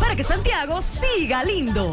para que Santiago siga lindo.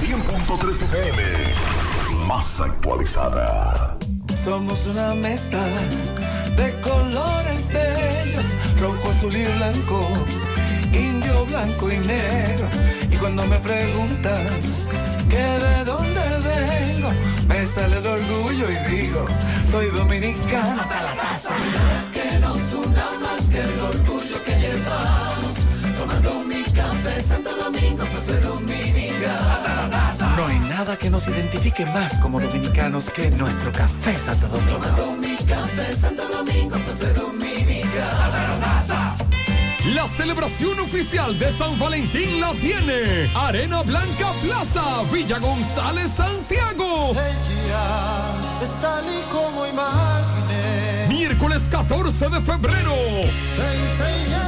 100.3 FM, más actualizada. Somos una mezcla de colores bellos, rojo, azul y blanco, indio, blanco y negro. Y cuando me preguntan que de dónde vengo, me sale el orgullo y digo, soy dominicano hasta la casa. Que nos una más que el orgullo que llevamos, tomando mi café Santo Domingo, pues soy dominicano. No hay nada que nos identifique más como dominicanos que nuestro café Santo Domingo. Tomando mi café Santo Domingo, soy dominicano. La celebración oficial de San Valentín la tiene Arena Blanca Plaza, Villa González, Santiago. es tal y como imaginé. Miércoles 14 de febrero. Te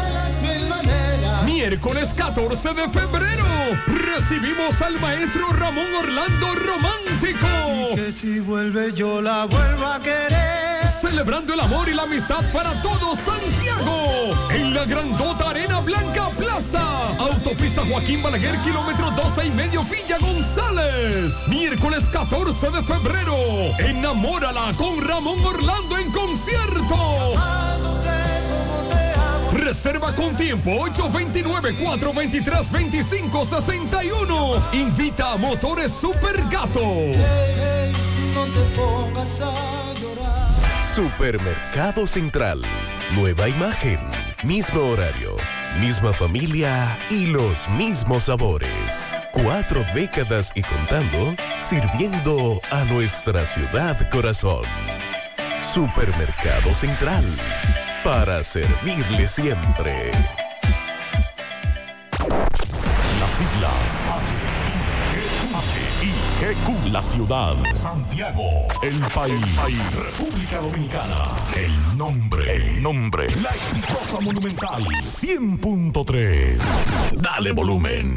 Miércoles 14 de febrero. Recibimos al maestro Ramón Orlando Romántico. Que si vuelve yo la vuelvo a querer. Celebrando el amor y la amistad para todo Santiago. En la grandota Arena Blanca Plaza. Autopista Joaquín Balaguer, kilómetro 12 y medio, Villa González. Miércoles 14 de febrero. Enamórala con Ramón Orlando en concierto. Reserva con tiempo 829-423-2561. Invita a Motores Super Gato. Supermercado Central. Nueva imagen, mismo horario, misma familia y los mismos sabores. Cuatro décadas y contando, sirviendo a nuestra ciudad corazón. Supermercado Central. Para servirle siempre. Las siglas H-I-G-Q, la ciudad. Santiago, el país. República Dominicana. El nombre. El nombre. La exitosa monumental. 100.3. Dale volumen.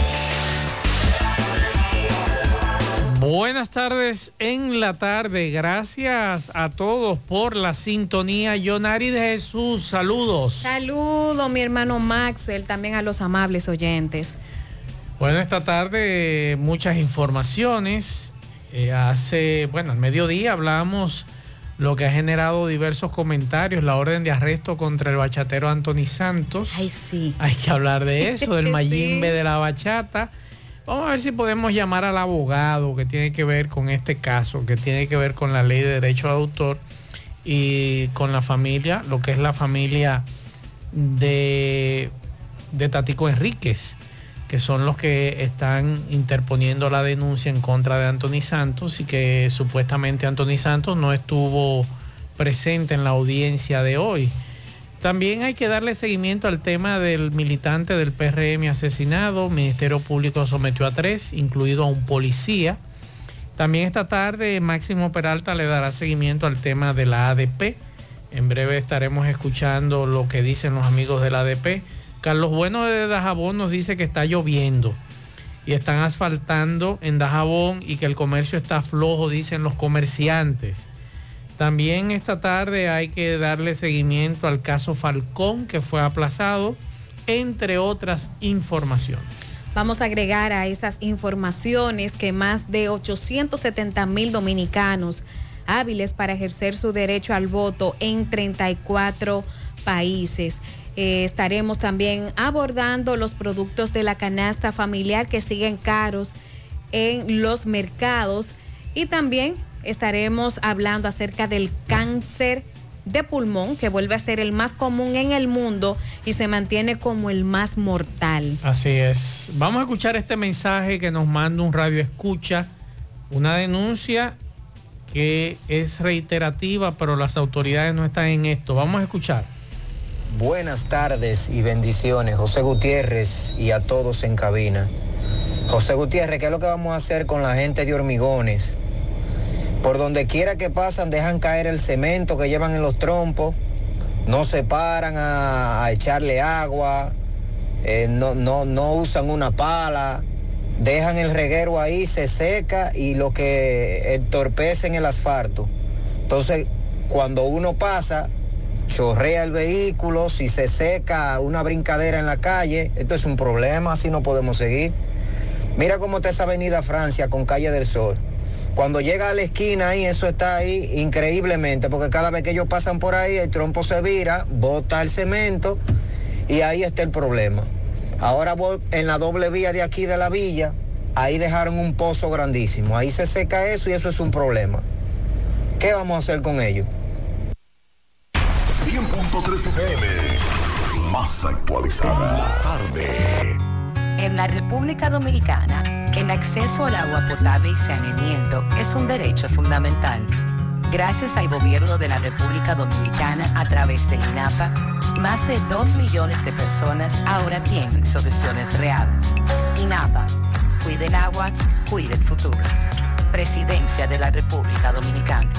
Buenas tardes en la tarde. Gracias a todos por la sintonía. Yonari de Jesús, saludos. Saludo, mi hermano Maxwell, también a los amables oyentes. Bueno, esta tarde muchas informaciones. Eh, hace, bueno, al mediodía hablamos lo que ha generado diversos comentarios, la orden de arresto contra el bachatero Anthony Santos. Ay, sí. Hay que hablar de eso, del Sí. mayimbe de la bachata. Vamos a ver si podemos llamar al abogado que tiene que ver con este caso, que tiene que ver con la ley de derecho de autor y con la familia, lo que es la familia de, de Tatico Enríquez, que son los que están interponiendo la denuncia en contra de Anthony Santos y que supuestamente Anthony Santos no estuvo presente en la audiencia de hoy. También hay que darle seguimiento al tema del militante del PRM asesinado. Ministerio Público sometió a tres, incluido a un policía. También esta tarde Máximo Peralta le dará seguimiento al tema de la ADP. En breve estaremos escuchando lo que dicen los amigos de la ADP. Carlos Bueno de Dajabón nos dice que está lloviendo y están asfaltando en Dajabón y que el comercio está flojo, dicen los comerciantes. También esta tarde hay que darle seguimiento al caso Falcón que fue aplazado, entre otras informaciones. Vamos a agregar a esas informaciones que más de 870 mil dominicanos hábiles para ejercer su derecho al voto en 34 países. Eh, estaremos también abordando los productos de la canasta familiar que siguen caros en los mercados y también estaremos hablando acerca del cáncer de pulmón, que vuelve a ser el más común en el mundo y se mantiene como el más mortal. Así es. Vamos a escuchar este mensaje que nos manda un radio escucha, una denuncia que es reiterativa, pero las autoridades no están en esto. Vamos a escuchar. Buenas tardes y bendiciones, José Gutiérrez y a todos en cabina. José Gutiérrez, ¿qué es lo que vamos a hacer con la gente de hormigones? Por donde quiera que pasan, dejan caer el cemento que llevan en los trompos, no se paran a, echarle agua, eh, no, no, no usan una pala, dejan el reguero ahí, se seca y lo que entorpece en el asfalto. Entonces, cuando uno pasa, chorrea el vehículo, si se seca una brincadera en la calle, esto es un problema, así no podemos seguir. Mira cómo está esa avenida Francia con Calle del Sol. Cuando llega a la esquina ahí, eso está ahí increíblemente, porque cada vez que ellos pasan por ahí, el trompo se vira, bota el cemento y ahí está el problema. Ahora voy en la doble vía de aquí de la villa, ahí dejaron un pozo grandísimo, ahí se seca eso y eso es un problema. ¿Qué vamos a hacer con ellos? 100.3 FM. Más actualizada. La tarde. En la República Dominicana, el acceso al agua potable y saneamiento es un derecho fundamental. Gracias al gobierno de la República Dominicana a través del INAPA, más de 2 millones de personas ahora tienen soluciones reales. INAPA, cuide el agua, cuide el futuro. Presidencia de la República Dominicana.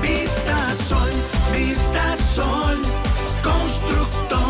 Vista Sol, Vista Sol, constructora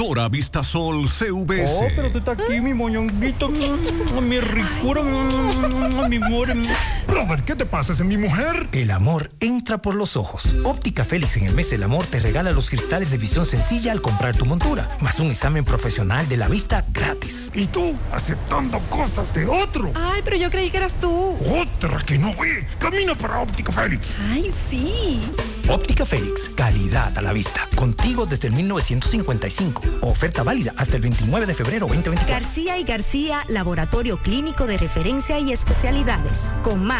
Constructora Vista Sol CVS. Oh, pero tú estás aquí, mi moñonguito, mi ricura, mi amor. Brother, ¿qué te pasa? ¿Es mi mujer? El amor entra por los ojos. Óptica Félix en el mes del amor te regala los cristales de visión sencilla al comprar tu montura, más un examen profesional de la vista gratis. ¿Y tú aceptando cosas de otro? Ay, pero yo creí que eras tú. Otra que no, güey. Camina para Óptica Félix. Ay, sí. Óptica Félix, calidad a la vista. Contigo desde el 1955. Oferta válida hasta el 29 de febrero 2024. García y García, laboratorio clínico de referencia y especialidades. Con más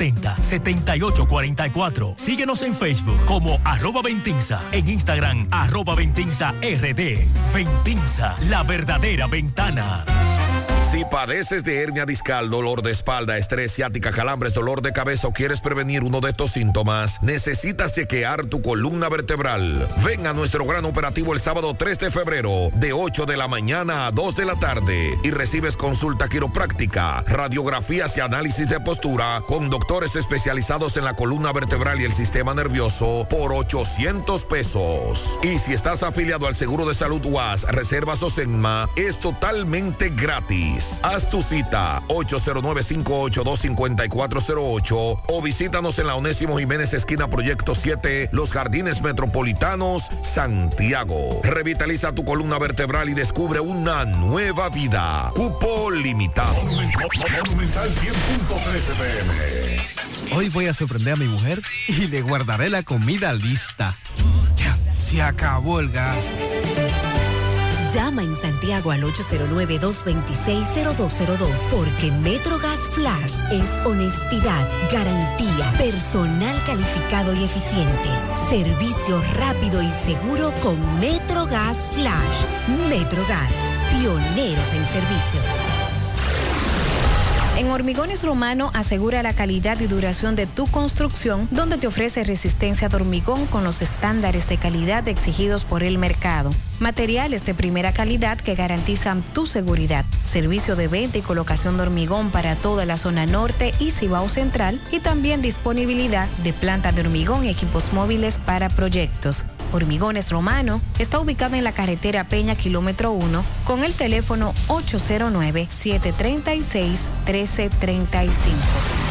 7844. Síguenos en Facebook como arroba Ventinza, en Instagram arroba Ventinza RD. Ventinza, la verdadera ventana. Si padeces de hernia discal, dolor de espalda, estrés ciática, calambres, dolor de cabeza o quieres prevenir uno de estos síntomas, necesitas chequear tu columna vertebral. Ven a nuestro gran operativo el sábado 3 de febrero, de 8 de la mañana a 2 de la tarde, y recibes consulta quiropráctica, radiografías y análisis de postura con doctores especializados en la columna vertebral y el sistema nervioso por 800 pesos. Y si estás afiliado al Seguro de Salud UAS, Reservas o Senma, es totalmente gratis. Haz tu cita 809-582-5408 o visítanos en la Onésimo Jiménez esquina Proyecto 7, Los Jardines Metropolitanos, Santiago. Revitaliza tu columna vertebral y descubre una nueva vida. Cupo limitado. Monumental 100.13 pm. Hoy voy a sorprender a mi mujer y le guardaré la comida lista. Ya, se acabó el gas. Llama en Santiago al 809-226-0202 porque MetroGas Flash es honestidad, garantía, personal calificado y eficiente, servicio rápido y seguro con MetroGas Flash. MetroGas, pioneros en servicio. En Hormigones Romano asegura la calidad y duración de tu construcción, donde te ofrece resistencia de hormigón con los estándares de calidad exigidos por el mercado. Materiales de primera calidad que garantizan tu seguridad. Servicio de venta y colocación de hormigón para toda la zona norte y Cibao Central y también disponibilidad de planta de hormigón y equipos móviles para proyectos. Hormigones Romano está ubicado en la carretera Peña Kilómetro 1 con el teléfono 809-736-1335.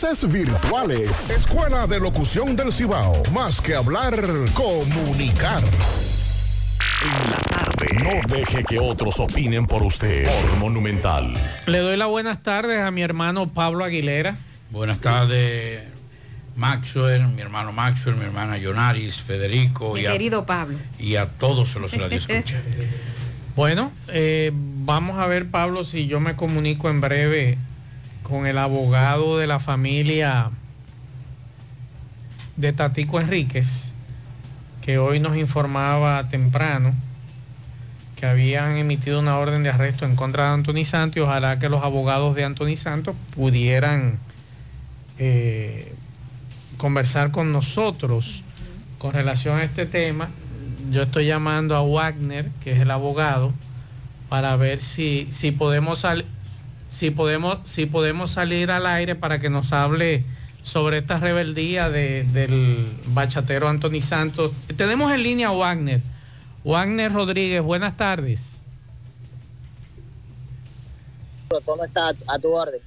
virtuales. Escuela de Locución del Cibao. Más que hablar, comunicar. En la tarde. No deje que otros opinen por usted. Por Monumental. Le doy las buenas tardes a mi hermano Pablo Aguilera. Buenas tardes, Maxwell, mi hermano Maxwell, mi hermana Yonaris, Federico Mi y a, querido Pablo. y a todos los escucha. Bueno, eh, vamos a ver, Pablo, si yo me comunico en breve con el abogado de la familia de Tatico Enríquez, que hoy nos informaba temprano que habían emitido una orden de arresto en contra de Anthony Santos y ojalá que los abogados de Anthony Santos pudieran eh, conversar con nosotros con relación a este tema. Yo estoy llamando a Wagner, que es el abogado, para ver si, si podemos salir si podemos, si podemos salir al aire para que nos hable sobre esta rebeldía de- del bachatero Anthony Santos. Tenemos en línea a Wagner. Wagner Rodríguez, buenas tardes. ¿Cómo está? A tu orden.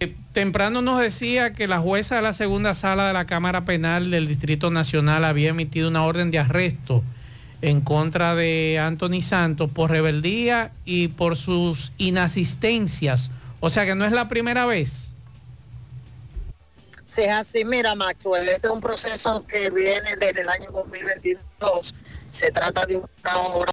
Eh, Temprano nos decía que la jueza de la segunda sala de la Cámara Penal del Distrito Nacional había emitido una orden de arresto en contra de Anthony Santos por rebeldía y por sus inasistencias. O sea que no es la primera vez. Es así, mira, Maxwell, este es un proceso que viene desde el año 2022. Se trata de una obra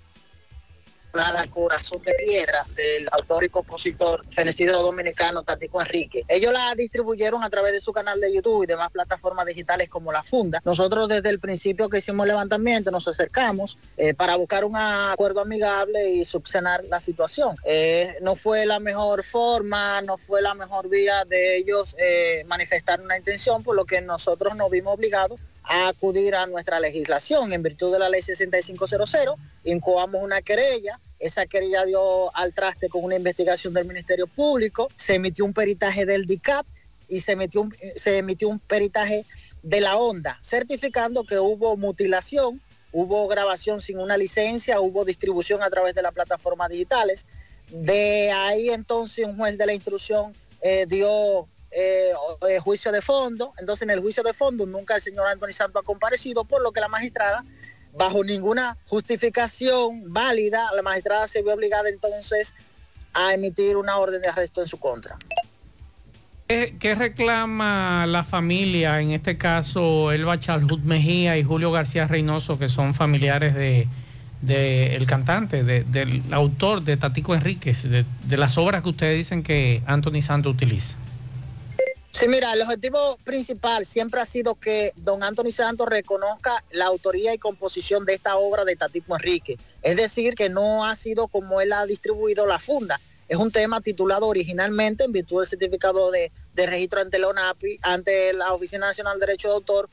titulada Corazón de Piedra del autor y compositor fenecido dominicano Tatico Enrique. Ellos la distribuyeron a través de su canal de YouTube y demás plataformas digitales como La Funda. Nosotros desde el principio que hicimos el levantamiento nos acercamos eh, para buscar un acuerdo amigable y subsanar la situación. Eh, no fue la mejor forma, no fue la mejor vía de ellos eh, manifestar una intención, por lo que nosotros nos vimos obligados a acudir a nuestra legislación en virtud de la ley 6500, incoamos una querella, esa querella dio al traste con una investigación del Ministerio Público, se emitió un peritaje del DICAP y se emitió un, se emitió un peritaje de la onda, certificando que hubo mutilación, hubo grabación sin una licencia, hubo distribución a través de las plataformas digitales. De ahí entonces un juez de la instrucción eh, dio eh, eh, juicio de fondo. Entonces en el juicio de fondo nunca el señor Anthony Santos ha comparecido, por lo que la magistrada, bajo ninguna justificación válida, la magistrada se vio obligada entonces a emitir una orden de arresto en su contra. ¿Qué, reclama la familia, en este caso Elba Chalhut Mejía y Julio García Reynoso, que son familiares de, de cantante, de- del autor de Tatico Enríquez, de, de las obras que ustedes dicen que Anthony Santos utiliza? Sí, mira, el objetivo principal siempre ha sido que don Anthony Santos reconozca la autoría y composición de esta obra de Tatico Enrique. Es decir, que no ha sido como él ha distribuido la funda. Es un tema titulado originalmente en virtud del certificado de, registro ante la ONAPI, ante la Oficina Nacional de Derecho de Autor,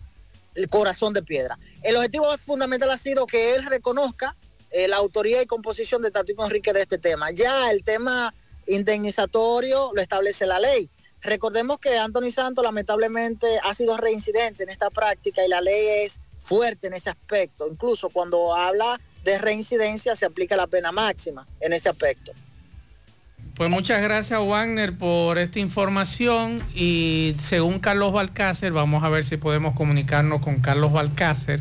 el corazón de piedra. El objetivo fundamental ha sido que él reconozca eh, la autoría y composición de Tatico Enrique de este tema. Ya el tema indemnizatorio lo establece la ley. Recordemos que Anthony Santos lamentablemente ha sido reincidente en esta práctica y la ley es fuerte en ese aspecto. Incluso cuando habla de reincidencia se aplica la pena máxima en ese aspecto. Pues muchas gracias Wagner por esta información y según Carlos Balcácer, vamos a ver si podemos comunicarnos con Carlos Balcácer,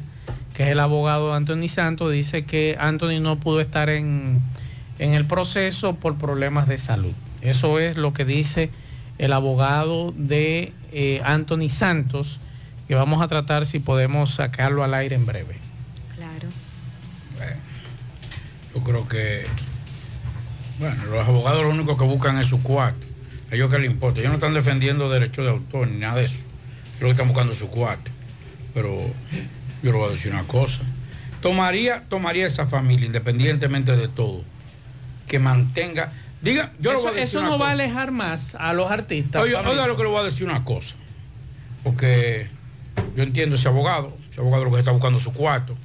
que es el abogado de Anthony Santos, dice que Anthony no pudo estar en, en el proceso por problemas de salud. Eso es lo que dice el abogado de eh, Anthony Santos, que vamos a tratar si podemos sacarlo al aire en breve. Claro. Yo creo que, bueno, los abogados lo único que buscan es su cuarto. A ellos que les importa. Ellos no están defendiendo derechos de autor ni nada de eso. Ellos lo que están buscando es su cuarto. Pero yo le voy a decir una cosa. Tomaría, tomaría esa familia, independientemente de todo, que mantenga. Diga, yo eso voy a decir eso una no va a alejar más a los artistas. Oye, oiga lo que le voy a decir una cosa. Porque yo entiendo ese abogado. Ese abogado lo que está buscando su cuarto,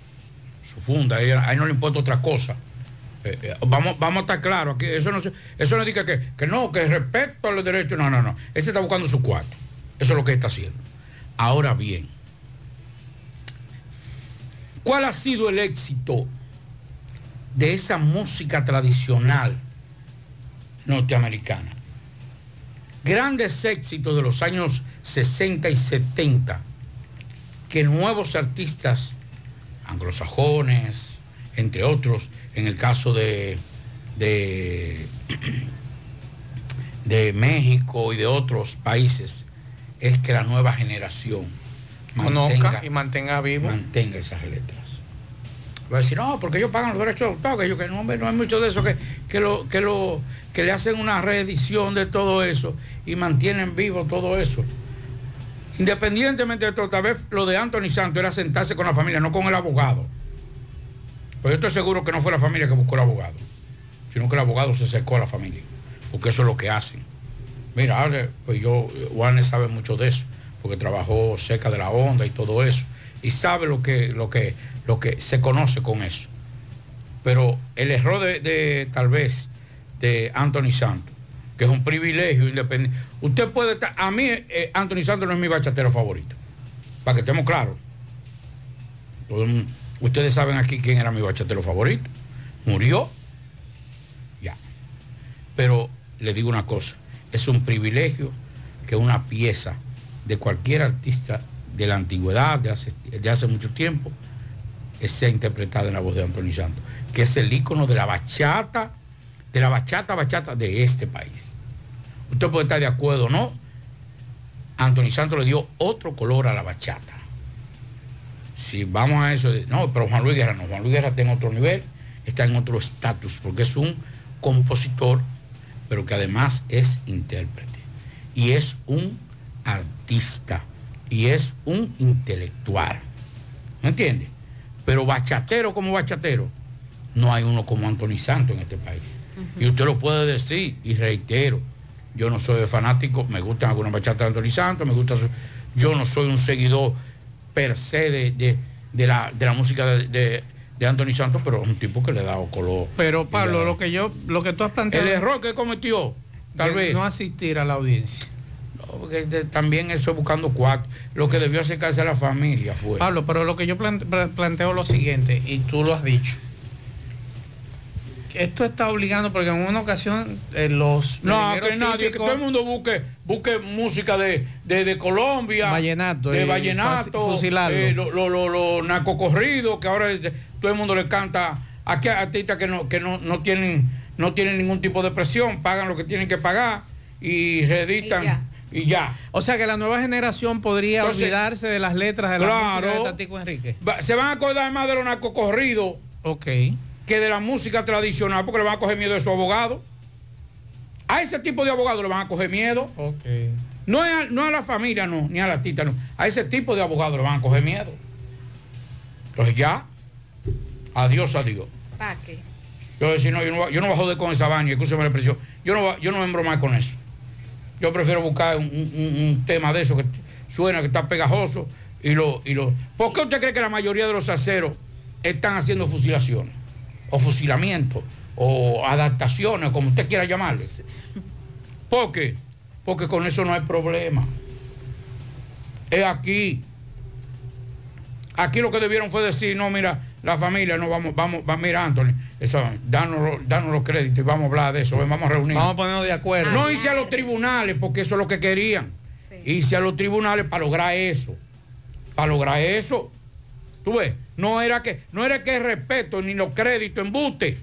su funda. A él, a él no le importa otra cosa. Eh, eh, vamos, vamos a estar claros. Aquí, eso no eso no diga que, que no, que respecto a los derechos. No, no, no. Ese está buscando su cuarto. Eso es lo que está haciendo. Ahora bien, ¿cuál ha sido el éxito de esa música tradicional norteamericana? grandes éxitos de los años 60 y 70 que nuevos artistas anglosajones, entre otros, en el caso de, de, de México y de otros países, es que la nueva generación Conozca y mantenga vivo. mantenga esas letras. Va a decir, no, porque ellos pagan los derechos de autor, que, yo, que no, no hay mucho de eso, que, que, lo, que, lo, que le hacen una reedición de todo eso y mantienen vivo todo eso. Independientemente de todo, tal vez lo de Anthony Santos era sentarse con la familia, no con el abogado. Pues yo estoy seguro que no fue la familia que buscó el abogado, sino que el abogado se secó a la familia, porque eso es lo que hacen. Mira, pues yo, Warner sabe mucho de eso, porque trabajó cerca de la onda y todo eso, y sabe lo que, lo que, lo que se conoce con eso. Pero el error de, de, tal vez de Anthony Santos, que es un privilegio independiente. Usted puede estar, a mí eh, Anthony Santos no es mi bachatero favorito, para que estemos claros. Ustedes saben aquí quién era mi bachatero favorito. Murió. Ya. Pero le digo una cosa, es un privilegio que una pieza de cualquier artista de la antigüedad, de hace, de hace mucho tiempo, sea interpretada en la voz de Anthony Santos, que es el ícono de la bachata, de la bachata, bachata de este país. Usted puede estar de acuerdo o no. Anthony Santos le dio otro color a la bachata. Si vamos a eso, no, pero Juan Luis Guerra no, Juan Luis Guerra está en otro nivel, está en otro estatus, porque es un compositor, pero que además es intérprete. Y es un artista, y es un intelectual. ¿Me entiende? Pero bachatero como bachatero, no hay uno como Anthony Santos en este país. Y usted lo puede decir, y reitero, yo no soy fanático, me gustan algunas bachatas de Anthony Santos, me gusta yo no soy un seguidor per se de, de- de la, de la música de, de- Anthony Santos, pero es un tipo que le ha dado color. Pero Pablo, lo que yo, lo que tú has planteado. El error que cometió, tal vez. No asistir a la audiencia. No, porque de- también eso es buscando cuatro. Lo que debió acercarse a la familia fue. Pablo, pero lo que yo plante- pla- planteo lo siguiente, y tú lo has dicho. Esto está obligando, porque en una ocasión eh, los. No, que nadie, que todo el mundo busque, busque música de, de, de Colombia, Vallenato, de eh, vallenato, eh, lo, lo, lo, lo narcocorrido, que ahora es de- todo el mundo le canta. Aquí hay artistas que no, que no, no tienen, no tienen ningún tipo de presión, pagan lo que tienen que pagar y reeditan y ya. O sea que la nueva generación podría Entonces, olvidarse de las letras de la claro. música de Tatico Enrique. Va- Se van a acordar más de los narcocorridos que de la música tradicional, porque le van a coger miedo de su abogado. A ese tipo de abogado le van a coger miedo. No es a, no a la familia, no, ni a la tita, no. A ese tipo de abogados le van a coger miedo. Entonces ya, adiós, adiós. ¿Para qué? Yo decir, no, yo no, voy- yo no voy a joder con esa vaina, escúcheme la expresión. Yo no, yo no me embromar con eso. Yo prefiero buscar un, un- un tema de eso que suena, que está pegajoso y lo, y lo. ¿Por qué usted cree que la mayoría de los aceros están haciendo fusilaciones? O fusilamientos, o adaptaciones, como usted quiera llamarle. ¿Por qué? Porque con eso no hay problema. Es aquí. Aquí lo que debieron fue decir, no, mira, la familia, no vamos, vamos, va, mira, Anthony, eso, danos, los- danos los créditos y vamos a hablar de eso, ven, vamos a reunirnos. Vamos a ponernos de acuerdo. No hice a los tribunales, porque eso es lo que querían. Hice a los tribunales para lograr eso. Para lograr eso. Tú ves, no era que, no era que respeto ni los créditos, embuste.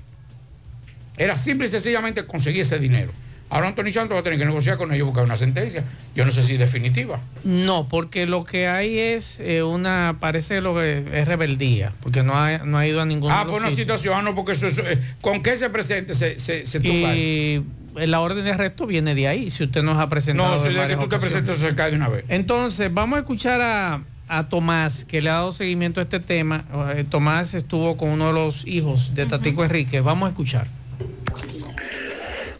Era simple y sencillamente conseguir ese dinero. Ahora Anthony Santos va a tener que negociar con ellos buscar una sentencia. Yo no sé si definitiva. No, porque lo que hay es eh, una, parece lo que es rebeldía, porque no ha, no ha ido a ningún Ah, por una situación, ah, no, porque eso, eso, eh, con qué se presente se, se, se tumba eso. Y la orden de arresto viene de ahí, si usted nos ha presentado. No, si de que tú te se cae de una vez. Entonces, vamos a escuchar a, a Tomás, que le ha dado seguimiento a este tema. Eh, Tomás estuvo con uno de los hijos de Tatico Enrique. Vamos a escuchar.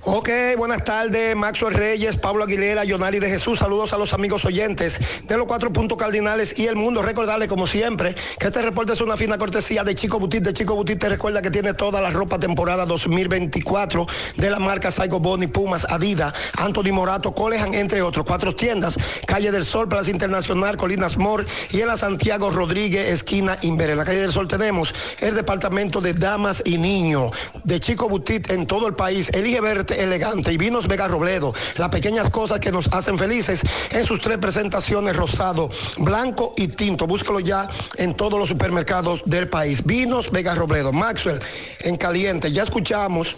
Ok, buenas tardes, Maxwell Reyes, Pablo Aguilera, Yonari de Jesús. Saludos a los amigos oyentes de los cuatro puntos cardinales y el mundo. Recordarles, como siempre, que este reporte es una fina cortesía de Chico Butit. De Chico Butit te recuerda que tiene toda la ropa temporada 2024 de la marca Saigo Boni, Pumas, Adidas, Anthony Morato, Colejan, entre otros. Cuatro tiendas, Calle del Sol, Plaza Internacional, Colinas Mor y en la Santiago Rodríguez, esquina Inver. En la Calle del Sol tenemos el departamento de damas y niños de Chico Butit en todo el país. Elige verte elegante y vinos Vega Robledo. Las pequeñas cosas que nos hacen felices en sus tres presentaciones, rosado, blanco y tinto. Búscalo ya en todos los supermercados del país. Vinos Vega Robledo. Maxwell, en caliente. Ya escuchamos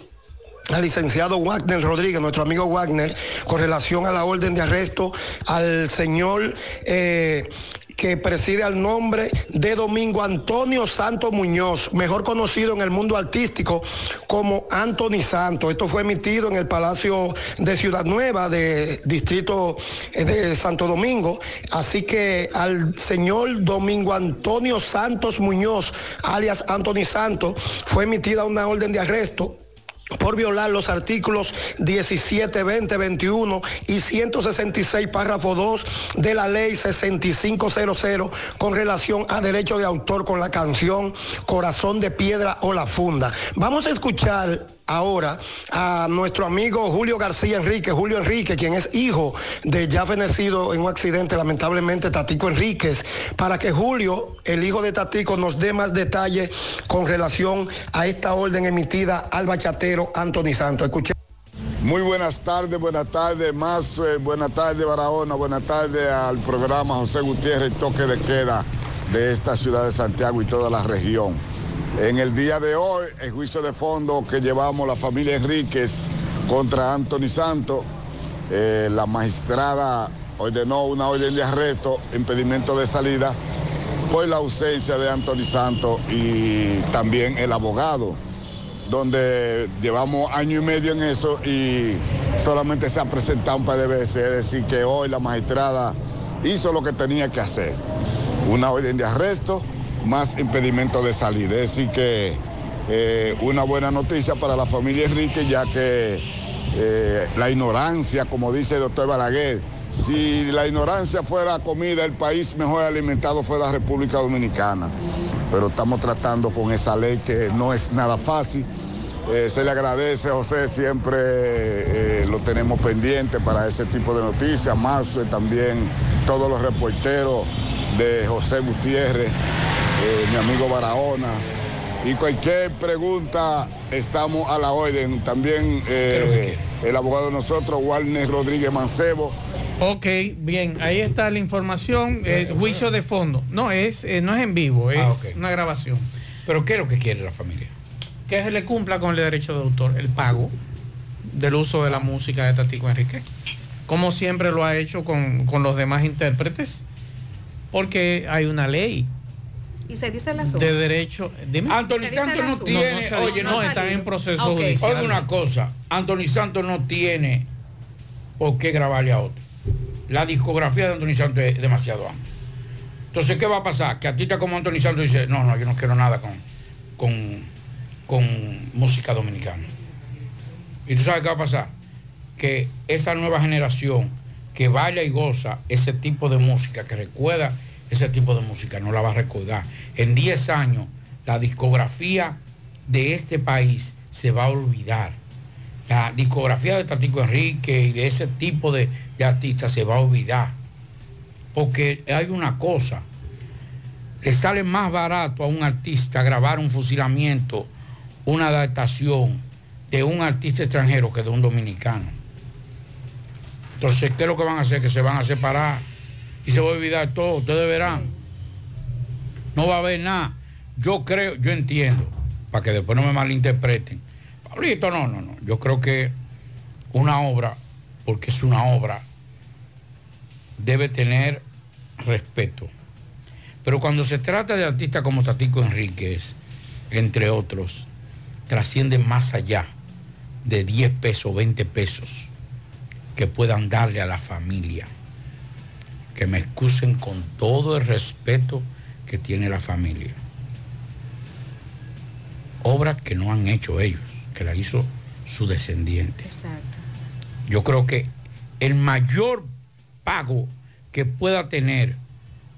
al licenciado Wagner Rodríguez, nuestro amigo Wagner, con relación a la orden de arresto al señor eh, que preside al nombre de Domingo Antonio Santo Muñoz, mejor conocido en el mundo artístico como Anthony Santo. Esto fue emitido en el Palacio de Ciudad Nueva, de Distrito eh, de Santo Domingo. Así que al señor Domingo Antonio Santos Muñoz, alias Anthony Santo, fue emitida una orden de arresto por violar los artículos 17, 20, 21 y 166, párrafo 2 de la ley 6500 con relación a derecho de autor con la canción Corazón de Piedra o La Funda. Vamos a escuchar ahora a nuestro amigo Julio García Enrique, Julio Enrique, quien es hijo de ya fenecido en un accidente, lamentablemente, Tatico Enríquez, para que Julio, el hijo de Tatico, nos dé más detalles con relación a esta orden emitida al bachatero Anthony Santos. Escuche. Muy buenas tardes, buenas tardes, más eh, buenas tardes Barahona, buenas tardes al programa José Gutiérrez, toque de queda de esta ciudad de Santiago y toda la región. En el día de hoy, el juicio de fondo que llevamos la familia Enríquez contra Anthony Santos, eh, la magistrada ordenó una orden de arresto, impedimento de salida por la ausencia de Anthony Santos y también el abogado donde llevamos año y medio en eso y solamente se ha presentado un par de veces, es decir, que hoy la magistrada hizo lo que tenía que hacer, una orden de arresto más impedimento de salir, es decir, que eh, una buena noticia para la familia Enrique, ya que eh, la ignorancia, como dice el doctor Balaguer, si la ignorancia fuera comida, el país mejor alimentado fuera la República Dominicana. Pero estamos tratando con esa ley que no es nada fácil. Eh, se le agradece, José, siempre lo tenemos pendiente para ese tipo de noticias. Más eh, también todos los reporteros de José Gutiérrez, eh, mi amigo Barahona. Y cualquier pregunta, estamos a la orden. También eh, el abogado de nosotros, Warner Rodríguez Mancebo, Ok, bien, ahí está la información, eh, juicio de fondo. No, es, eh, no es en vivo, es Ah, ok. una grabación. ¿Pero qué es lo que quiere la familia? Que se le cumpla con el derecho de autor, el pago del uso de la música de Tatico Enrique, como siempre lo ha hecho con, con los demás intérpretes, porque hay una ley Y se dice la de derecho. Dime. Anthony Santos no suma. tiene, No, no oye, no, No, están en proceso Ah, ok. judicial. Oiga una cosa, Anthony Santos no tiene por qué grabarle a otro. la discografía de Anthony Santos es demasiado amplia. Entonces, ¿qué va a pasar? Que artistas como Anthony Santos dice, no, no, yo no quiero nada con, con, con música dominicana. Y tú sabes qué va a pasar? Que esa nueva generación que baila y goza ese tipo de música, que recuerda ese tipo de música, no la va a recordar. En 10 años, la discografía de este país se va a olvidar. La discografía de Tatico Enrique y de ese tipo de, artistas se va a olvidar. Porque hay una cosa, le sale más barato a un artista grabar un fusilamiento, una adaptación de un artista extranjero que de un dominicano. Entonces, ¿qué es lo que van a hacer? Que se van a separar y se va a olvidar todo. Ustedes verán. No va a haber nada. Yo creo, yo entiendo, para que después no me malinterpreten. Pablito, no, no, no. Yo creo que una obra, porque es una obra, debe tener respeto. Pero cuando se trata de artistas como Tatico Enríquez, entre otros, trascienden más allá de 10 pesos, 20 pesos que puedan darle a la familia. Que me excusen con todo el respeto que tiene la familia. Obras que no han hecho ellos, que la hizo su descendiente. Exacto. Yo creo que el mayor pago que pueda tener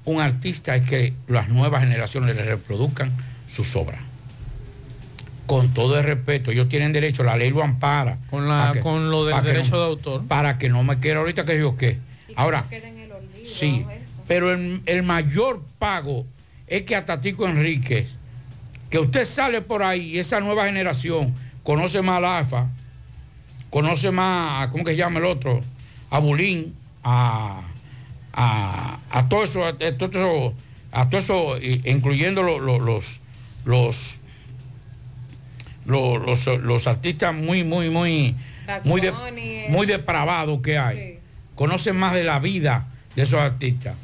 un artista es que las nuevas generaciones le reproduzcan sus obras. Con todo el respeto, ellos tienen derecho, la ley lo ampara. Con, la, que- con lo del que derecho no- de autor. Para que no me quiera ahorita que yo qué. Ahora, sí, pero el, el mayor pago es que a Tatico Enríquez, que usted sale por ahí y esa nueva generación conoce más al AFA, conoce más, a- ¿cómo que se llama el otro? A Bulín, a, a, a todo eso, a, a todo eso, a todo eso, incluyendo lo- lo- los, los, los, los, los artistas muy, muy, muy, muy, de- muy depravados que hay. Conocen más de la vida de esos artistas.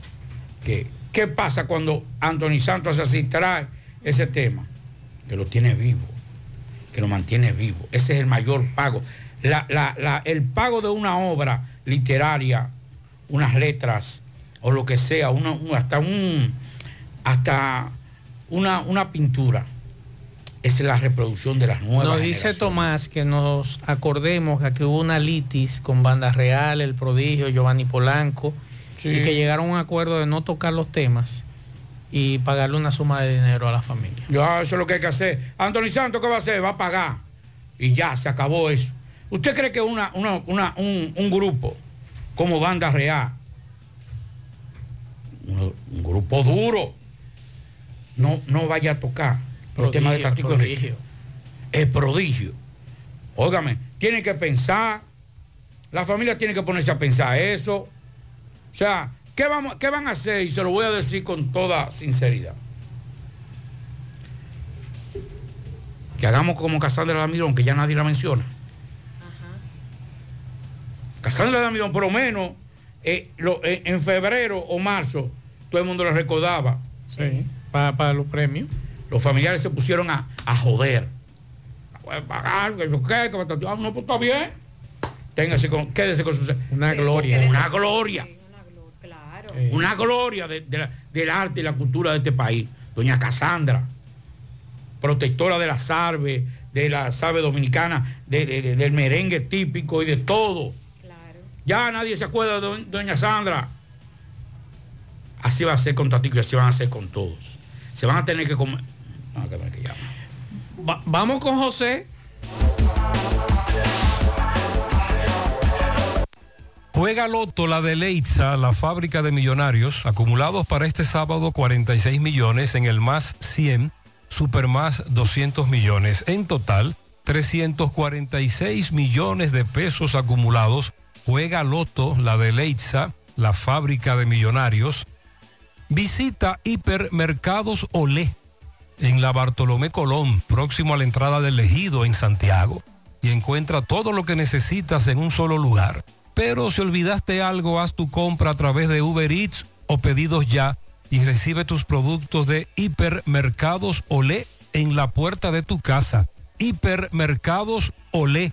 Que, ¿Qué pasa cuando Anthony Santos así trae ese tema? Que lo tiene vivo, que lo mantiene vivo. Ese es el mayor pago. La- la- la- el pago de una obra literaria, unas letras o lo que sea, una- un- hasta un hasta una, una pintura. Es la reproducción de las nuevas. Nos dice. Tomás que nos acordemos que aquí hubo una litis con Banda Real, El Prodigio, Giovanni Polanco, Sí. y que llegaron a un acuerdo de no tocar los temas y pagarle una suma de dinero a la familia. Ya, eso es lo que hay que hacer. Anthony Santos, ¿qué va a hacer? Va a pagar. Y ya, se acabó eso. ¿Usted cree que una, una- una- un, un grupo como Banda Real, un, un grupo duro, no, no vaya a tocar los temas de Prodigio, Tatico prodigio. Es prodigio. Óigame, tienen que pensar, la familia tiene que ponerse a pensar eso. O sea, ¿qué, vamos, ¿qué van a hacer? Y se lo voy a decir con toda sinceridad. que hagamos como Casandra Damirón, que ya nadie la menciona. Casandra Damirón, por lo menos, eh, lo- eh, en febrero o marzo, todo el mundo la recordaba. Sí, para, para los premios. Los familiares se pusieron a, a joder. A pagar, que yo qué, que me- ah, no, pues está bien. Téngase con, quédese con su... Una gloria. Una gloria. Una gloria de- de la- del arte y la cultura de este país. Doña Casandra, protectora de las aves, de las aves dominicanas, de- de- de- del merengue típico y de todo. Ya nadie se acuerda de do- Doña Sandra. Así va a ser con Tatico y así van a ser con todos. Se van a tener que comer. No, que-. Va- vamos con José. Juega Loto la de Leitza, la fábrica de millonarios, acumulados para este sábado 46 millones en el más 100, super más 200 millones. En total, 346 millones de pesos acumulados. Juega Loto la de Leitza, la fábrica de millonarios. Visita Hipermercados Olé en la Bartolomé Colón, próximo a la entrada del Ejido en Santiago, y encuentra todo lo que necesitas en un solo lugar. Pero si olvidaste algo, haz tu compra a través de Uber Eats o pedidos ya y recibe tus productos de Hipermercados Olé en la puerta de tu casa. Hipermercados Olé,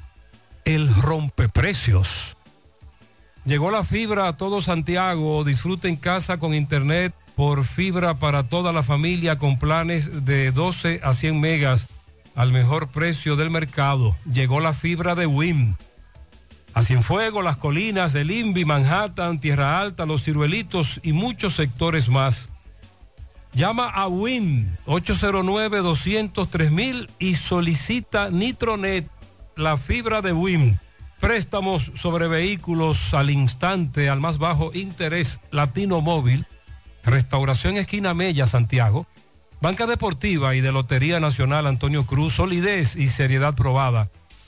el rompeprecios. Llegó la fibra a todo Santiago. Disfruta en casa con internet por fibra para toda la familia con planes de 12 a 100 megas al mejor precio del mercado. Llegó la fibra de WIM. A Cienfuegos, las colinas, el INVI, Manhattan, Tierra Alta, Los Ciruelitos y muchos sectores más. Llama a WIM 809-203 y solicita Nitronet, la fibra de WIM. Préstamos sobre vehículos al instante, al más bajo interés, Latino Móvil, Restauración Esquina Mella, Santiago, Banca Deportiva y de Lotería Nacional Antonio Cruz, solidez y seriedad probada.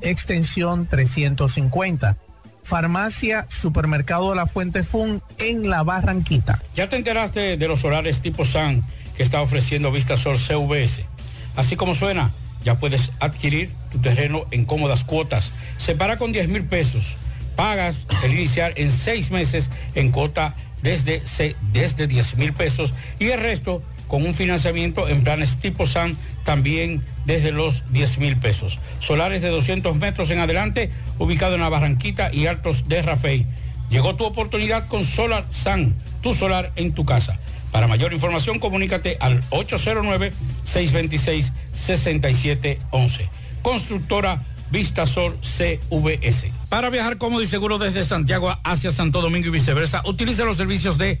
extensión 350. Farmacia Supermercado La Fuente Fun en La Barranquita. ¿Ya te enteraste de los solares tipo SAN que está ofreciendo Vistasol CVS? Así como suena, ya puedes adquirir tu terreno en cómodas cuotas. Separa con 10 mil pesos. Pagas el iniciar en seis meses en cuota desde, desde 10 mil pesos y el resto con un financiamiento en planes tipo SAN también desde los 10 mil pesos. Solares de 200 metros en adelante, ubicado en la Barranquita y Altos de Rafey. Llegó tu oportunidad con Solar SAN, tu solar en tu casa. Para mayor información, comunícate al 809-626-6711. Constructora Vistasol CVS. Para viajar cómodo y seguro desde Santiago hacia Santo Domingo y viceversa, utilice los servicios de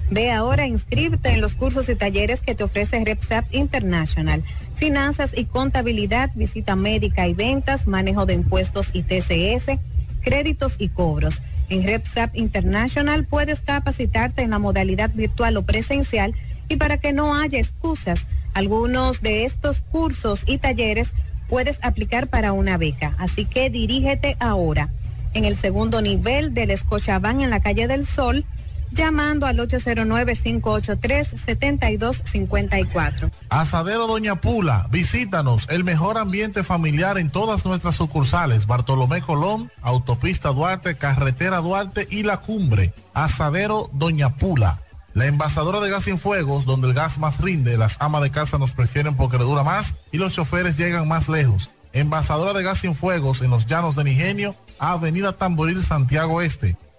Ve ahora, inscríbete en los cursos y talleres que te ofrece RepSap International. Finanzas y contabilidad, visita médica y ventas, manejo de impuestos y TCS, créditos y cobros. En RepSap International puedes capacitarte en la modalidad virtual o presencial y para que no haya excusas, algunos de estos cursos y talleres puedes aplicar para una beca. Así que dirígete ahora en el segundo nivel del Escochabán en la calle del Sol llamando al 809-583-7254. Asadero Doña Pula, visítanos, el mejor ambiente familiar en todas nuestras sucursales, Bartolomé Colón, Autopista Duarte, Carretera Duarte y La Cumbre. Asadero Doña Pula. La envasadora de gas sin fuegos, donde el gas más rinde, las amas de casa nos prefieren porque le dura más y los choferes llegan más lejos. Envasadora de gas sin fuegos en los llanos de Nigenio, Avenida Tamboril, Santiago Este.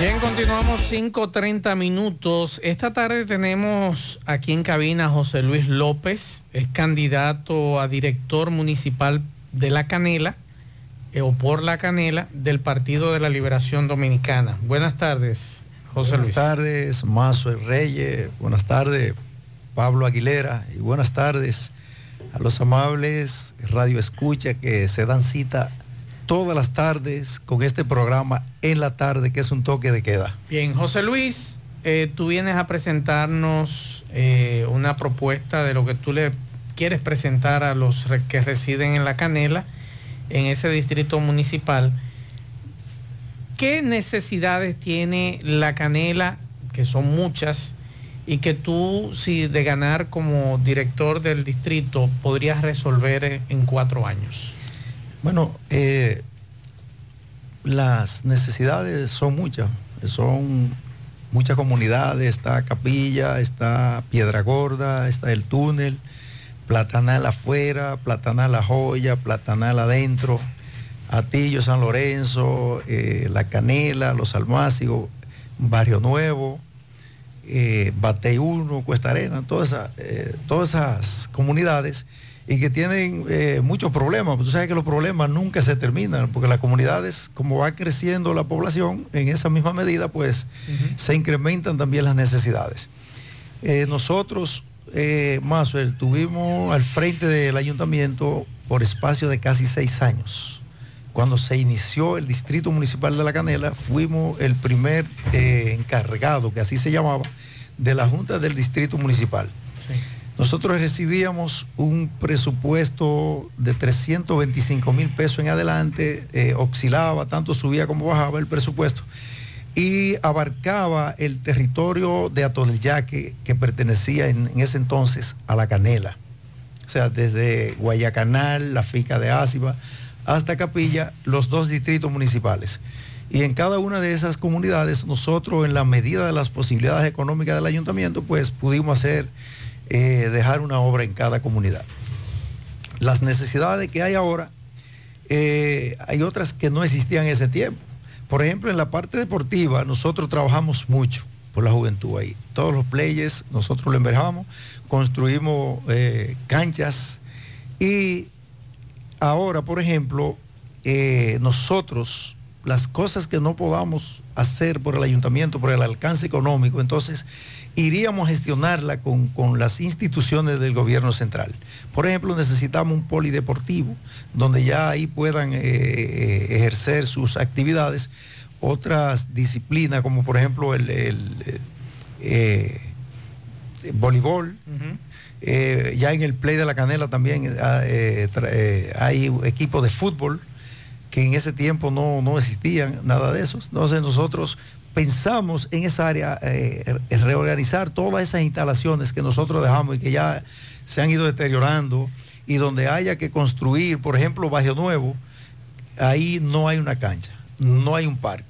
Bien, continuamos 5.30 minutos. Esta tarde tenemos aquí en cabina a José Luis López, es candidato a director municipal de La Canela, eh, o por La Canela, del Partido de la Liberación Dominicana. Buenas tardes, José buenas Luis. Buenas tardes, Mazo Reyes. Buenas tardes, Pablo Aguilera. Y buenas tardes a los amables Radio Escucha que se dan cita todas las tardes con este programa en la tarde, que es un toque de queda. Bien, José Luis, eh, tú vienes a presentarnos eh, una propuesta de lo que tú le quieres presentar a los que residen en La Canela, en ese distrito municipal. ¿Qué necesidades tiene La Canela, que son muchas, y que tú, si de ganar como director del distrito, podrías resolver en cuatro años? Bueno, eh, las necesidades son muchas, son muchas comunidades, está Capilla, está Piedra Gorda, está el túnel, Platanal afuera, Platanal La Joya, Platanal adentro, Atillo, San Lorenzo, eh, La Canela, Los Almácigos, Barrio Nuevo, eh, Batey 1, Cuesta Arena, todas esas, eh, todas esas comunidades y que tienen eh, muchos problemas. Tú sabes que los problemas nunca se terminan, porque las comunidades, como va creciendo la población, en esa misma medida, pues se incrementan también las necesidades. Eh, nosotros, eh, tuvimos al frente del ayuntamiento por espacio de casi seis años. Cuando se inició el Distrito Municipal de La Canela, fuimos el primer eh, encargado, que así se llamaba, de la Junta del Distrito Municipal. Nosotros recibíamos un presupuesto de 325 mil pesos en adelante, eh, oscilaba, tanto subía como bajaba el presupuesto, y abarcaba el territorio de Atoyaque que pertenecía en, ese entonces a La Canela. O sea, desde Guayacanal, la finca de Áciba, hasta Capilla, los dos distritos municipales. Y en cada una de esas comunidades, nosotros, en la medida de las posibilidades económicas del ayuntamiento, pues pudimos hacer eh, dejar una obra en cada comunidad. Las necesidades que hay ahora, eh, hay otras que no existían en ese tiempo. Por ejemplo, en la parte deportiva, nosotros trabajamos mucho por la juventud ahí. Todos los players, nosotros lo enverjamos, construimos eh, canchas y ahora, por ejemplo, nosotros, las cosas que no podamos hacer por el ayuntamiento, por el alcance económico, entonces iríamos a gestionarla con, con, las instituciones del gobierno central. Por ejemplo, necesitamos un polideportivo donde ya ahí puedan eh, ejercer sus actividades otras disciplinas, como por ejemplo el, el, eh, voleibol. Uh -huh. eh, ya en el Play de la Canela también eh, hay equipos de fútbol que en ese tiempo no, no existían, nada de eso. Entonces nosotros pensamos en esa área, eh, reorganizar todas esas instalaciones que nosotros dejamos y que ya se han ido deteriorando y donde haya que construir, por ejemplo, Barrio Nuevo, ahí no hay una cancha, no hay un parque,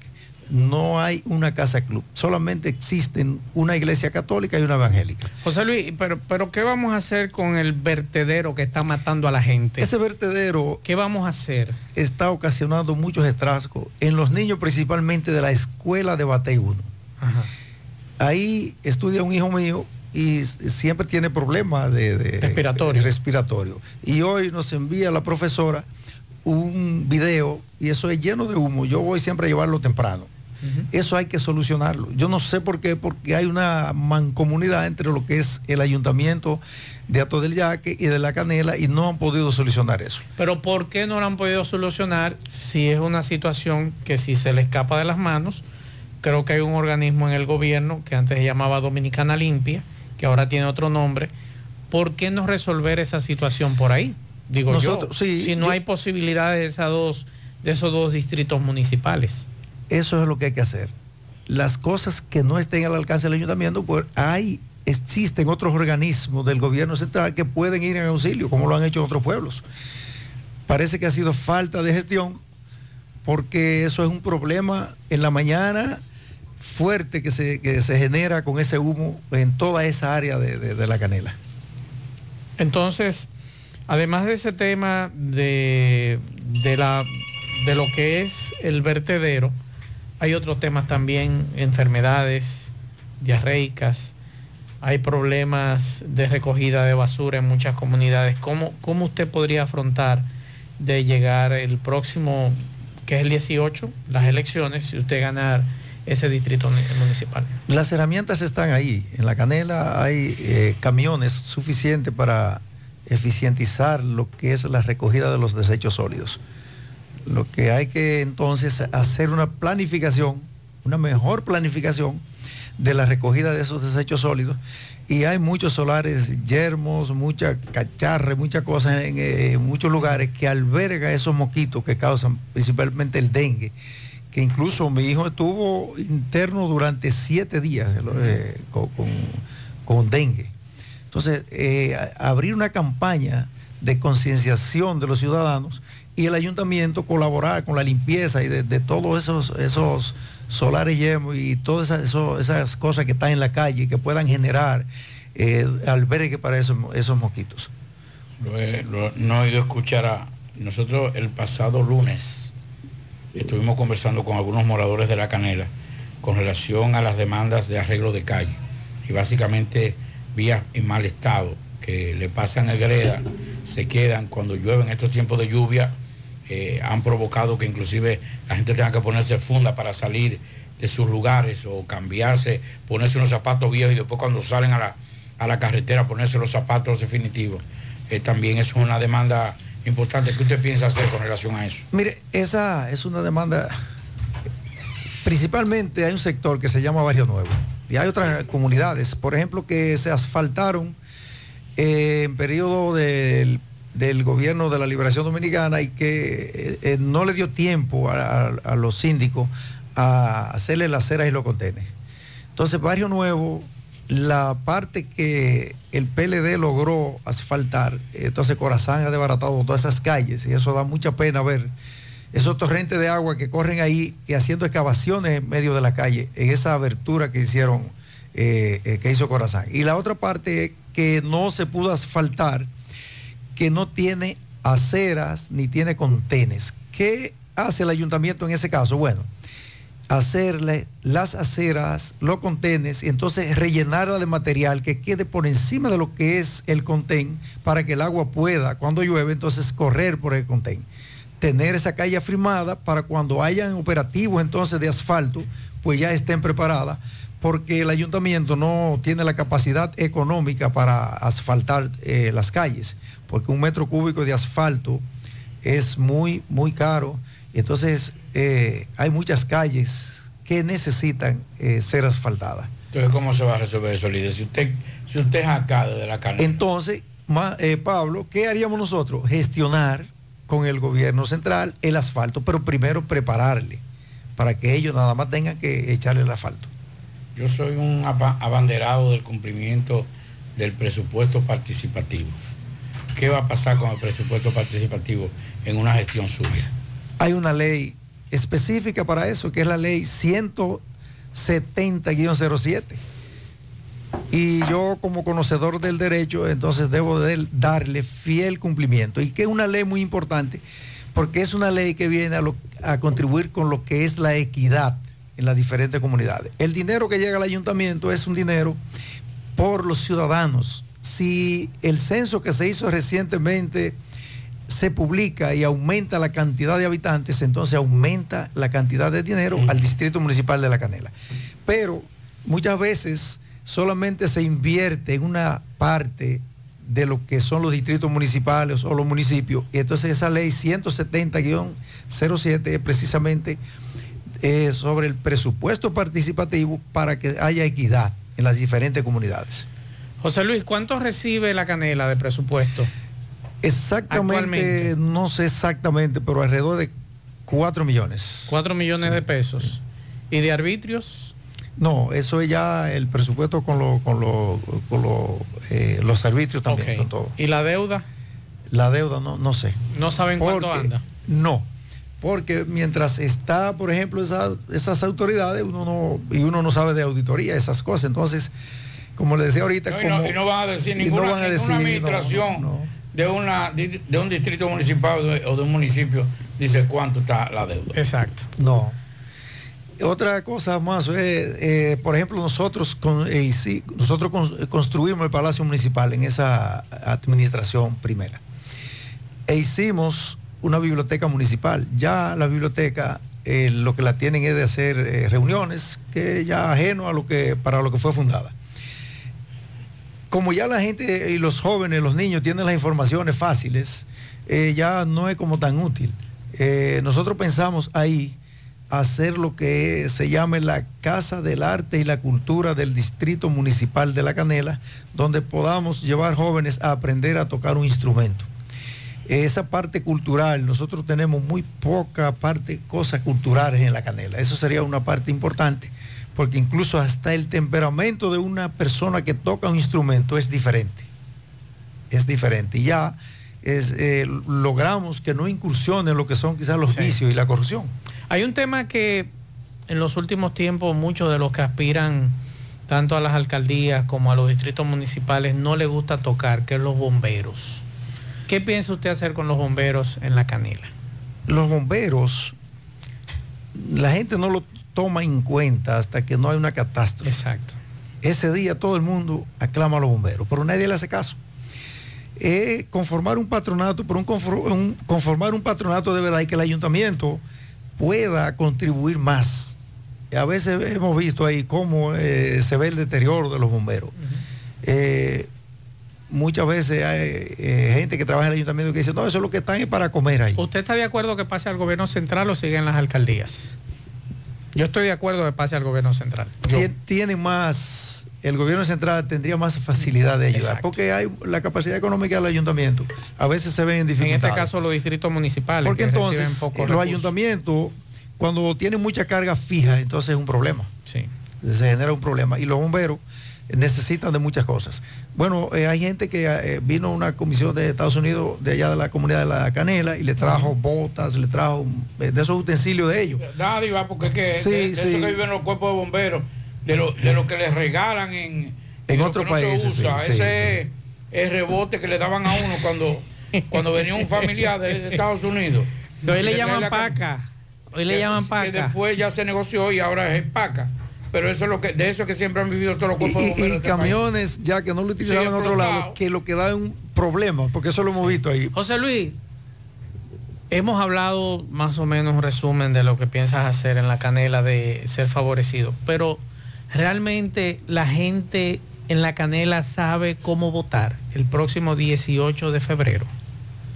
no hay una casa club, solamente existen una iglesia católica y una evangélica. José Luis, pero, pero ¿qué vamos a hacer con el vertedero que está matando a la gente? Ese vertedero... ¿Qué vamos a hacer? Está ocasionando muchos estragos en los niños principalmente de la escuela de Batey 1. Ajá. Ahí estudia un hijo mío y siempre tiene problemas de, de, respiratorio. De respiratorio. Y hoy nos envía la profesora un video y eso es lleno de humo. Yo voy siempre a llevarlo temprano. Uh -huh. Eso hay que solucionarlo. Yo no sé por qué, porque hay una mancomunidad entre lo que es el ayuntamiento de Ato del Yaque y de La Canela y no han podido solucionar eso. Pero ¿por qué no lo han podido solucionar si es una situación que si se le escapa de las manos? Creo que hay un organismo en el gobierno que antes se llamaba Dominicana Limpia, que ahora tiene otro nombre. ¿Por qué no resolver esa situación por ahí? Digo Nosotros, yo, sí, si no yo, hay posibilidades de, esas dos, de esos dos distritos municipales. Eso es lo que hay que hacer. Las cosas que no estén al alcance del ayuntamiento, pues hay, existen otros organismos del gobierno central que pueden ir en auxilio, como lo han hecho en otros pueblos. Parece que ha sido falta de gestión, porque eso es un problema en la mañana fuerte que se, que se genera con ese humo en toda esa área de, de, de la canela. Entonces, además de ese tema de, de, la, de lo que es el vertedero, hay otros temas también, enfermedades diarreicas, hay problemas de recogida de basura en muchas comunidades. ¿Cómo, cómo usted podría afrontar de llegar el próximo, que es el 18, las elecciones, si usted ganar ese distrito municipal? Las herramientas están ahí. En la canela hay eh, camiones suficientes para eficientizar lo que es la recogida de los desechos sólidos. Lo que hay que entonces hacer una planificación, una mejor planificación de la recogida de esos desechos sólidos. Y hay muchos solares yermos, mucha cacharre, muchas cosas en, eh, en muchos lugares que alberga esos mosquitos que causan principalmente el dengue que incluso mi hijo estuvo interno durante siete días eh, con, con, con, dengue. Entonces, eh, abrir una campaña de concienciación de los ciudadanos y el ayuntamiento colaborar con la limpieza y de, todos esos, esos solares y todas esas, esas cosas que están en la calle que puedan generar eh, albergue para esos, esos mosquitos. No he ido escuchar a... Nosotros el pasado lunes estuvimos conversando con algunos moradores de La Canela con relación a las demandas de arreglo de calle y básicamente vías en mal estado que le pasan el greda, se quedan cuando llueve en estos tiempos de lluvia, eh, han provocado que inclusive la gente tenga que ponerse funda para salir de sus lugares o cambiarse, ponerse unos zapatos viejos y después cuando salen a la, a la carretera ponerse los zapatos definitivos. Eh, también es una demanda importante. ¿Qué usted piensa hacer con relación a eso? Mire, esa es una demanda. Principalmente hay un sector que se llama Barrio Nuevo y hay otras comunidades, por ejemplo, que se asfaltaron eh, en periodo del, del gobierno de la Liberación Dominicana y que eh, eh, no le dio tiempo a, los síndicos a hacerle las ceras y los contenes. Entonces, Barrio Nuevo, la parte que el PLD logró asfaltar, entonces Corazán ha desbaratado todas esas calles y eso da mucha pena ver esos torrentes de agua que corren ahí y haciendo excavaciones en medio de la calle, en esa abertura que hicieron, eh, que hizo Corazán. Y la otra parte que no se pudo asfaltar, que no tiene aceras ni tiene contenes. ¿Qué hace el ayuntamiento en ese caso? Bueno, hacerle las aceras, los contenes, y entonces rellenarla de material que quede por encima de lo que es el contén para que el agua pueda, cuando llueve, entonces correr por el contén. Tener esa calle afirmada para cuando hayan operativos entonces de asfalto, pues ya estén preparadas, porque el ayuntamiento no tiene la capacidad económica para asfaltar eh, las calles, porque un metro cúbico de asfalto es muy, muy caro. Entonces, eh, hay muchas calles que necesitan eh, ser asfaltadas. Entonces, ¿cómo se va a resolver eso, líder? Si usted, si usted es acá desde la canela. Entonces, ma- eh, Pablo, ¿qué haríamos nosotros? Gestionar con el gobierno central el asfalto, pero primero prepararle para que ellos nada más tengan que echarle el asfalto. Yo soy un abanderado del cumplimiento del presupuesto participativo. ¿Qué va a pasar con el presupuesto participativo en una gestión suya? Hay una ley específica para eso, que es la ley 170-07. Y yo como conocedor del derecho, entonces debo de darle fiel cumplimiento. Y que es una ley muy importante, porque es una ley que viene a contribuir con lo que es la equidad en las diferentes comunidades. El dinero que llega al ayuntamiento es un dinero por los ciudadanos. Si el censo que se hizo recientemente se publica y aumenta la cantidad de habitantes, entonces aumenta la cantidad de dinero al distrito municipal de La Canela. Pero muchas veces solamente se invierte en una parte de lo que son los distritos municipales o los municipios. Y entonces esa ley 170-07 es precisamente eh, sobre el presupuesto participativo para que haya equidad en las diferentes comunidades. José Luis, ¿cuánto recibe la canela de presupuesto? Exactamente, no sé exactamente, pero alrededor de 4 millones. 4 millones de pesos. ¿Y de arbitrios? No, eso es ya el presupuesto con, lo- con, lo- con lo, eh, los arbitrios también, Ok. con todo. ¿Y la deuda? La deuda no, no sé. ¿No saben cuánto anda? No, porque mientras está, por ejemplo, esa- esas autoridades, uno no, y uno no sabe de auditoría, esas cosas. Entonces, como le decía ahorita, No, y, no, como- y no van a decir no ninguna, van a ninguna decir, no, administración no, De, una, de, un distrito municipal de- o de un municipio dice cuánto está la deuda. Exacto. No. Otra cosa más, eh, eh, por ejemplo, nosotros, con, eh, sí, nosotros cons- construimos el Palacio Municipal en esa administración primera. E hicimos una biblioteca municipal. Ya la biblioteca eh, lo que la tienen es de hacer eh, reuniones, que ya ajeno a lo que, para lo que fue fundada. Como ya la gente y los jóvenes, los niños tienen las informaciones fáciles, eh, ya no es como tan útil. Eh, nosotros pensamos ahí hacer lo que se llame la Casa del Arte y la Cultura del Distrito Municipal de La Canela, donde podamos llevar jóvenes a aprender a tocar un instrumento. Esa parte cultural, nosotros tenemos muy poca parte, cosas culturales en La Canela. Eso sería una parte importante, porque incluso hasta el temperamento de una persona que toca un instrumento es diferente. Es diferente. Y ya es, eh, logramos que no incursionen lo que son quizás los vicios y la corrupción. Hay un tema que en los últimos tiempos muchos de los que aspiran tanto a las alcaldías como a los distritos municipales no les gusta tocar, que es los bomberos. ¿Qué piensa usted hacer con los bomberos en la canela? Los bomberos, la gente no lo toma en cuenta hasta que no hay una catástrofe. Exacto. Ese día todo el mundo aclama a los bomberos, pero nadie le hace caso. Eh, conformar un patronato, pero un, confor- un- conformar un patronato de verdad y que el ayuntamiento pueda contribuir más. Y a veces hemos visto ahí cómo eh, se ve el deterioro de los bomberos. Eh, muchas veces hay eh, gente que trabaja en el ayuntamiento que dice, no, eso es lo que están es para comer ahí. ¿Usted está de acuerdo que pase al gobierno central o sigue en las alcaldías? Yo estoy de acuerdo que pase al gobierno central. Tien- Tiene más, el gobierno central tendría más facilidad de ayudar, Exacto. porque hay la capacidad económica del ayuntamiento. A veces se ven en En dificultades. este caso los distritos municipales. Porque que entonces pocos los recursos. ayuntamientos, cuando tienen mucha carga fija, entonces es un problema. Sí. Se genera un problema. Y los bomberos necesitan de muchas cosas. Bueno, eh, hay gente que eh, vino una comisión de Estados Unidos, de allá de la comunidad de la Canela, y le trajo botas, le trajo eh, de esos utensilios de ellos. Nadie va porque es que Sí, de, de sí. eso que viven los cuerpos de bomberos, de lo, de lo que les regalan en, En lo otros que no se países, usa. sí, sí, Ese es rebote que le daban a uno cuando, cuando venía un familiar de, de Estados Unidos. Hoy le Que llaman la- paca. Hoy le que- llaman Que paca. después ya se negoció y ahora es paca. Pero eso es lo que, de eso es que siempre han vivido todos los Y, cuerpos de y- bomberos. y este país. camiones, ya que no lo utilizaban en otro lado, que lo que da es un problema, porque eso lo hemos visto ahí. José Luis, hemos hablado más o menos un resumen de lo que piensas hacer en la canela de ser favorecido, pero realmente la gente en la canela sabe cómo votar el próximo 18 de febrero.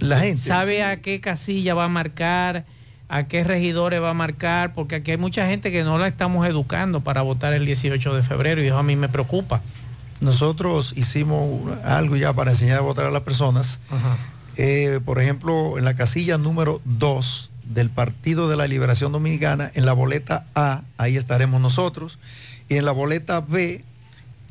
La gente. Sabe a qué casilla va a marcar, a qué regidores va a marcar, porque aquí hay mucha gente que no la estamos educando para votar el 18 de febrero y eso a mí me preocupa. Nosotros hicimos algo ya para enseñar a votar a las personas. Eh, por ejemplo, en la casilla número 2 del Partido de la Liberación Dominicana, en la boleta A, ahí estaremos nosotros. Y en la boleta B,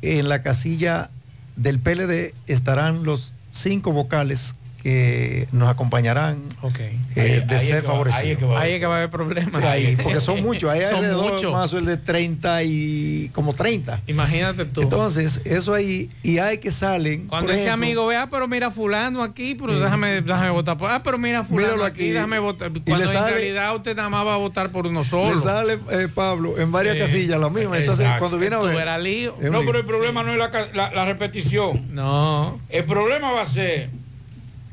en la casilla del PLD, estarán los cinco vocales que nos acompañarán eh, Ahí- de ahí es ser que va- favorecidos. ahí es que va- ahí es que va a haber problemas. Sí, ahí, porque son muchos, hay Son alrededor muchos. más el de 30 y como 30. Imagínate tú. Entonces, eso ahí, y hay que salen. Cuando ese ejemplo, amigo vea, pero mira fulano aquí, pero déjame, déjame votar por. Ah, pero mira fulano Míralo aquí, aquí. déjame votar. Y Cuando le en sale- realidad usted nada más va a votar por uno solo. Le sale eh, Pablo en varias Sí. casillas la misma. Entonces, Exacto. cuando viene a ver. lío. No, pero el problema no es la, ca- la- la repetición. No. El problema va a ser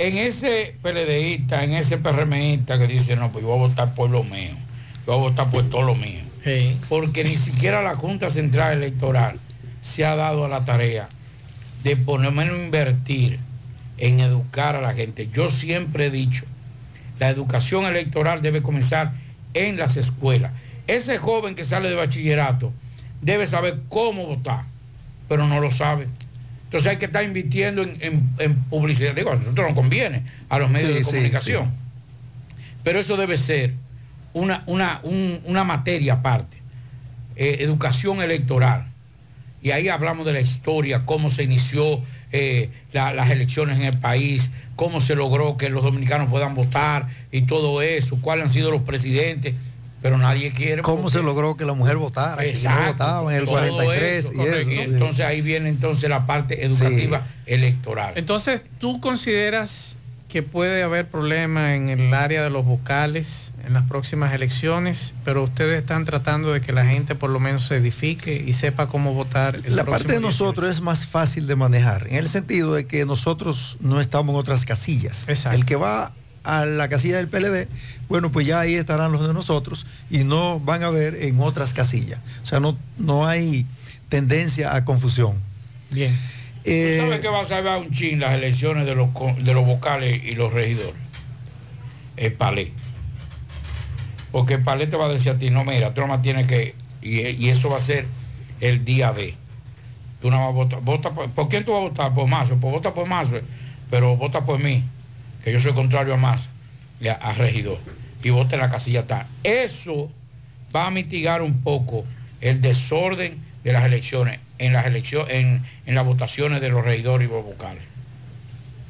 en ese PLDista, en ese PRMista que dice, no, pues yo voy a votar por lo mío. Yo voy a votar por todo lo mío. Porque ni siquiera la Junta Central Electoral se ha dado a la tarea de por lo menos invertir en educar a la gente. Yo siempre he dicho, la educación electoral debe comenzar en las escuelas. Ese joven que sale de bachillerato debe saber cómo votar, pero no lo sabe. Entonces hay que estar invirtiendo en, en- en publicidad. Digo, a nosotros nos conviene, a los medios Sí, de sí, comunicación. Pero eso debe ser una, una, un- una materia aparte. Eh, educación electoral. Y ahí hablamos de la historia, cómo se inició eh, la- las elecciones en el país, cómo se logró que los dominicanos puedan votar y todo eso, cuáles han sido los presidentes, pero nadie quiere. ¿Cómo se logró que la mujer votara? Que no Exacto, votaba en el todo 43 eso, y correcto. eso. Y entonces ahí viene entonces la parte educativa electoral. Entonces, ¿tú consideras que puede haber problemas en el área de los vocales en las próximas elecciones, pero ustedes están tratando de que la gente por lo menos se edifique y sepa cómo votar el La parte de 18? nosotros es más fácil de manejar, en el sentido de que nosotros no estamos en otras casillas. El que va a la casilla del PLD, bueno, pues ya ahí estarán los de nosotros y no van a ver en otras casillas. O sea, no, no hay tendencia a confusión. Bien. ¿Tú sabes que va a salvar un chin las elecciones de los, de los vocales y los regidores? El palé. Porque el palé te va a decir a ti, no, mira, tú nada más tienes que, y, y eso va a ser el día B. Tú nada más votas, vota por, ¿por quién tú vas a votar? Por Mazo, pues vota por Mazo, pero vota por mí, que yo soy contrario a y a, a regidor, y vota en la casilla tal. Eso va a mitigar un poco el desorden de las elecciones, en las elecciones, en, en las votaciones de los regidores y los vocales.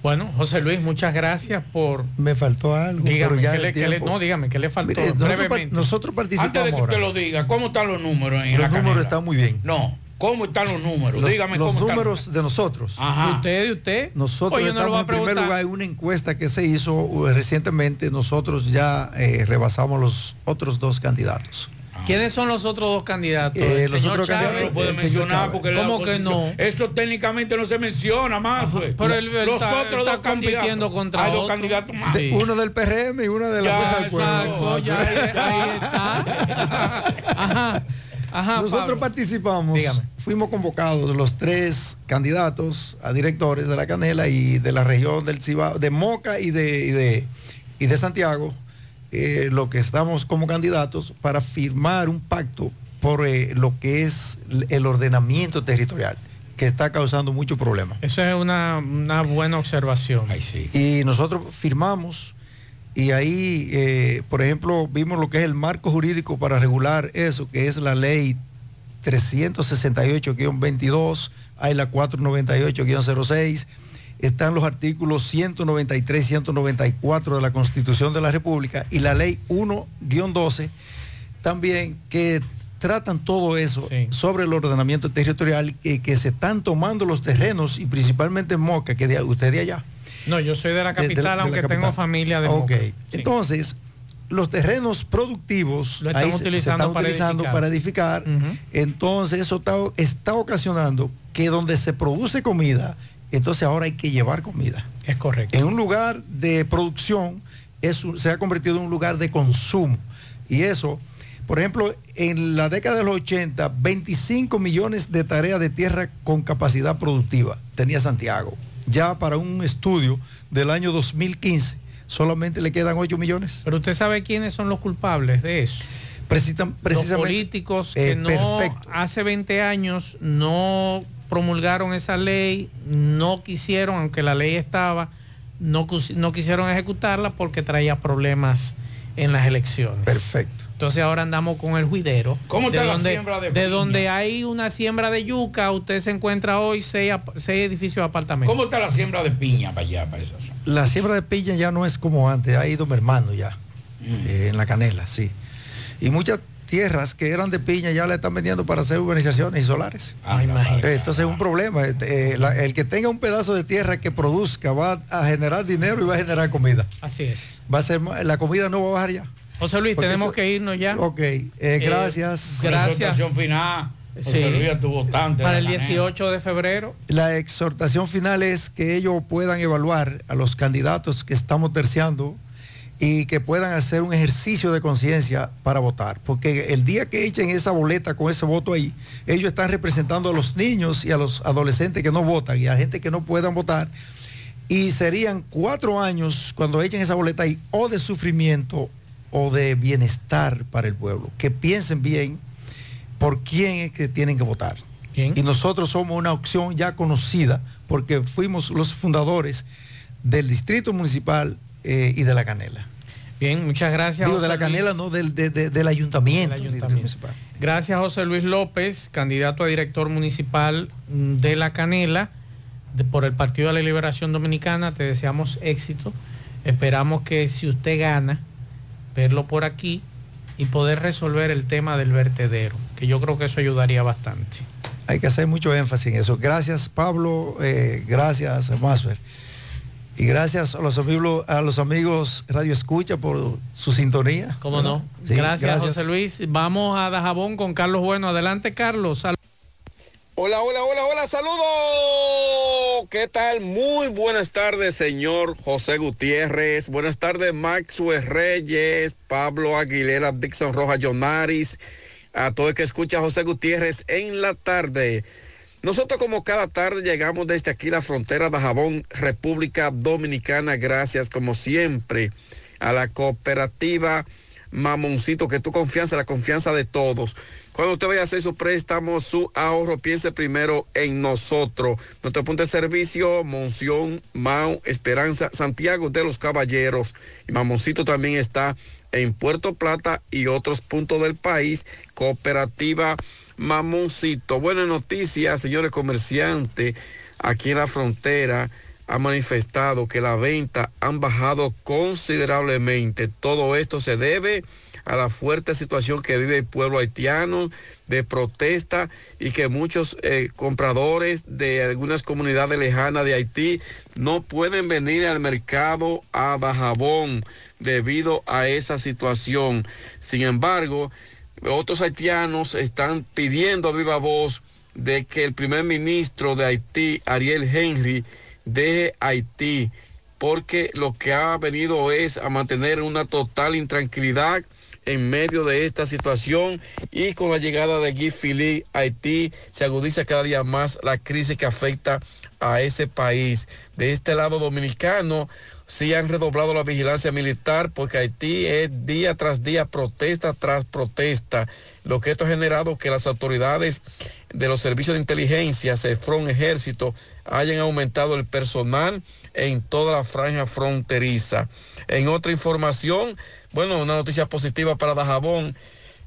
Bueno, José Luis, muchas gracias por... Me faltó algo. Dígame, pero ya ¿qué el le, tiempo- no, dígame, ¿qué le faltó? Mire, nosotros, pa- brevemente. nosotros participamos Antes de que ahora. usted lo diga, ¿cómo están los números en Los la números canela? están muy bien. No, ¿cómo están los números? Los, Dígame los cómo están. números de nosotros. Ajá. ¿Y usted, y usted? Nosotros Oye, yo no lo estamos en primer lugar en una encuesta que se hizo uh, recientemente. Nosotros ya eh, rebasamos los otros dos candidatos. ¿Quiénes son los otros dos candidatos? Eh, El los señor otros Chávez. candidatos, puede el mencionar porque ¿Cómo que no? Eso técnicamente no se menciona más. güey. pero él- él los está- otros está dos candidatos. compitiendo contra Hay dos otro. candidatos más. De- Uno del PRM y uno de la Ya, Fuerza del Pueblo. Exacto, ya ahí, ahí está. Ajá. Ajá, Nosotros Pablo. participamos, Dígame. fuimos convocados los tres candidatos a directores de la Canela y de la región del Cibao, de Moca y de, y de, y de Santiago, eh, lo que estamos como candidatos para firmar un pacto por eh, lo que es el ordenamiento territorial, que está causando muchos problemas. Eso es una, una buena observación. Y nosotros firmamos y ahí, eh, por ejemplo, vimos lo que es el marco jurídico para regular eso, que es la ley 368-22, hay la 498-06, están los artículos 193 194 de la Constitución de la República y la ley 1-12 también que tratan todo eso sobre el ordenamiento territorial y que se están tomando los terrenos y principalmente en Moca, que de, usted de allá. No, yo soy de la De- de- capital, la aunque capital. tengo familia de Ok. Entonces, los terrenos productivos Lo están ahí se- se, utilizando están para utilizando edificar. para edificar. Entonces, eso está, está ocasionando que donde se produce comida, entonces ahora hay que llevar comida. Es correcto. En un lugar de producción es se ha convertido en un lugar de consumo. Y eso, por ejemplo, en la década de los 80, 25 millones de tareas de tierra con capacidad productiva tenía Santiago. Ya para un estudio del año 2015, solamente le quedan 8 millones. Pero usted sabe quiénes son los culpables de eso. Precisa- Los precisamente- políticos que Eh, no perfecto. hace 20 años no promulgaron esa ley, no quisieron, aunque la ley estaba, no, no quisieron ejecutarla porque traía problemas en las elecciones. Perfecto. Entonces ahora andamos con el juidero. ¿Cómo está de la donde, siembra de de piña? donde hay una siembra de yuca, usted se encuentra hoy seis, seis edificios de apartamentos. ¿Cómo está la siembra de piña para allá, para esa zona? La siembra de piña ya no es como antes, ha ido mermando ya, Mm. eh, en la canela, sí. Y muchas tierras que eran de piña ya la están vendiendo para hacer urbanizaciones y solares. Ah, imagínate. Eh, Entonces es un problema. eh, la- el que tenga un pedazo de tierra que produzca va a generar dinero y va a generar comida. Así es. Va a ser, la comida no va a bajar ya. José Luis, Porque tenemos eso- que irnos ya. Ok, eh, gracias. La exhortación final. José Luis estuvo tanto. Para de el la canela. 18 de febrero. La exhortación final es que ellos puedan evaluar a los candidatos que estamos terciando y que puedan hacer un ejercicio de conciencia para votar. Porque el día que echen esa boleta con ese voto ahí, ellos están representando a los niños y a los adolescentes que no votan y a gente que no puedan votar. Y serían cuatro años cuando echen esa boleta ahí o de sufrimiento o de bienestar para el pueblo. Que piensen bien por quién es que tienen que votar. Y nosotros somos una opción ya conocida porque fuimos los fundadores del distrito municipal eh, y de la Canela. Bien, muchas gracias. Digo, José de la Luis. Canela, no del, de- de- del ayuntamiento. Del ayuntamiento. Gracias José Luis López, candidato a director municipal de La Canela de- por el Partido de la Liberación Dominicana. Te deseamos éxito. Esperamos que si usted gana, verlo por aquí y poder resolver el tema del vertedero, que yo creo que eso ayudaría bastante. Hay que hacer mucho énfasis en eso. Gracias, Pablo. eh, gracias, Masfer. Y gracias a los amigos, a los amigos Radio Escucha por su sintonía. ¿Cómo no? Sí, gracias, José Luis. Vamos a Dajabón con Carlos Bueno. Adelante, Carlos. Hola, hola, hola, hola, saludos. ¿Qué tal? Muy buenas tardes, señor José Gutiérrez. Buenas tardes, Maxwell Reyes, Pablo Aguilera, Dixon Rojas Jonaris, a todo el que escucha José Gutiérrez en la tarde. Nosotros como cada tarde llegamos desde aquí la frontera de Jabón, República Dominicana, gracias como siempre a la cooperativa Mamoncito, que tu confianza, la confianza de todos. Cuando usted vaya a hacer su préstamo, su ahorro, piense primero en nosotros. Nuestro punto de servicio, Monción, Mau, Esperanza, Santiago de los Caballeros. Y Mamoncito también está en Puerto Plata y otros puntos del país. Cooperativa Mamoncito. Buenas noticias, señores comerciantes, aquí en la frontera. ha manifestado que la venta han bajado considerablemente. Todo esto se debe la fuerte situación que vive el pueblo haitiano de protesta y que muchos eh, compradores de algunas comunidades lejanas de Haití no pueden venir al mercado a Bajabón debido a esa situación. Sin embargo, otros haitianos están pidiendo a viva voz de que el primer ministro de Haití, Ariel Henry, deje Haití, porque lo que ha venido es a mantener una total intranquilidad en medio de esta situación y con la llegada de Guy Philippe a Haití se agudiza cada día más la crisis que afecta a ese país. De este lado dominicano, sí han redoblado la vigilancia militar porque Haití es día tras día protesta tras protesta, lo que esto ha generado que las autoridades de los servicios de inteligencia, CEFRON, Ejército, hayan aumentado el personal en toda la franja fronteriza. En otra información, bueno, una noticia positiva para Dajabón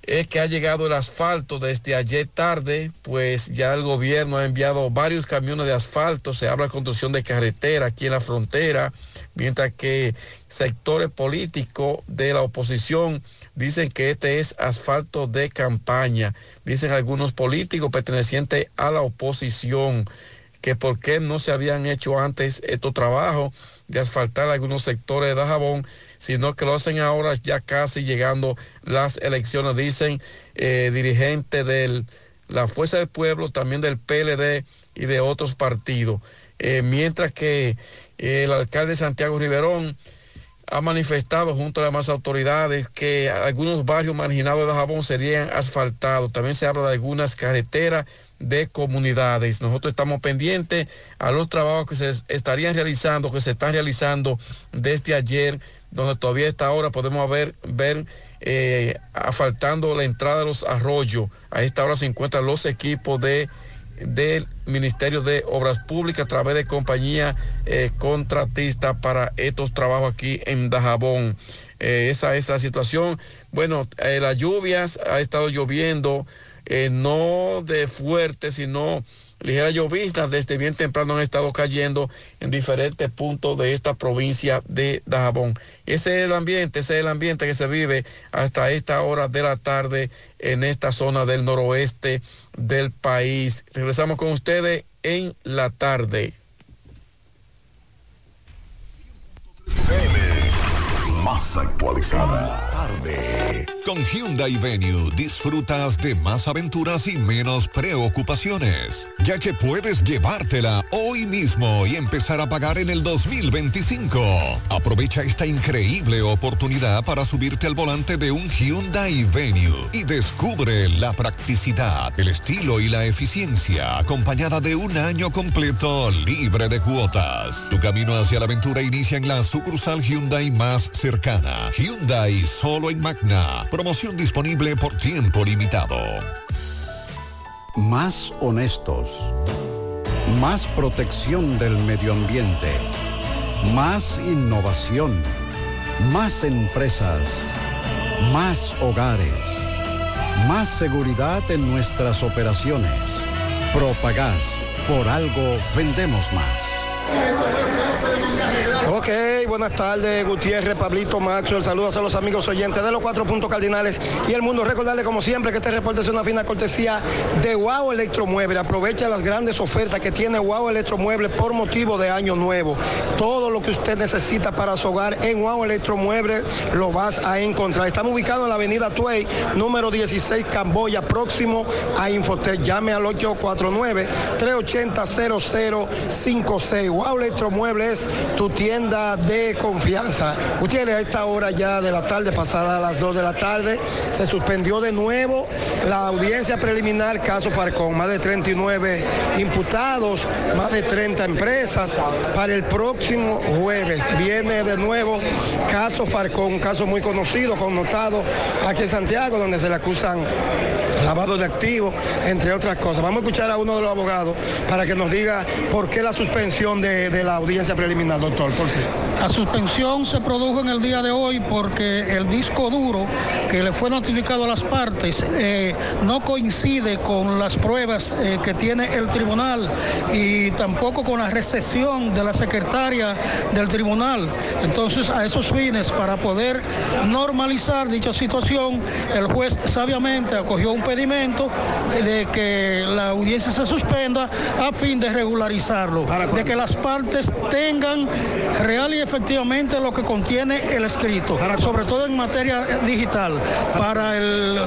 es que ha llegado el asfalto desde ayer tarde, pues ya el gobierno ha enviado varios camiones de asfalto, se habla de construcción de carretera aquí en la frontera, mientras que sectores políticos de la oposición dicen que este es asfalto de campaña, dicen algunos políticos pertenecientes a la oposición que por qué no se habían hecho antes estos trabajos de asfaltar algunos sectores de Dajabón, sino que lo hacen ahora ya casi llegando las elecciones, dicen eh, dirigentes de la Fuerza del Pueblo, también del PLD y de otros partidos. Eh, mientras que eh, el alcalde Santiago Riverón ha manifestado junto a las demás autoridades que algunos barrios marginados de Dajabón serían asfaltados. También se habla de algunas carreteras de comunidades. Nosotros estamos pendientes a los trabajos que se estarían realizando, que se están realizando desde ayer, donde todavía a esta hora podemos ver, ver eh, la entrada de los arroyos. A esta hora se encuentran los equipos de del Ministerio de Obras Públicas a través de compañía eh, contratista para estos trabajos aquí en Dajabón. Eh, esa es la situación. Bueno, eh, las lluvias ha estado lloviendo, eh, no de fuerte, sino ligeras lloviznas desde bien temprano han estado cayendo en diferentes puntos de esta provincia de Dajabón. Ese es el ambiente, ese es el ambiente que se vive hasta esta hora de la tarde en esta zona del noroeste del país. Regresamos con ustedes en la tarde. Más actualizada. Tarde. Con Hyundai Venue disfrutas de más aventuras y menos preocupaciones, ya que puedes llevártela hoy mismo y empezar a pagar en el 2025. Aprovecha esta increíble oportunidad para subirte al volante de un Hyundai Venue y descubre la practicidad, el estilo y la eficiencia acompañada de un año completo libre de cuotas. Tu camino hacia la aventura inicia en la sucursal Hyundai más cercana. Hyundai solo en Magna. Promoción disponible por tiempo limitado. Más honestos. Más protección del medio ambiente. Más innovación. Más empresas. Más hogares. Más seguridad en nuestras operaciones. Propagás. Por algo vendemos más. Ok, buenas tardes, Gutiérrez, Pablito, Maxwell, saludos a los amigos oyentes de los cuatro puntos cardinales y el mundo. Recordarle como siempre que este reporte es una fina cortesía de Wow Electromueble. Aprovecha las grandes ofertas que tiene Wow Electromueble por motivo de año nuevo. Todo lo que usted necesita para su hogar en Wow Electromueble lo vas a encontrar. Estamos ubicados en la avenida Tuey, número 16, Camboya, próximo a Infotec. Llame al 849-380-0056. Wow Electromueble es tu tienda de confianza. Gutiérrez, a esta hora ya de la tarde, pasada a las 2 de la tarde, se suspendió de nuevo la audiencia preliminar caso Farcón. Más de 39 imputados, más de 30 empresas. Para el próximo jueves viene de nuevo caso Farcón, un caso muy conocido, connotado aquí en Santiago, donde se le acusan lavado de activos, entre otras cosas. Vamos a escuchar a uno de los abogados para que nos diga por qué la suspensión de, de la audiencia preliminar, doctor. ¿Por qué? La suspensión se produjo en el día de hoy porque el disco duro que le fue notificado a las partes eh, no coincide con las pruebas eh, que tiene el tribunal y tampoco con la recesión de la secretaria del tribunal. Entonces, a esos fines, para poder normalizar dicha situación, el juez sabiamente acogió un pedimento de que la audiencia se suspenda a fin de regularizarlo, de que las partes tengan real y efectivamente lo que contiene el escrito, sobre todo en materia digital, para el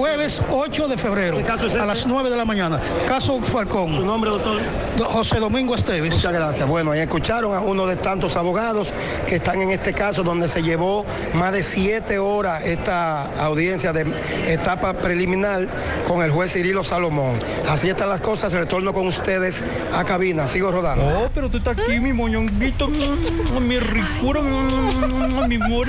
jueves 8 de febrero a las 9 de la mañana. Caso Falcón. ¿Su nombre, doctor? José Domingo Esteves. Muchas gracias. Bueno, ahí escucharon a uno de tantos abogados que están en este caso donde se llevó más de siete horas esta audiencia de etapa preliminar con el juez Cirilo Salomón. Así están las cosas, retorno con ustedes a cabina. Sigo rodando. Oh, pero tú estás aquí, mi moñonguito, mm, mi ricura, mm, mi amor.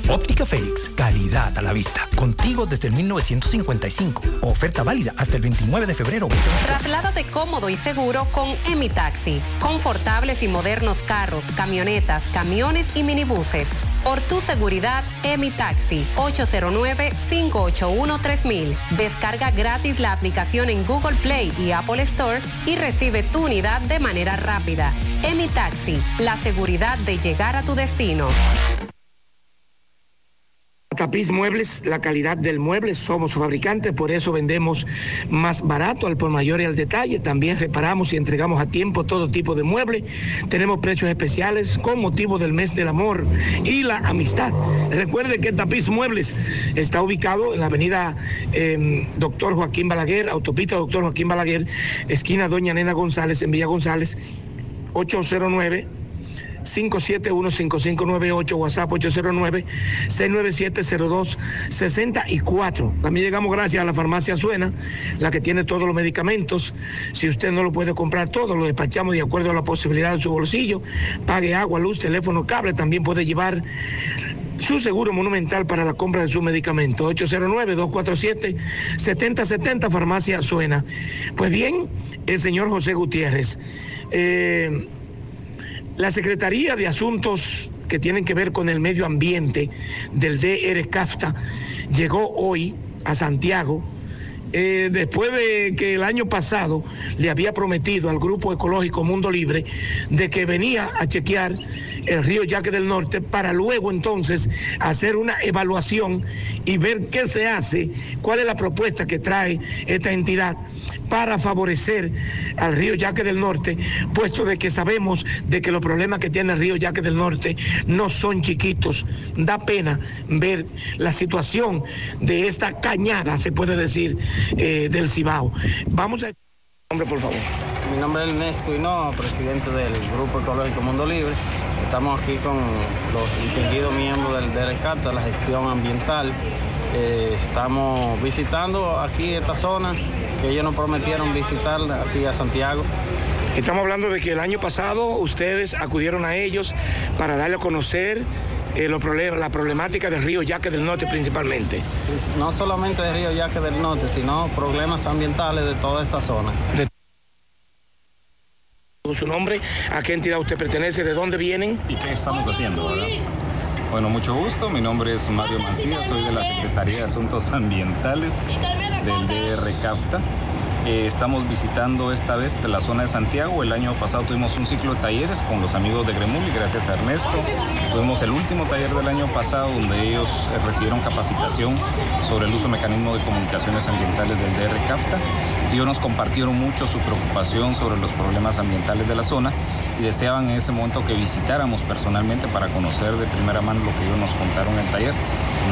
Óptica Félix, calidad a la vista. Contigo desde el 1955. Oferta válida hasta el 29 de febrero. Trasládate cómodo y seguro con Emi Taxi. Confortables y modernos carros, camionetas, camiones y minibuses. Por tu seguridad, Emi Taxi 809-581-3000. Descarga gratis la aplicación en Google Play y Apple Store y recibe tu unidad de manera rápida. Emi Taxi, la seguridad de llegar a tu destino. Tapiz Muebles, la calidad del mueble, somos fabricantes, por eso vendemos más barato al por mayor y al detalle. También reparamos y entregamos a tiempo todo tipo de mueble. Tenemos precios especiales con motivo del mes del amor y la amistad. Recuerde que Tapiz Muebles está ubicado en la avenida eh, Doctor Joaquín Balaguer, autopista Doctor Joaquín Balaguer, esquina Doña Nena González, en Villa González, 809. 571-5598, WhatsApp 809-697-0264. También llegamos gracias a la farmacia Suena, la que tiene todos los medicamentos. Si usted no lo puede comprar todo, lo despachamos de acuerdo a la posibilidad de su bolsillo. Pague agua, luz, teléfono, cable. También puede llevar su seguro monumental para la compra de su medicamento. 809-247-7070, farmacia Suena. Pues bien, el señor José Gutiérrez. Eh, la Secretaría de Asuntos que tienen que ver con el medio ambiente del DR CAFTA llegó hoy a Santiago eh, después de que el año pasado le había prometido al Grupo Ecológico Mundo Libre de que venía a chequear el río Yaque del Norte para luego entonces hacer una evaluación y ver qué se hace, cuál es la propuesta que trae esta entidad para favorecer al río Yaque del Norte, puesto de que sabemos de que los problemas que tiene el río Yaque del Norte no son chiquitos. Da pena ver la situación de esta cañada, se puede decir, eh, del Cibao. Vamos a... Hombre, por favor. Mi nombre es Ernesto Hinoa, presidente del Grupo Ecológico Mundo Libre. Estamos aquí con los distinguidos miembros del DRCAT, de la gestión ambiental. Eh, estamos visitando aquí esta zona que ellos nos prometieron visitar aquí a Santiago. Estamos hablando de que el año pasado ustedes acudieron a ellos para darle a conocer eh, los problemas, la problemática del río Yaque del Norte principalmente. No solamente del río Yaque del Norte, sino problemas ambientales de toda esta zona. De su nombre, a qué entidad usted pertenece, de dónde vienen y qué estamos haciendo, ¿verdad? Bueno, mucho gusto. Mi nombre es Mario Mancía, soy de la Secretaría de Asuntos Ambientales del DR CAFTA. Eh, estamos visitando esta vez la zona de Santiago. El año pasado tuvimos un ciclo de talleres con los amigos de Gremul y gracias a Ernesto. Tuvimos el último taller del año pasado donde ellos eh, recibieron capacitación sobre el uso de mecanismos de comunicaciones ambientales del DR CAFTA. Ellos nos compartieron mucho su preocupación sobre los problemas ambientales de la zona y deseaban en ese momento que visitáramos personalmente para conocer de primera mano lo que ellos nos contaron en el taller.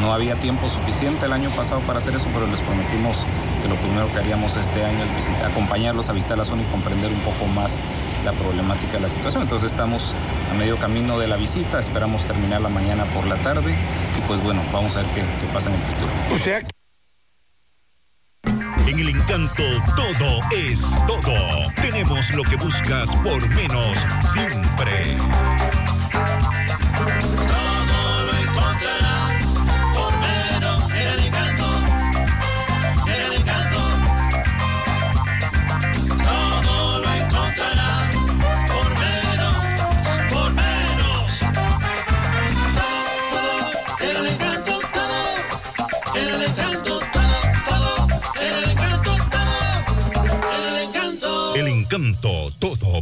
No había tiempo suficiente el año pasado para hacer eso, pero les prometimos que lo primero que haríamos este año es visitar, acompañarlos a visitar la zona y comprender un poco más la problemática de la situación. Entonces estamos a medio camino de la visita, esperamos terminar la mañana por la tarde y pues bueno, vamos a ver qué, qué pasa en el futuro. O sea, En En el encanto todo es todo. Tenemos lo que buscas por menos siempre. Encanto todo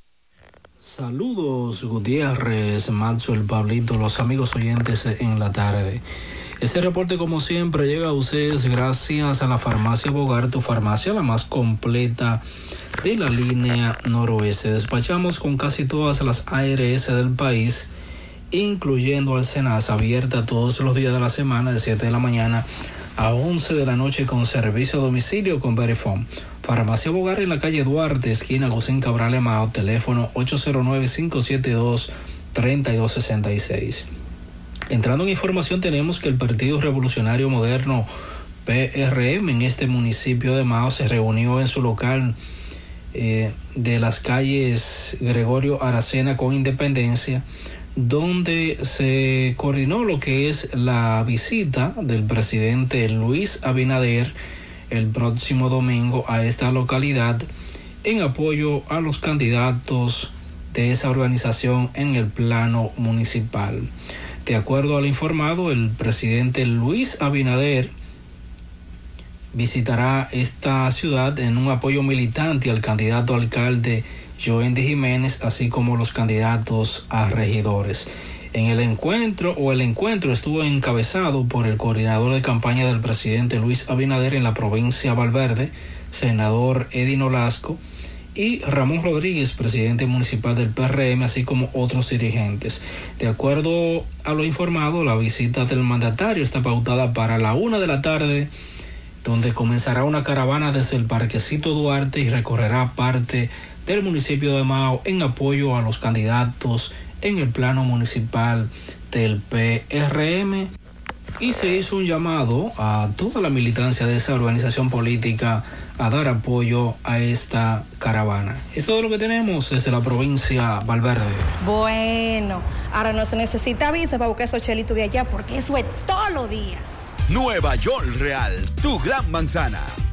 Saludos Gutiérrez, Maxo, el Pablito, los amigos oyentes en la tarde. Este reporte como siempre llega a ustedes gracias a la farmacia Bogar, tu farmacia la más completa de la línea noroeste. Despachamos con casi todas las ARS del país, incluyendo al Senas, abierta todos los días de la semana de 7 de la mañana a 11 de la noche con servicio a domicilio con Verifone. Farmacia Bogar en la calle Duarte, esquina José Cabral Emao, teléfono 809-572-3266. Entrando en información tenemos que el Partido Revolucionario Moderno PRM en este municipio de Mao se reunió en su local eh, de las calles Gregorio Aracena con Independencia donde se coordinó lo que es la visita del presidente Luis Abinader el próximo domingo a esta localidad en apoyo a los candidatos de esa organización en el plano municipal. De acuerdo al informado, el presidente Luis Abinader visitará esta ciudad en un apoyo militante al candidato alcalde Joendy Jiménez, así como los candidatos a regidores. En el encuentro o el encuentro estuvo encabezado por el coordinador de campaña del presidente Luis Abinader en la provincia Valverde, senador Edino Lasco, y Ramón Rodríguez, presidente municipal del PRM, así como otros dirigentes. De acuerdo a lo informado, la visita del mandatario está pautada para la una de la tarde, donde comenzará una caravana desde el Parquecito Duarte y recorrerá parte del municipio de Mao en apoyo a los candidatos en el plano municipal del PRM y se hizo un llamado a toda la militancia de esa organización política a dar apoyo a esta caravana. Es todo lo que tenemos desde la provincia Valverde. Bueno, ahora no se necesita visa para buscar esos chelitos de allá porque eso es todo lo día. Nueva York Real, tu gran manzana.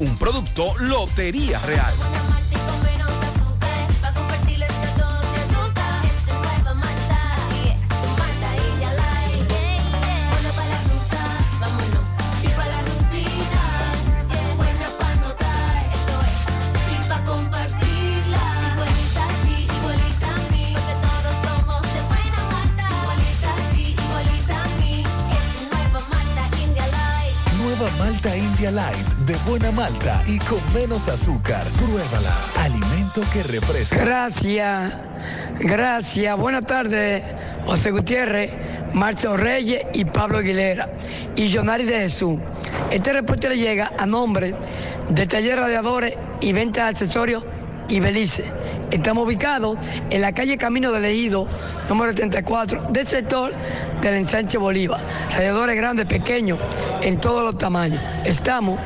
Un producto Lotería Real. Malta India Light de buena malta y con menos azúcar. Pruébala. Alimento que refresca. Gracias, gracias. Buenas tardes, José Gutiérrez, Marcio Reyes y Pablo Aguilera y Jonari de Jesús. Este reporte le llega a nombre de Taller Radiadores y Venta de Accesorios y Belice. Estamos ubicados en la calle Camino del Ejido, número 34, del sector del ensanche Bolívar. Radiadores grandes, pequeños, en todos los tamaños. Estamos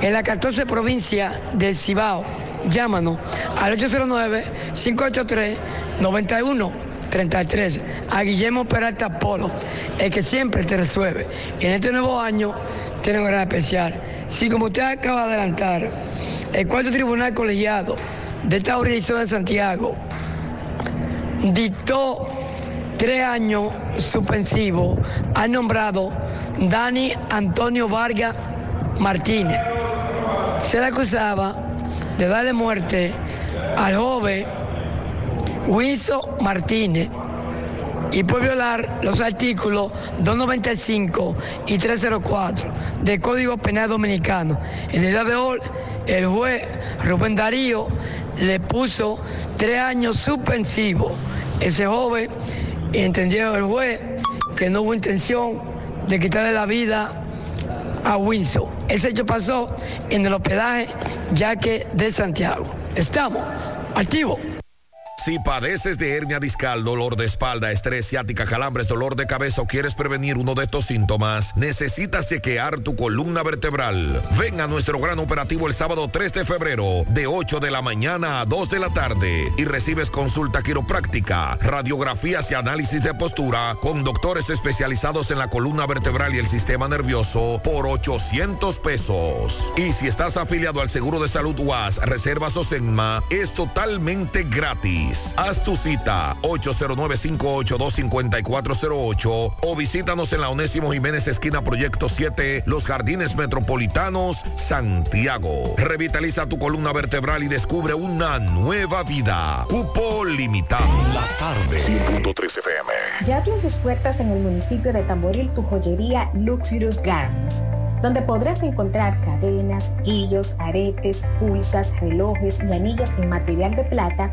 en la 14 provincia del Cibao. Llámanos al 809-583-9133 a Guillermo Peralta Polo, el que siempre te resuelve. Y en este nuevo año tiene un gran especial. Si como usted acaba de adelantar, el cuarto tribunal colegiado de esta jurisdicción de Santiago dictó tres años suspensivos, ha nombrado Dani Antonio Vargas Martínez. Se le acusaba de darle muerte al joven Winsor Martínez y por violar los artículos 295 y 304 del Código Penal Dominicano. En el día de hoy, el juez Rubén Darío le puso tres años suspensivos. Ese joven entendió el juez que no hubo intención de quitarle la vida a Winsor. Ese hecho pasó en el hospedaje Yaque de Santiago. Estamos activos. Si padeces de hernia discal, dolor de espalda, estrés ciática, calambres, dolor de cabeza o quieres prevenir uno de estos síntomas, necesitas chequear tu columna vertebral. Ven a nuestro gran operativo el sábado 3 de febrero, de 8 de la mañana a 2 de la tarde, y recibes consulta quiropráctica, radiografías y análisis de postura con doctores especializados en la columna vertebral y el sistema nervioso por 800 pesos. Y si estás afiliado al Seguro de Salud UAS, Reservas o Senma, es totalmente gratis. Haz tu cita 809-582-5408 o visítanos en la Onésimo Jiménez Esquina Proyecto 7, Los Jardines Metropolitanos, Santiago. Revitaliza tu columna vertebral y descubre una nueva vida. Cupo limitado. La tarde. 100.3 FM. Ya abrió sus puertas en el municipio de Tamboril tu joyería Luxurious Garments, donde podrás encontrar cadenas, guillos, aretes, pulsas, relojes y anillos en material de plata,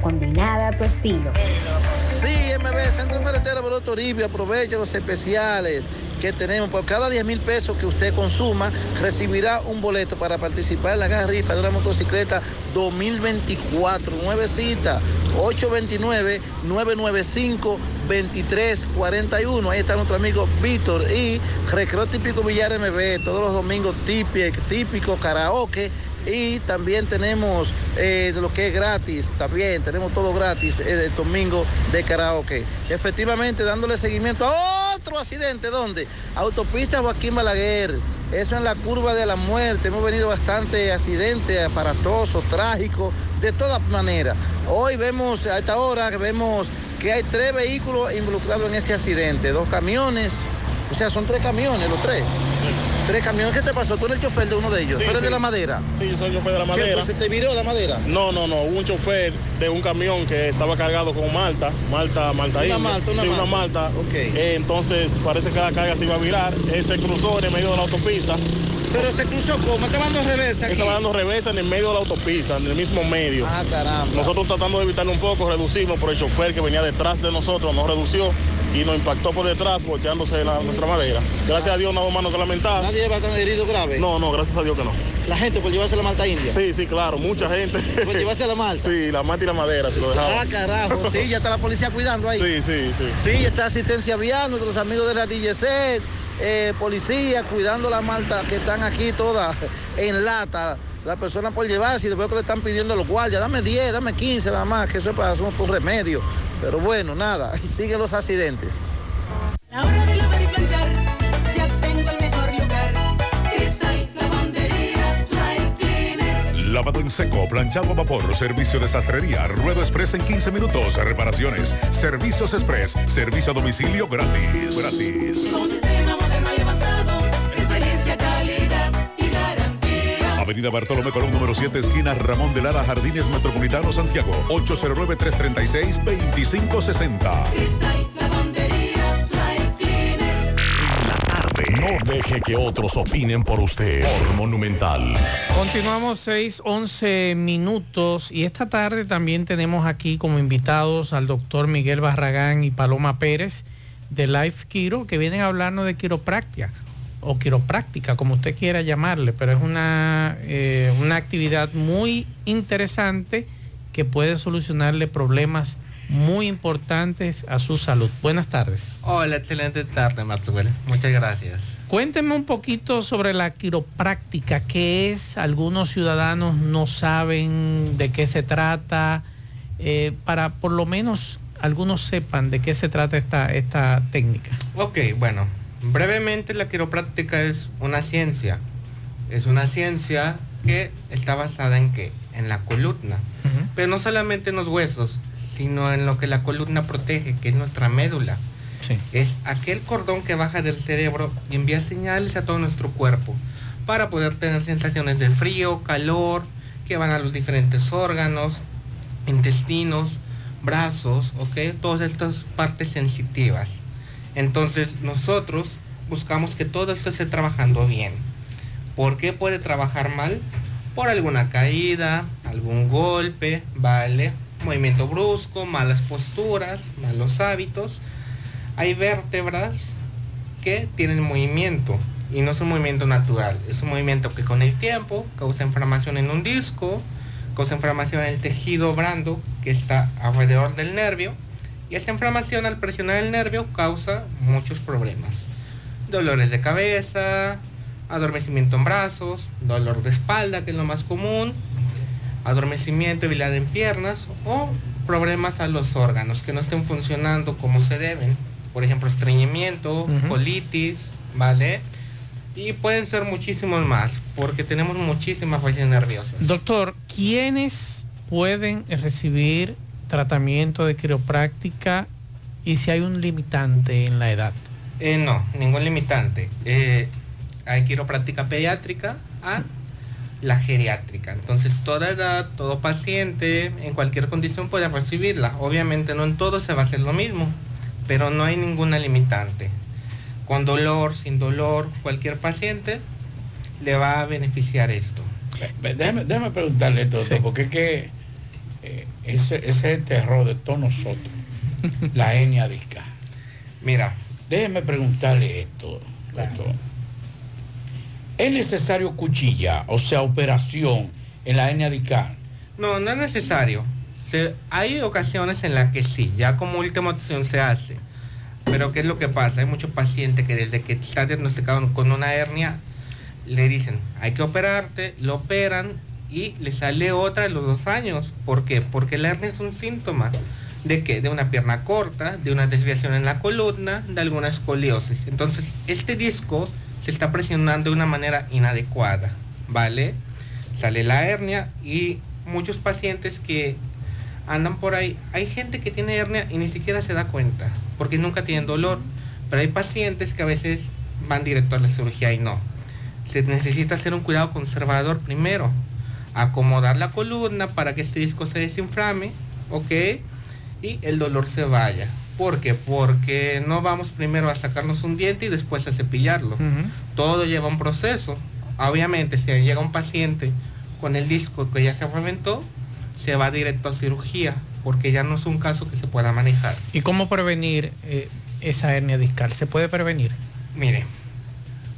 combinada a tu estilo. Sí, MB, Centro Ferretero Bolo Toribio, aprovecha los especiales que tenemos. Por cada 10 mil pesos que usted consuma, recibirá un boleto para participar en la gran rifa de una motocicleta 2024, nuevecita, 829-995-2341. Ahí está nuestro amigo Víctor y Recreo Típico Villar MB, todos los domingos típico, típico karaoke y también tenemos eh, lo que es gratis, también tenemos todo gratis eh, el domingo de karaoke. Efectivamente, dándole seguimiento a otro accidente, ¿dónde? Autopista Joaquín Balaguer. Eso en la curva de la muerte. Hemos venido bastante accidentes aparatosos, trágicos, de todas maneras. Hoy vemos, a esta hora, vemos que hay tres vehículos involucrados en este accidente. Dos camiones, o sea, son tres camiones, los tres. Tres camiones, ¿qué te pasó? ¿Tú eres el chofer de uno de ellos? Sí, ¿Tú eres sí. de la madera? Sí, yo soy chofer de la ¿Qué, madera. pues, ¿Se te viró la madera? No, no, no. Hubo un chofer de un camión que estaba cargado con malta, malta, malta Una malta, una sí, malta. una malta. Eh, entonces parece que la carga se iba a virar. Él se cruzó en el medio de la autopista. Pero se cruzó cómo? Estaba dando reversa aquí. Estaba dando reversa en el medio de la autopista, en el mismo medio. Ah, caramba. Nosotros tratando de evitarlo un poco, reducimos, pero el chofer que venía detrás de nosotros nos redució y nos impactó por detrás, volteándose la- nuestra madera. Gracias a Dios no hubo mano que lamentar. ¿Nadie va a tener herido grave? No, no, gracias a Dios que no. La gente por llevarse la malta india. Sí, sí, claro, mucha gente. Por llevarse la malta. Sí, la malta y la madera, si lo dejaba. Ah, carajo, sí, ya está la policía cuidando ahí. Sí, sí, sí. Sí, está asistencia vial, nuestros amigos de la DGC, eh, policía cuidando la malta que están aquí todas en lata. La persona por llevarse y después que le están pidiendo los guardias, dame 10, dame 15 nada más, que eso es para hacer un remedio. Pero bueno, nada, y siguen los accidentes. La hora de lavar y planchar, ya tengo el mejor lugar. Cristal, lavandería, dry cleaner. Lavado en seco, planchado a vapor, servicio de sastrería, ruedo express en 15 minutos, reparaciones, servicios express, servicio a domicilio gratis. Gratis. Avenida Bartolomé Colón, número 7, esquina Ramón de Lara, Jardines Metropolitano, Santiago. 809-336-2560. No deje que otros opinen por usted. Por Monumental. Continuamos 6, 11 minutos y esta tarde también tenemos aquí como invitados al doctor Miguel Barragán y Paloma Pérez de Life Quiro que vienen a hablarnos de quiropráctica o quiropráctica, como usted quiera llamarle, pero es una, eh, una actividad muy interesante que puede solucionarle problemas muy importantes a su salud. Buenas tardes. Hola, excelente tarde, Maxwell. Muchas gracias. Cuénteme un poquito sobre la quiropráctica, qué es, algunos ciudadanos no saben de qué se trata, eh, para por lo menos algunos sepan de qué se trata esta, esta técnica. Ok, bueno, brevemente la quiropráctica es una ciencia. Es una ciencia que está basada en qué? En la columna. Pero no solamente en los huesos, sino en lo que la columna protege, que es nuestra médula. Es aquel cordón que baja del cerebro y envía señales a todo nuestro cuerpo para poder tener sensaciones de frío, calor, que van a los diferentes órganos, intestinos, brazos, ¿ok? Todas estas partes sensitivas. Entonces nosotros buscamos que todo esto esté trabajando bien. ¿Por qué puede trabajar mal? Por alguna caída, algún golpe, ¿vale? Movimiento brusco, malas posturas, malos hábitos. Hay vértebras que tienen movimiento y no es un movimiento natural. Es un movimiento que con el tiempo causa inflamación en un disco, causa inflamación en el tejido blando que está alrededor del nervio y esta inflamación al presionar el nervio causa muchos problemas. Dolores de cabeza, adormecimiento en brazos, dolor de espalda, que es lo más común, adormecimiento, debilidad en piernas o problemas a los órganos que no estén funcionando como se deben. Por ejemplo, estreñimiento, colitis, ¿vale? Y pueden ser muchísimos más, porque tenemos muchísimas fallas nerviosas. Doctor, ¿quiénes pueden recibir tratamiento de quiropráctica y si hay un limitante en la edad? Eh, no, ningún limitante. Eh, hay quiropráctica pediátrica a la geriátrica. Entonces, toda edad, todo paciente, en cualquier condición puede recibirla. Obviamente no en todo se va a hacer lo mismo, pero no hay ninguna limitante. Con dolor, sin dolor, cualquier paciente le va a beneficiar esto. Déjeme, déjeme preguntarle esto, doctor, porque es que ese, ese es el terror de todos nosotros, la hernia discal. Mira. Déjeme preguntarle esto, doctor. ¿Es necesario cuchilla, o sea, operación en la hernia discal? No, no es necesario. Se- hay ocasiones en las que sí, ya como última opción se hace. Pero ¿qué es lo que pasa? Hay muchos pacientes que desde que está diagnosticado con una hernia, le dicen, hay que operarte, lo operan y le sale otra de los dos años. ¿Por qué? Porque la hernia es un síntoma de que de una pierna corta, de una desviación en la columna, de alguna escoliosis. Entonces, este disco se está presionando de una manera inadecuada, ¿vale? Sale la hernia y muchos pacientes que andan por ahí, hay gente que tiene hernia y ni siquiera se da cuenta, porque nunca tienen dolor, pero hay pacientes que a veces van directo a la cirugía y no. Se necesita hacer un cuidado conservador primero, acomodar la columna para que este disco se desinflame, ¿ok? Y el dolor se vaya. ¿Por qué? Porque no vamos primero a sacarnos un diente y después a cepillarlo. Todo lleva un proceso. Obviamente, si llega un paciente con el disco que ya se reventó, se va directo a cirugía, porque ya no es un caso que se pueda manejar. ¿Y cómo prevenir eh, esa hernia discal? ¿Se puede prevenir? Mire,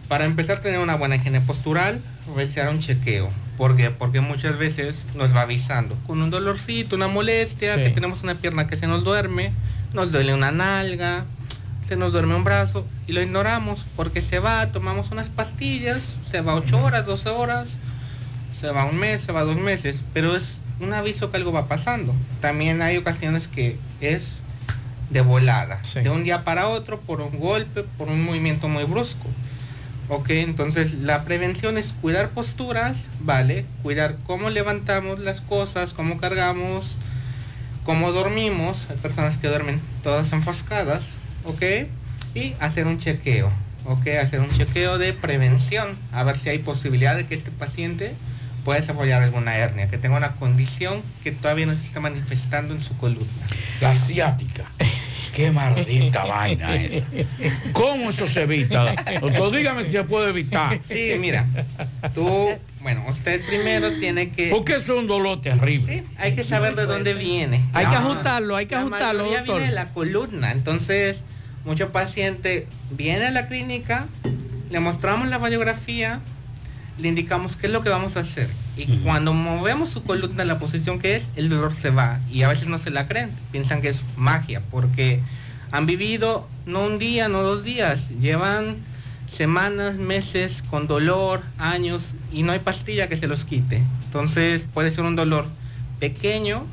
para empezar a tener una buena higiene postural, realizar un chequeo. ¿Por qué? Porque muchas veces nos va avisando con un dolorcito, una molestia, Sí. que tenemos una pierna que se nos duerme, nos duele una nalga, se nos duerme un brazo y lo ignoramos porque se va, tomamos unas pastillas, se va 8 horas, 12 horas, se va un mes, se va dos meses, pero es un aviso que algo va pasando. También hay ocasiones que es de volada, de un día para otro, por un golpe, por un movimiento muy brusco. Ok, entonces la prevención es cuidar posturas, ¿vale? Cuidar cómo levantamos las cosas, cómo cargamos, cómo dormimos. Hay personas que duermen todas enfoscadas, ¿ok? Y hacer un chequeo, ¿ok? Hacer un chequeo de prevención, a ver si hay posibilidad de que este paciente puede desarrollar alguna hernia, que tenga una condición que todavía no se está manifestando en su columna. La asiática. Qué maldita vaina es. ¿Cómo eso se evita? Doctor, dígame si se puede evitar. Sí, mira, tú, bueno, usted primero tiene que... Porque eso es un dolor terrible. Sí, hay que saber de dónde viene. Hay que ajustarlo, hay que la ajustarlo, doctor. viene de la columna, entonces muchos pacientes vienen a la clínica, le mostramos la radiografía, le indicamos qué es lo que vamos a hacer. Y cuando movemos su columna a la posición que es, el dolor se va. Y a veces no se la creen, piensan que es magia, porque han vivido no un día, no dos días, llevan semanas, meses con dolor, años, y no hay pastilla que se los quite. Entonces puede ser un dolor pequeño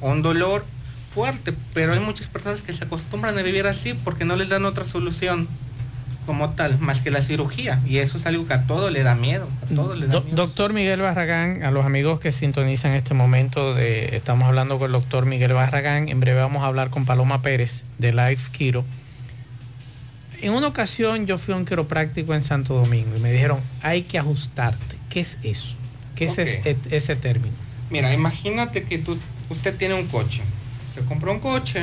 o un dolor fuerte, pero hay muchas personas que se acostumbran a vivir así porque no les dan otra solución como tal, más que la cirugía. Y eso es algo que a todo le da miedo. A todo le da Do- miedo. doctor Miguel Barragán, a los amigos que sintonizan este momento, de, estamos hablando con el doctor Miguel Barragán, en breve vamos a hablar con Paloma Pérez de Life Kiro. En una ocasión yo fui a un quiropráctico en Santo Domingo y me dijeron, hay que ajustarte. ¿Qué es eso? ¿Qué es ese, ese término? Mira, imagínate que tú, usted tiene un coche. Se compró un coche,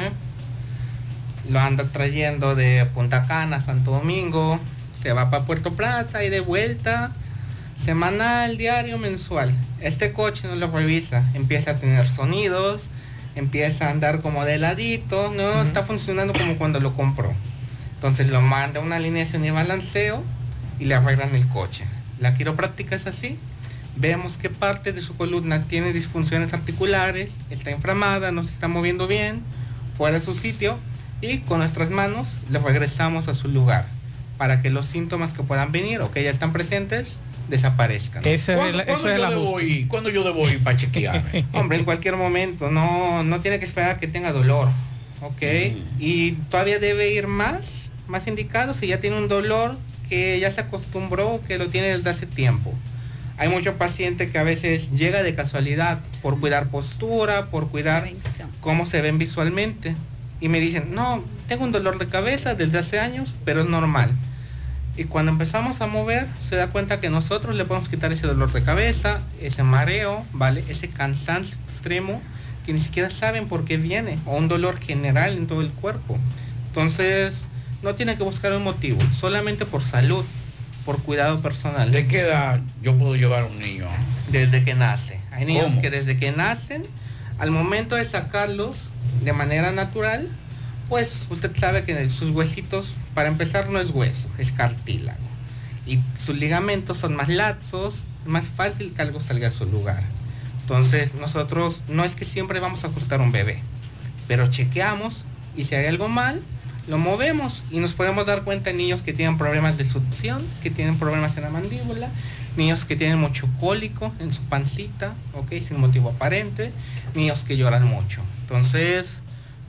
lo anda trayendo de Punta Cana Santo Domingo, se va para Puerto Plata y de vuelta, semanal, diario, mensual. Este coche no lo revisa, empieza a tener sonidos, empieza a andar como de ladito, no está funcionando como cuando lo compró. Entonces lo manda a una alineación y balanceo y le arreglan el coche. La quiropráctica es así. Vemos qué parte de su columna tiene disfunciones articulares, está inflamada, no se está moviendo bien, fuera de su sitio y con nuestras manos le regresamos a su lugar para que los síntomas que puedan venir o que ya están presentes desaparezcan. Ese es ¿Cuándo, el- cuándo eso yo debo ir? ¿Cuándo yo debo ir para chequearme? Hombre, en cualquier momento, no, no tiene que esperar a que tenga dolor, ¿ok? Y todavía debe ir más, más indicado si ya tiene un dolor que ya se acostumbró, que lo tiene desde hace tiempo. Hay muchos pacientes que a veces llega de casualidad por cuidar postura, por cuidar cómo se ven visualmente. Y me dicen, no, tengo un dolor de cabeza desde hace años, pero es normal. Y cuando empezamos a mover, se da cuenta que nosotros le podemos quitar ese dolor de cabeza, ese mareo, ¿vale? Ese cansancio extremo que ni siquiera saben por qué viene, o un dolor general en todo el cuerpo. Entonces, no tiene que buscar un motivo, solamente por salud, por cuidado personal. ¿De qué edad yo puedo llevar a un niño? Desde que nace. Hay niños ¿Cómo? que desde que nacen, al momento de sacarlos de manera natural, pues usted sabe que sus huesitos, para empezar, no es hueso, es cartílago. Y sus ligamentos son más laxos, más fácil que algo salga a su lugar. Entonces, nosotros no es que siempre vamos a ajustar un bebé, pero chequeamos y si hay algo mal, lo movemos y nos podemos dar cuenta en niños que tienen problemas de succión, que tienen problemas en la mandíbula, niños que tienen mucho cólico en su pancita, ok, sin motivo aparente, niños que lloran mucho. Entonces,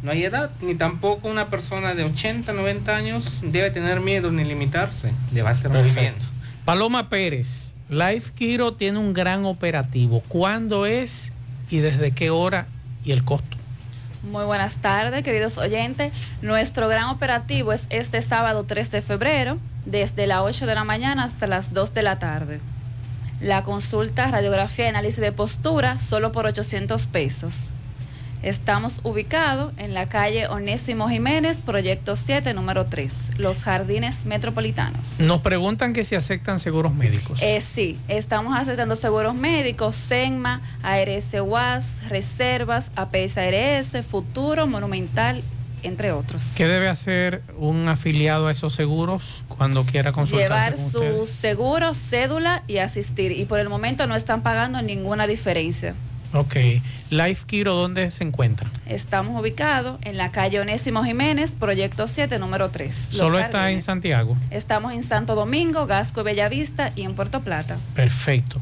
no hay edad, ni tampoco una persona de 80, 90 años debe tener miedo ni limitarse, le va a hacer muy bien. Paloma Pérez, Life Kiro tiene un gran operativo. ¿Cuándo es y desde qué hora y el costo? Muy buenas tardes, queridos oyentes. Nuestro gran operativo es este sábado 3 de febrero, desde las 8 de la mañana hasta las 2 de la tarde. La consulta, radiografía y análisis de postura, solo por 800 pesos. Estamos ubicados en la calle Onésimo Jiménez, proyecto 7, número 3, Los Jardines Metropolitanos. Nos preguntan que si aceptan seguros médicos. Eh, sí, estamos aceptando seguros médicos, SENMA, ARS UAS, Reservas, APS ARS, Futuro, Monumental, entre otros. ¿Qué debe hacer un afiliado a esos seguros cuando quiera consultarse Llevar con su ustedes? seguro, cédula y asistir. Y por el momento no están pagando ninguna diferencia. Ok. Life Kiro, ¿dónde se encuentra? Estamos ubicados en la calle Onésimo Jiménez, proyecto 7, número 3. Los Solo está en. Santiago. Estamos en Santo Domingo, Gasco Bellavista y en Puerto Plata. Perfecto.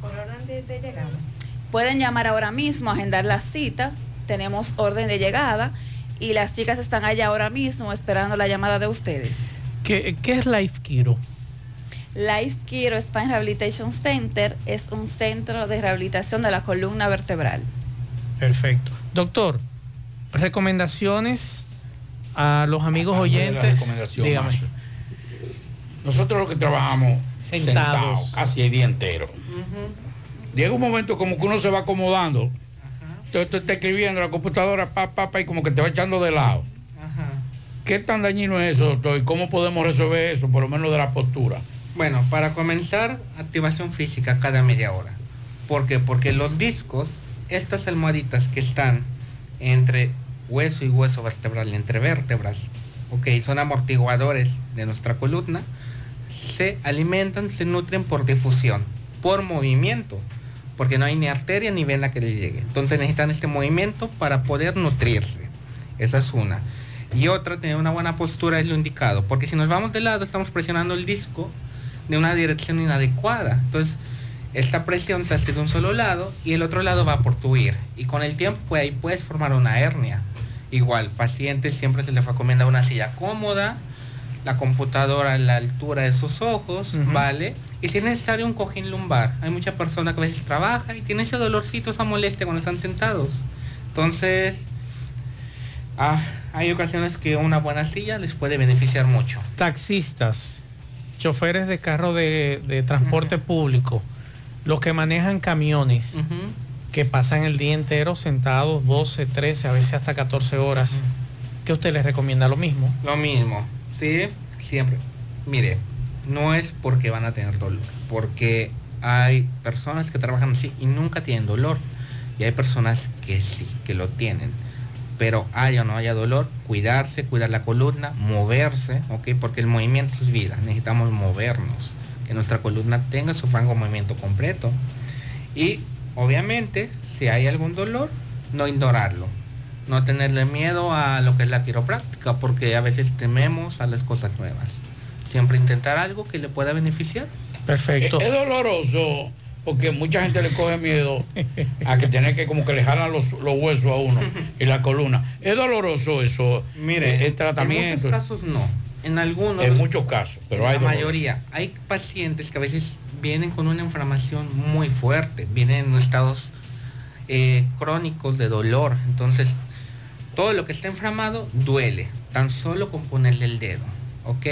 Pueden llamar ahora mismo, agendar la cita. Tenemos orden de llegada y las chicas están allá ahora mismo esperando la llamada de ustedes. ¿Qué, qué es Life Kiro? Life Kiro Spine Rehabilitation Center es un centro de rehabilitación de la columna vertebral. Perfecto. Doctor, recomendaciones a los amigos oyentes. Dígame. Nosotros los que trabajamos Sentados. sentados, casi el día entero. llega un momento como que uno se va acomodando. Entonces tú estás escribiendo en la computadora, pa, pa, pa, y como que te va echando de lado. ¿Qué tan dañino es eso, doctor? ¿Y cómo podemos resolver eso, por lo menos de la postura? Bueno, para comenzar, activación física cada media hora. ¿Por qué? Porque los discos, estas almohaditas que están entre hueso y hueso vertebral, entre vértebras, ok, son amortiguadores de nuestra columna, se alimentan, se nutren por difusión, por movimiento, porque no hay ni arteria ni vena que les llegue. Entonces necesitan este movimiento para poder nutrirse. Esa es una. Y otra, tener una buena postura es lo indicado, porque si nos vamos de lado estamos presionando el disco de una dirección inadecuada. Entonces, esta presión se hace de un solo lado y el otro lado va a portuir. Y con el tiempo pues, ahí puedes formar una hernia. Igual, pacientes siempre se les recomienda una silla cómoda, la computadora a la altura de sus ojos, ¿vale? Y si es necesario un cojín lumbar. Hay mucha persona que a veces trabaja y tiene ese dolorcito, esa molestia cuando están sentados. Entonces, ah, hay ocasiones que una buena silla les puede beneficiar mucho. Taxistas, choferes de carro de, de transporte público, los que manejan camiones, que pasan el día entero sentados 12, 13, a veces hasta 14 horas, ¿qué usted les recomienda? Lo mismo. Lo mismo, siempre. Mire, no es porque van a tener dolor, porque hay personas que trabajan así y nunca tienen dolor, y hay personas que sí, que lo tienen. Pero haya o no haya dolor, cuidarse, cuidar la columna, moverse, ¿ok? Porque el movimiento es vida, necesitamos movernos, que nuestra columna tenga su de movimiento completo. Y obviamente, si hay algún dolor, no ignorarlo, no tenerle miedo a lo que es la quiropráctica, porque a veces tememos a las cosas nuevas. Siempre intentar algo que le pueda beneficiar. Perfecto. Es, es doloroso porque mucha gente le coge miedo a que tener que como que le jalan los, los huesos a uno y la columna. Es doloroso eso. Mire, el en tratamiento. muchos casos no. En algunos. En muchos casos, pero en hay la mayoría. Hay pacientes que a veces vienen con una inflamación muy fuerte, vienen en estados eh, crónicos de dolor. Entonces, todo lo que está inflamado duele, tan solo con ponerle el dedo. ¿Ok?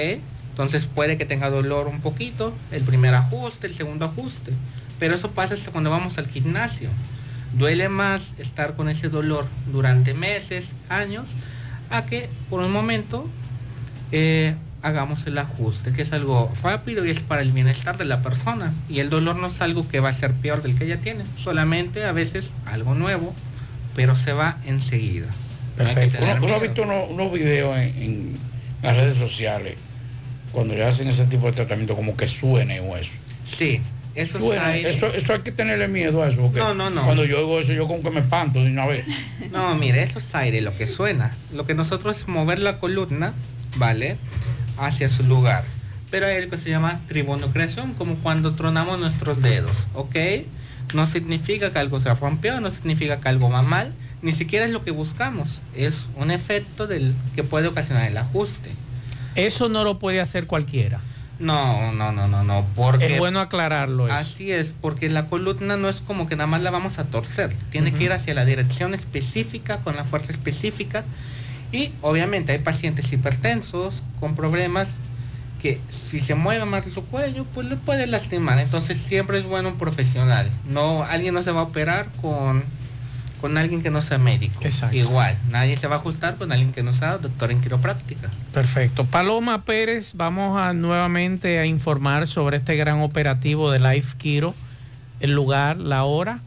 Entonces puede que tenga dolor un poquito, el primer ajuste, el segundo ajuste. Pero eso pasa hasta cuando vamos al gimnasio. Duele más estar con ese dolor durante meses, años, a que por un momento eh, hagamos el ajuste, que es algo rápido y es para el bienestar de la persona. Y el dolor no es algo que va a ser peor del que ella tiene, solamente a veces algo nuevo, pero se va enseguida. Perfecto. Uno, uno ha visto unos, unos videos en, en las redes sociales cuando le hacen ese tipo de tratamiento como que suene o eso. Sí, eso es Suena, aire. eso, eso hay que tenerle miedo a eso. Porque No, no, no. Cuando yo oigo eso, yo como que me espanto de una vez. No, mire, eso es aire, lo que suena. Lo que nosotros es mover la columna, ¿vale? Hacia su lugar. Pero hay algo que se llama tribonucleación, como cuando tronamos nuestros dedos, ¿ok? No significa que algo se rompió, no significa que algo va mal, ni siquiera es lo que buscamos. Es un efecto del que puede ocasionar el ajuste. Eso no lo puede hacer cualquiera. No, no, no, no, no, porque... Es bueno aclararlo eso. Así es, porque la columna no es como que nada más la vamos a torcer, tiene que ir hacia la dirección específica, con la fuerza específica. Y obviamente hay pacientes hipertensos con problemas que si se mueve más su cuello, pues le puede lastimar. Entonces siempre es bueno un profesional. No, alguien no se va a operar con, con alguien que no sea médico. Igual, nadie se va a ajustar con alguien que no sea doctor en quiropráctica. Perfecto. Paloma Pérez, vamos a nuevamente a informar sobre este gran operativo de Life Kiro, el lugar, la hora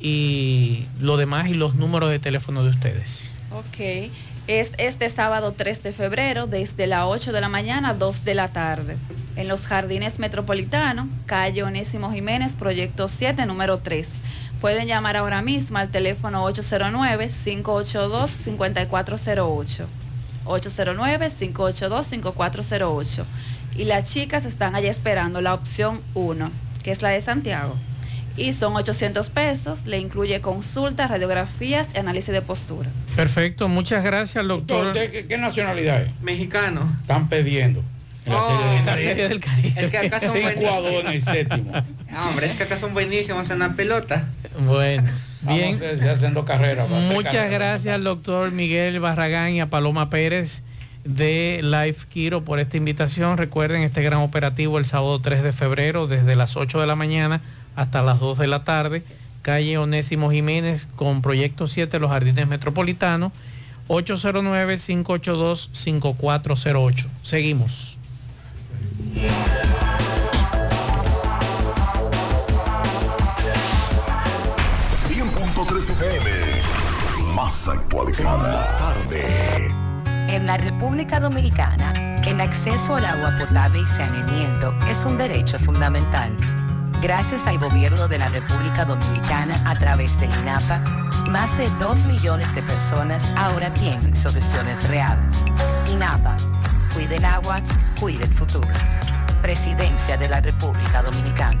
y lo demás y los números de teléfono de ustedes. Ok. Es este sábado 3 de febrero, desde las 8 de la mañana a 2 de la tarde, en los Jardines Metropolitanos, calle Onésimo Jiménez, proyecto 7, número 3. Pueden llamar ahora mismo al teléfono 809-582-5408. 809-582-5408. Y las chicas están allá esperando la opción 1, que es la de Santiago. Y son 800 pesos, le incluye consultas, radiografías y análisis de postura. Perfecto, muchas gracias, doctor. ¿Usted qué, qué nacionalidad es? Mexicano. Están pidiendo. En la serie del Oh, Caribe. serie del Caribe. Es que acá son Cinco a dos en el séptimo. Hombre, es que acá son buenísimos en la pelota. Bueno, Vamos a hacer- haciendo carrera. Muchas gracias al doctor Miguel Barragán y a Paloma Pérez de Life Kiro por esta invitación. Recuerden este gran operativo el sábado 3 de febrero desde las 8 de la mañana hasta las 2 de la tarde. Calle Onésimo Jiménez con Proyecto 7, Los Jardines Metropolitanos, 809-582-5408. Seguimos. Tarde. En la República Dominicana, el acceso al agua potable y saneamiento es un derecho fundamental. Gracias al gobierno de la República Dominicana a través del INAPA, más de 2 millones de personas ahora tienen soluciones reales. INAPA, cuide el agua, cuide el futuro. Presidencia de la República Dominicana.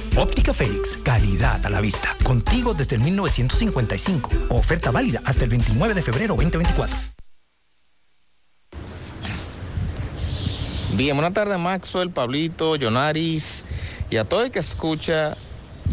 Óptica Félix, calidad a la vista. Contigo desde el 1955. Oferta válida hasta el 29 de febrero 2024. Bien, buenas tardes Maxwell, Pablito, Yonaris y a todo el que escucha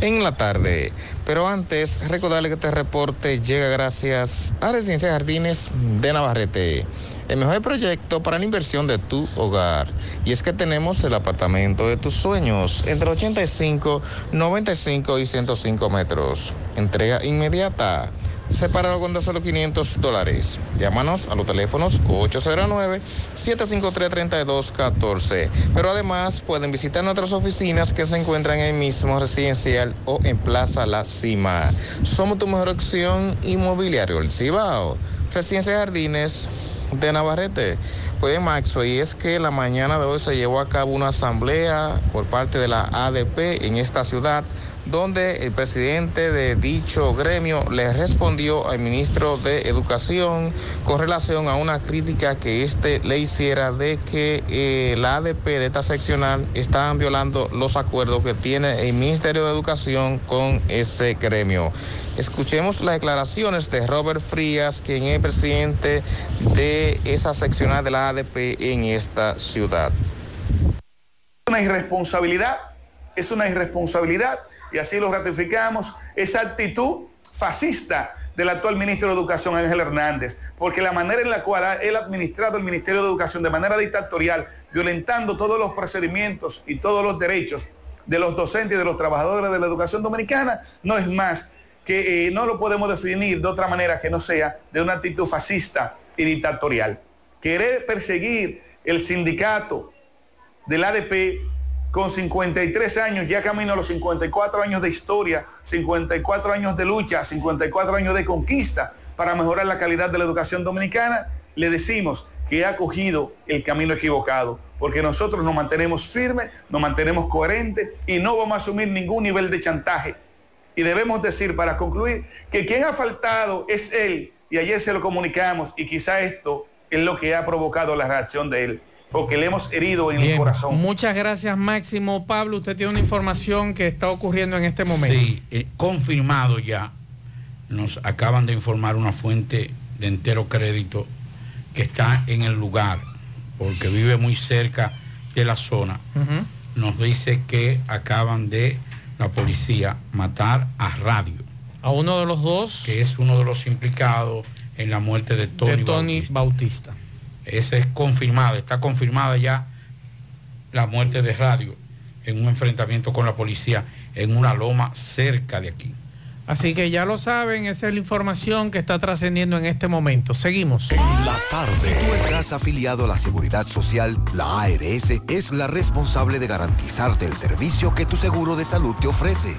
en la tarde. Pero antes, recordarle que este reporte llega gracias a Residencia Jardines de Navarrete. El mejor proyecto para la inversión de tu hogar. Y es que tenemos el apartamento de tus sueños entre 85, 95 y 105 metros. Entrega inmediata separado con solo 500 dólares. Llámanos a los teléfonos 809-753-3214. Pero además pueden visitar nuestras oficinas que se encuentran en el mismo residencial o en Plaza La Cima. Somos tu mejor opción inmobiliario, el Cibao. Residencia de Jardines de Navarrete. Pues Maxo, y es que la mañana de hoy se llevó a cabo una asamblea por parte de la ADP en esta ciudad donde el presidente de dicho gremio le respondió al ministro de Educación con relación a una crítica que éste le hiciera de que eh, la ADP de esta seccional estaban violando los acuerdos que tiene el Ministerio de Educación con ese gremio. Escuchemos las declaraciones de Robert Frías, quien es presidente de esa seccional de la ADP en esta ciudad. Una irresponsabilidad, es una irresponsabilidad y así lo ratificamos, esa actitud fascista del actual ministro de Educación, Ángel Hernández, porque la manera en la cual él ha administrado el Ministerio de Educación de manera dictatorial, violentando todos los procedimientos y todos los derechos de los docentes y de los trabajadores de la educación dominicana, no es más que eh, no lo podemos definir de otra manera que no sea de una actitud fascista y dictatorial. Querer perseguir el sindicato del ADP con 53 años, ya camino a los 54 años de historia, 54 años de lucha, 54 años de conquista para mejorar la calidad de la educación dominicana, le decimos que ha cogido el camino equivocado, porque nosotros nos mantenemos firmes, nos mantenemos coherentes y no vamos a asumir ningún nivel de chantaje. Y debemos decir, para concluir, que quien ha faltado es él, y ayer se lo comunicamos, y quizá esto es lo que ha provocado la reacción de él porque le hemos herido en el corazón. Muchas gracias, Máximo. Pablo, usted tiene una información que está ocurriendo en este momento. Sí, eh, confirmado ya. Nos acaban de informar una fuente de entero crédito que está en el lugar, porque vive muy cerca de la zona. Nos dice que acaban de la policía matar a Radio. A uno de los dos. Que es uno de los implicados en la muerte de Tony, de Tony Bautista. Esa es confirmada, está confirmada ya la muerte de Radio en un enfrentamiento con la policía en una loma cerca de aquí. Así que ya lo saben, esa es la información que está trascendiendo en este momento. Seguimos. En la tarde. Si tú estás afiliado a la Seguridad Social, la ARS es la responsable de garantizarte el servicio que tu seguro de salud te ofrece.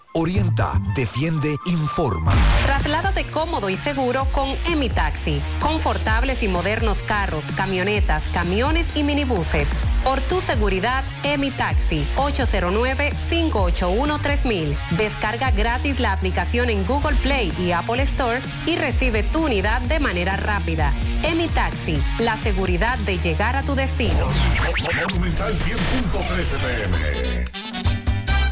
Orienta, defiende, informa. Trasládate cómodo y seguro con Emi Taxi. Confortables y modernos carros, camionetas, camiones y minibuses. Por tu seguridad, Emi Taxi. 809-581-3000. Descarga gratis la aplicación en Google Play y Apple Store y recibe tu unidad de manera rápida. Emi Taxi. La seguridad de llegar a tu destino. Monumental 100.13 pm.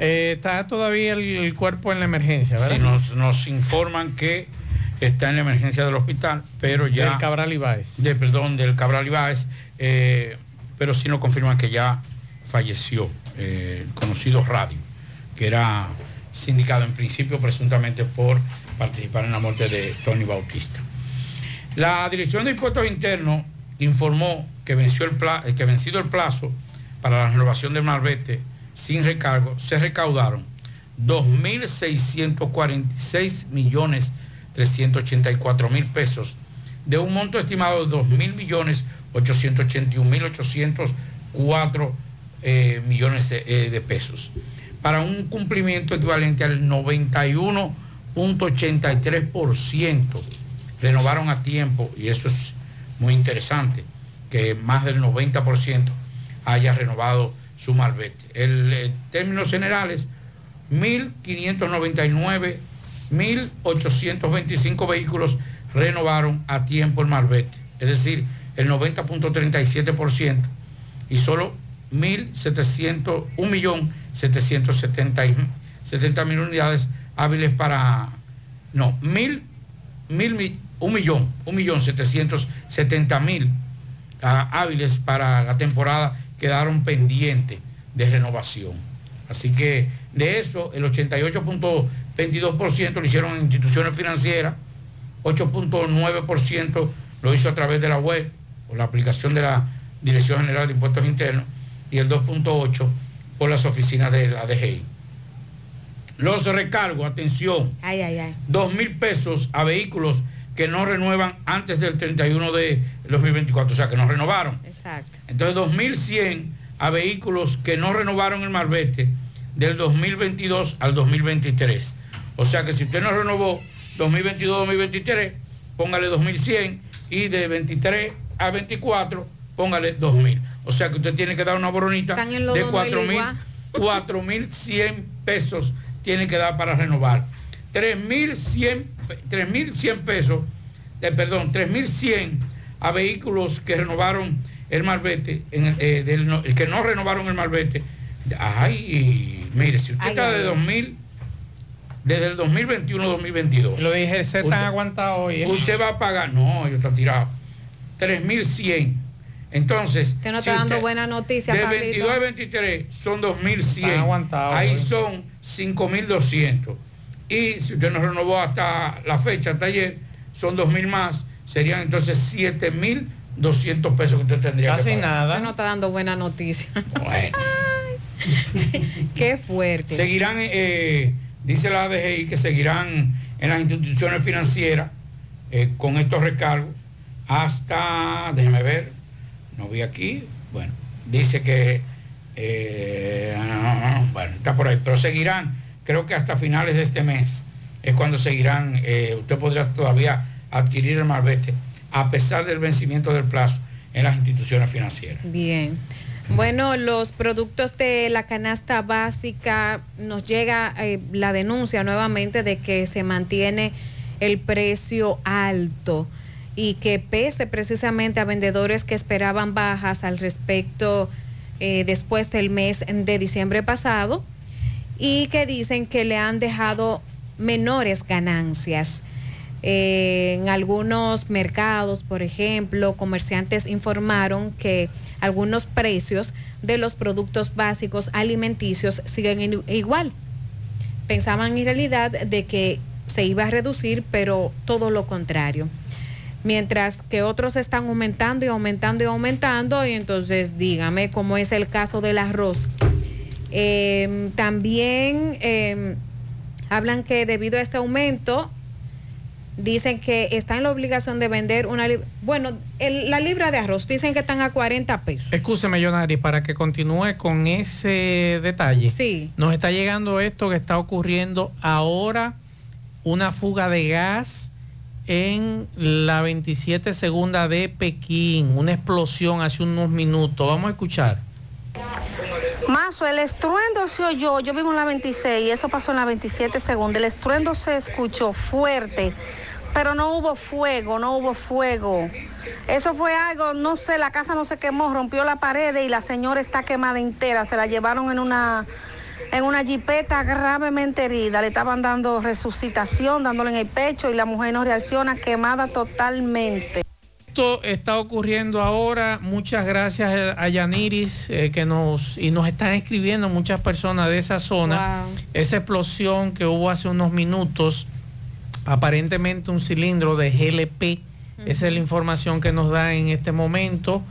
Eh, está todavía el, el cuerpo en la emergencia, ¿verdad? Sí, nos, nos informan que está en la emergencia del hospital, pero ya... Del Cabral Ibáez. De, perdón, del Cabral Ibáez, eh, pero sí nos confirman que ya falleció eh, el conocido Radio, que era sindicado en principio presuntamente por participar en la muerte de Tony Bautista. La Dirección de Impuestos Internos informó que, venció el que vencido el plazo para la renovación del Marbete sin recargo, se recaudaron 2.646 millones 384 mil pesos de un monto estimado de 2.000 millones 881 mil 804 eh, millones de, eh, de pesos para un cumplimiento equivalente al 91.83% renovaron a tiempo y eso es muy interesante que más del 90% haya renovado su malvete. El, en términos generales, 1.599, 1.825 vehículos renovaron a tiempo el malvete, es decir, el 90.37% y solo 1.700, 1.770.000 unidades hábiles para, no, 1.000, 1.000, un millón, 1.770.000 ah, hábiles para la temporada quedaron pendientes de renovación. Así que de eso, el 88.22% lo hicieron en instituciones financieras, 8.9% lo hizo a través de la web o la aplicación de la Dirección General de Impuestos Internos y el 2.8% por las oficinas de la DGI. Los recargos, atención, Ay, ay, ay. 2 mil pesos a vehículos que no renuevan antes del 31 de 2024, o sea, que no renovaron. Exacto. Entonces 2.100 a vehículos que no renovaron el marbete del 2022 al 2023. O sea que si usted no renovó 2022-2023, póngale 2.100 y de 23 a 24, póngale 2.000. O sea que usted tiene que dar una boronita de dos, no hay 4.000 igual. 4.100 pesos tiene que dar para renovar. 3.100 3.100 pesos, eh, perdón, 3.100 a vehículos que renovaron el malvete, en el, eh, del no- que no renovaron el malvete. Ay, mire, si usted Ay, está ay, de ay. 2000 desde el 2021-2022. Lo dije, se están aguantados hoy. ¿eh? Usted va a pagar, no, yo está tirado, 3.100. Entonces, Usted no si está dando usted- buena noticia, de Pablito. 22 a 23 son 2.100. Están aguantados, Ahí son 5.200. Y si usted no renovó hasta la fecha, hasta ayer, son 2.000 más. Serían entonces 7.200 pesos que usted tendría Casi que pagar. nada. Usted no está dando buena noticia. Bueno. Qué fuerte. Seguirán, eh, dice la DGI, que seguirán en las instituciones financieras eh, con estos recargos hasta, déjeme ver, no vi aquí, bueno, dice que, eh, bueno, está por ahí, pero seguirán, creo que hasta finales de este mes es cuando seguirán, eh, usted podrá todavía adquirir el marbete a pesar del vencimiento del plazo en las instituciones financieras. Bien. Bueno, los productos de la canasta básica, nos llega eh, la denuncia nuevamente de que se mantiene el precio alto y que pese precisamente a vendedores que esperaban bajas al respecto eh, después del mes de diciembre pasado y que dicen que le han dejado menores ganancias. Eh, en algunos mercados, por ejemplo, comerciantes informaron que algunos precios de los productos básicos alimenticios siguen igual. Pensaban en realidad de que se iba a reducir, pero todo lo contrario. Mientras que otros están aumentando y aumentando y aumentando, y entonces dígame cómo es el caso del arroz. Eh, también eh, hablan que debido a este aumento, dicen que está en la obligación de vender una libra. Bueno, el- la libra de arroz dicen que están a 40 pesos. Escúcheme, Yonari, para que continúe con ese detalle. Sí. Nos está llegando esto que está ocurriendo ahora, una fuga de gas en la 27 segunda de Pekín, una explosión hace unos minutos. Vamos a escuchar. Mazo, el estruendo se oyó, yo vivo en la 26 y eso pasó en la 27 segunda. El estruendo se escuchó fuerte, pero no hubo fuego, no hubo fuego. Eso fue algo, no sé, la casa no se quemó, rompió la pared y la señora está quemada entera. Se la llevaron en una en una jipeta gravemente herida. Le estaban dando resucitación, dándole en el pecho y la mujer no reacciona, quemada totalmente. Esto está ocurriendo ahora. Muchas gracias a Yaniris eh, que nos y nos están escribiendo muchas personas de esa zona. Wow. Esa explosión que hubo hace unos minutos, aparentemente un cilindro de GLP. Esa es la información que nos da en este momento.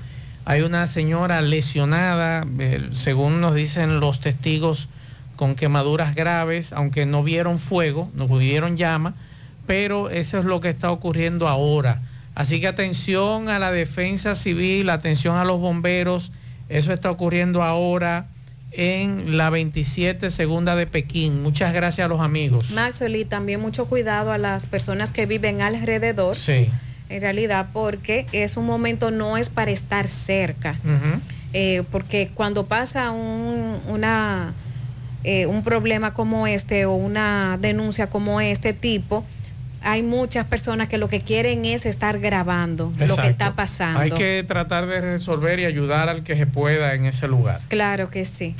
Hay una señora lesionada, eh, según nos dicen los testigos, con quemaduras graves, aunque no vieron fuego, no vieron llama, pero eso es lo que está ocurriendo ahora. Así que atención a la defensa civil, atención a los bomberos, eso está ocurriendo ahora en la 27 segunda de Pekín. Muchas gracias a los amigos. Maxwell, y también mucho cuidado a las personas que viven alrededor, Sí. en realidad, porque es un momento, no es para estar cerca. Eh, porque cuando pasa un, una, eh, un problema como este o una denuncia como este tipo, hay muchas personas que lo que quieren es estar grabando lo que está pasando. Hay que tratar de resolver y ayudar al que se pueda en ese lugar. Claro que sí.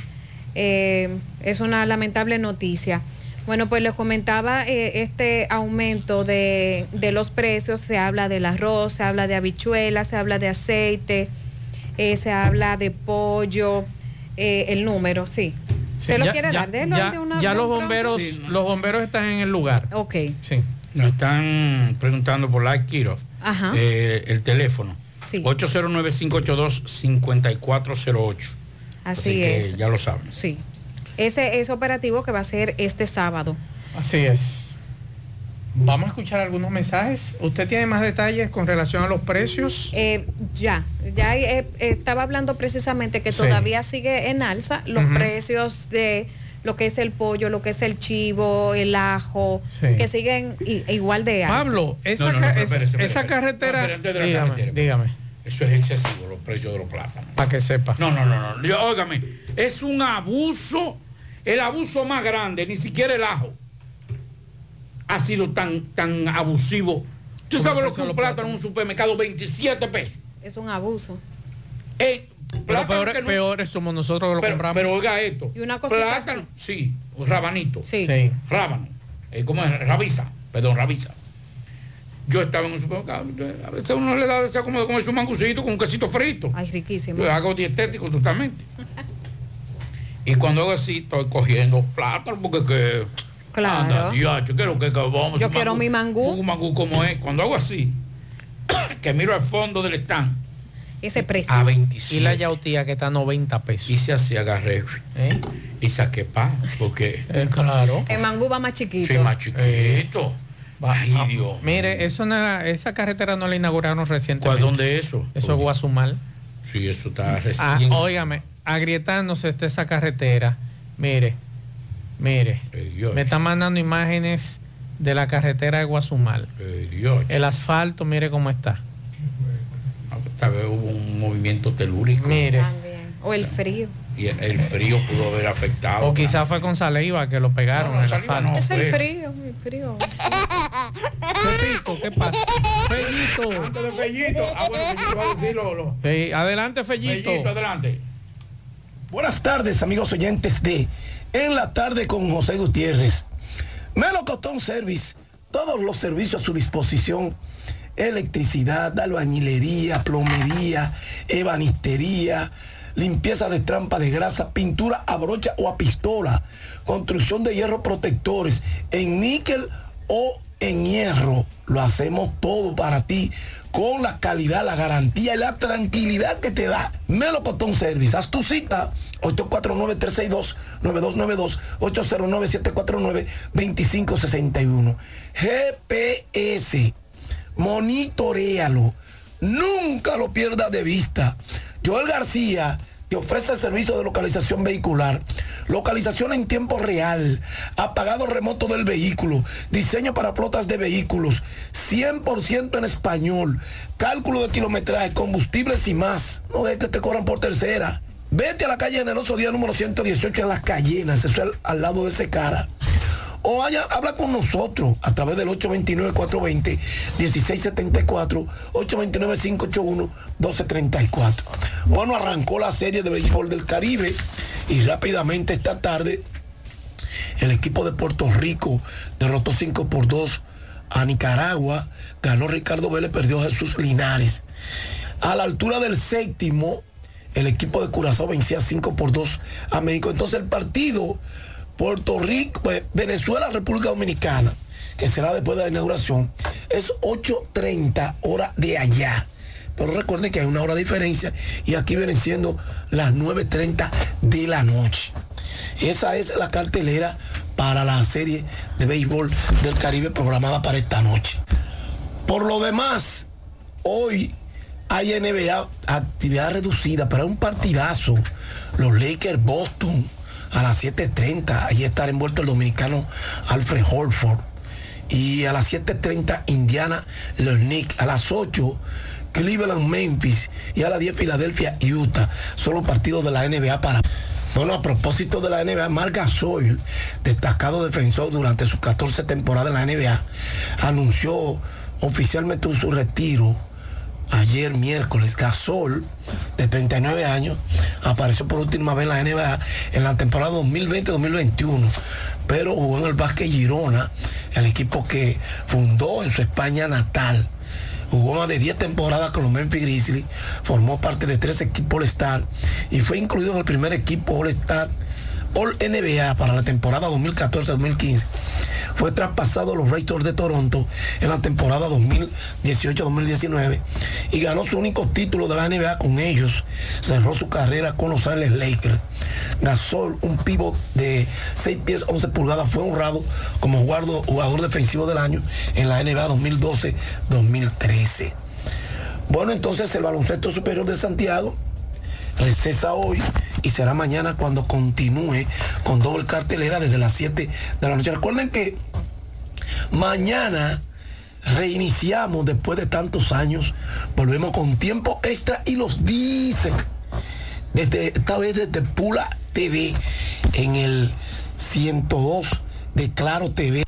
Eh, es una lamentable noticia. Bueno, pues les comentaba eh, este aumento de, de los precios. Se habla del arroz, se habla de habichuelas, se habla de aceite, eh, se habla de pollo, eh, el número, sí. Sí, ¿Usted lo ya- quiere ya- dar? Delo ya- de una- ya de los bomberos, Sí, no. los bomberos están en el lugar. Ok. Sí. Nos están preguntando por la Ajá. eh, el teléfono. Sí. 809-582-5408. Así, que es. ya lo saben. Sí. Ese es operativo que va a ser este sábado. Así es. Vamos a escuchar algunos mensajes. ¿Usted tiene más detalles con relación a los precios? Eh, ya, ya eh, estaba hablando precisamente que Sí. todavía sigue en alza los precios de lo que es el pollo, lo que es el chivo, el ajo, Sí. que siguen igual de alto. Pablo, esa, No, no, no, ca- pero esa- espérese, esa espérese. carretera, dígame, carretera. dígame, Eso es excesivo, los precios de los plátanos. para que sepa. No, no, no, no. Yo, óigame, es un abuso, el abuso más grande, ni siquiera el ajo ha sido tan, tan abusivo. ¿Tú ¿Cómo sabes lo que un los plátano en un supermercado? 27 pesos. Es un abuso. Eh, Pero peor- no- peores somos nosotros que lo pero, compramos. pero oiga esto. Y una cosita Plátano, sí, un rabanito. Sí. Sí. Rábano. eh, ¿cómo es? Ravisa, perdón, Ravisa. Yo estaba en un supermercado, a veces uno le da deseo como de comer su mangucito con un quesito frito. Ay, riquísimo. Yo hago dietético totalmente. y cuando hago así, estoy cogiendo plátano porque que... Claro. Anda, diacho, quiero que, que vamos Yo un quiero mi mangú. Un mangú como es. Cuando hago así, que miro al fondo del stand, Ese precio. a 27. Y la yautía que está a 90 pesos. Y se así agarré. Y saqué pan, porque... claro. El mangú va más chiquito. Sí, más chiquito. Ay, Dios. Mire, eso no esa carretera no la inauguraron recientemente. ¿Dónde es eso? Eso es Guazumal. Sí, eso está Ah, recién. óigame, agrietándose está esa carretera. Mire, mire. Me están mandando imágenes de la carretera de Guazumal. El asfalto, mire cómo está. Tal vez hubo un movimiento telúrico. Mire. O el frío. Y el- el frío pudo haber afectado. O quizás fue con saliva que lo pegaron No, no, en es el frío, el frío. ¿qué pasa? Fellito. Antes de Fellito. Ah, bueno, Fellito va a decirlo. lo- Fe- adelante, Fellito. Fellito, adelante. Buenas tardes, amigos oyentes de En la tarde con José Gutiérrez. Melocotón Service, todos los servicios a su disposición. Electricidad, albañilería, plomería, ebanistería, limpieza de trampa de grasa, pintura a brocha o a pistola, construcción de hierro protectores en níquel o en hierro. Lo hacemos todo para ti con la calidad, la garantía y la tranquilidad que te da Melocotón Service. Haz tu cita 849-362-9292, 809-749-2561. GPS, monitorealo, nunca lo pierdas de vista. Joel García te ofrece el servicio de localización vehicular, localización en tiempo real, apagado remoto del vehículo, diseño para flotas de vehículos, 100% en español, cálculo de kilometraje, combustibles y más. No es que te cobran por tercera. Vete a la calle Generoso Día número 118 en Las Cayenas, eso es al lado de ese cara. O haya, habla con nosotros a través del 829-420-1674, 829-581-1234. Bueno, arrancó la serie de béisbol del Caribe y rápidamente esta tarde el equipo de Puerto Rico derrotó 5 por 2 a Nicaragua, ganó Ricardo Vélez, perdió Jesús Linares. A la altura del séptimo, el equipo de Curazao vencía 5 por 2 a México. Entonces el partido Puerto Rico, pues, Venezuela, República Dominicana, que será después de la inauguración, es 8.30 hora de allá. Pero recuerden que hay una hora de diferencia y aquí vienen siendo las 9.30 de la noche. Esa es la cartelera para la serie de béisbol del Caribe programada para esta noche. Por lo demás, hoy hay NBA actividad reducida, pero hay un partidazo. Los Lakers Boston a las 7.30. Allí estará envuelto el dominicano Alfred Holford. Y a las 7.30 Indiana los Knicks. A las 8 Cleveland Memphis. Y a las 10 Filadelfia Utah. Son los partidos de la NBA para... Bueno, a propósito de la NBA, Marc Gasol, destacado defensor durante sus 14 temporadas en la NBA, anunció oficialmente su retiro ayer miércoles. Gasol, de 39 años, apareció por última vez en la NBA en la temporada 2020-2021, pero jugó en el Vázquez Girona, el equipo que fundó en su España natal. Jugó más de 10 temporadas con los Memphis Grizzlies, formó parte de tres equipos All-Star y fue incluido en el primer equipo All-Star All NBA para la temporada 2014-2015. Fue traspasado a los Raptors de Toronto en la temporada 2018-2019 y ganó su único título de la NBA con ellos. Cerró su carrera con los Ángeles Lakers. Gasol, un pivot de 6 pies 11 pulgadas, fue honrado como guardo- jugador defensivo del año en la NBA 2012-2013. Bueno, entonces el baloncesto superior de Santiago recesa hoy y será mañana cuando continúe con doble cartelera desde las 7 de la noche. Recuerden que mañana reiniciamos después de tantos años, volvemos con tiempo extra y los dicen. Desde, esta vez desde Pula TV en el 102 de Claro TV.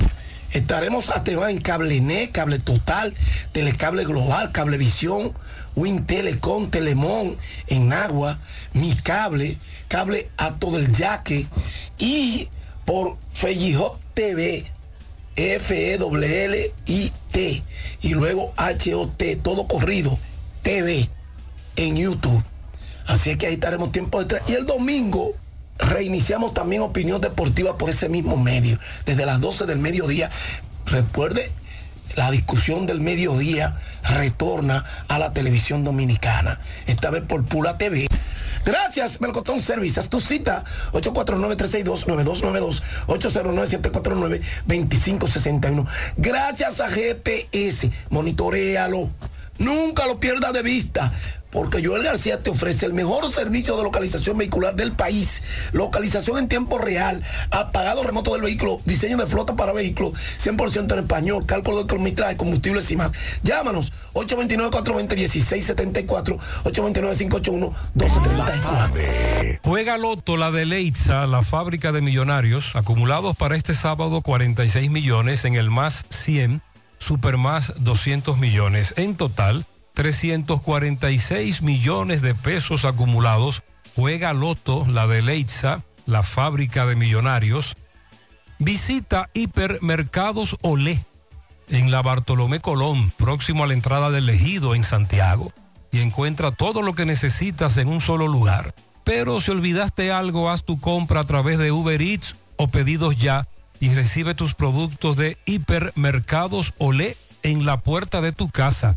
Estaremos activados en CableNet, Cable Total, Telecable Global, Cablevisión, Win Telecom, Telemón, en Agua, Mi Cable, Cable a todo el Yaque y por Fellihop TV. F-E-L-L-I-T y luego H-O-T, todo corrido, TV en YouTube. Así que ahí estaremos tiempo detrás. Y el domingo reiniciamos también Opinión Deportiva por ese mismo medio, desde las 12 del mediodía. Recuerde, la discusión del mediodía retorna a la televisión dominicana, esta vez por Pula TV. Gracias, Melcotón Services. Tu cita 849-362-9292, 809-749-2561. Gracias a GPS, monitorealo. Nunca lo pierdas de vista porque Joel García te ofrece el mejor servicio de localización vehicular del país. Localización en tiempo real, apagado remoto del vehículo, diseño de flota para vehículos, 100% en español, cálculo de kilometraje, combustibles y más. Llámanos 829-420-1674, 829-581-1234. Juega Loto la de Leitza, la fábrica de millonarios, acumulados para este sábado 46 millones en el más 100, super más 200 millones. En total, 346 millones de pesos acumulados. Juega Loto, la de Leitza, la fábrica de millonarios. Visita Hipermercados Olé en la Bartolomé Colón, próximo a la entrada del Ejido en Santiago, y encuentra todo lo que necesitas en un solo lugar. Pero si olvidaste algo, haz tu compra a través de Uber Eats o pedidos ya y recibe tus productos de Hipermercados Olé en la puerta de tu casa.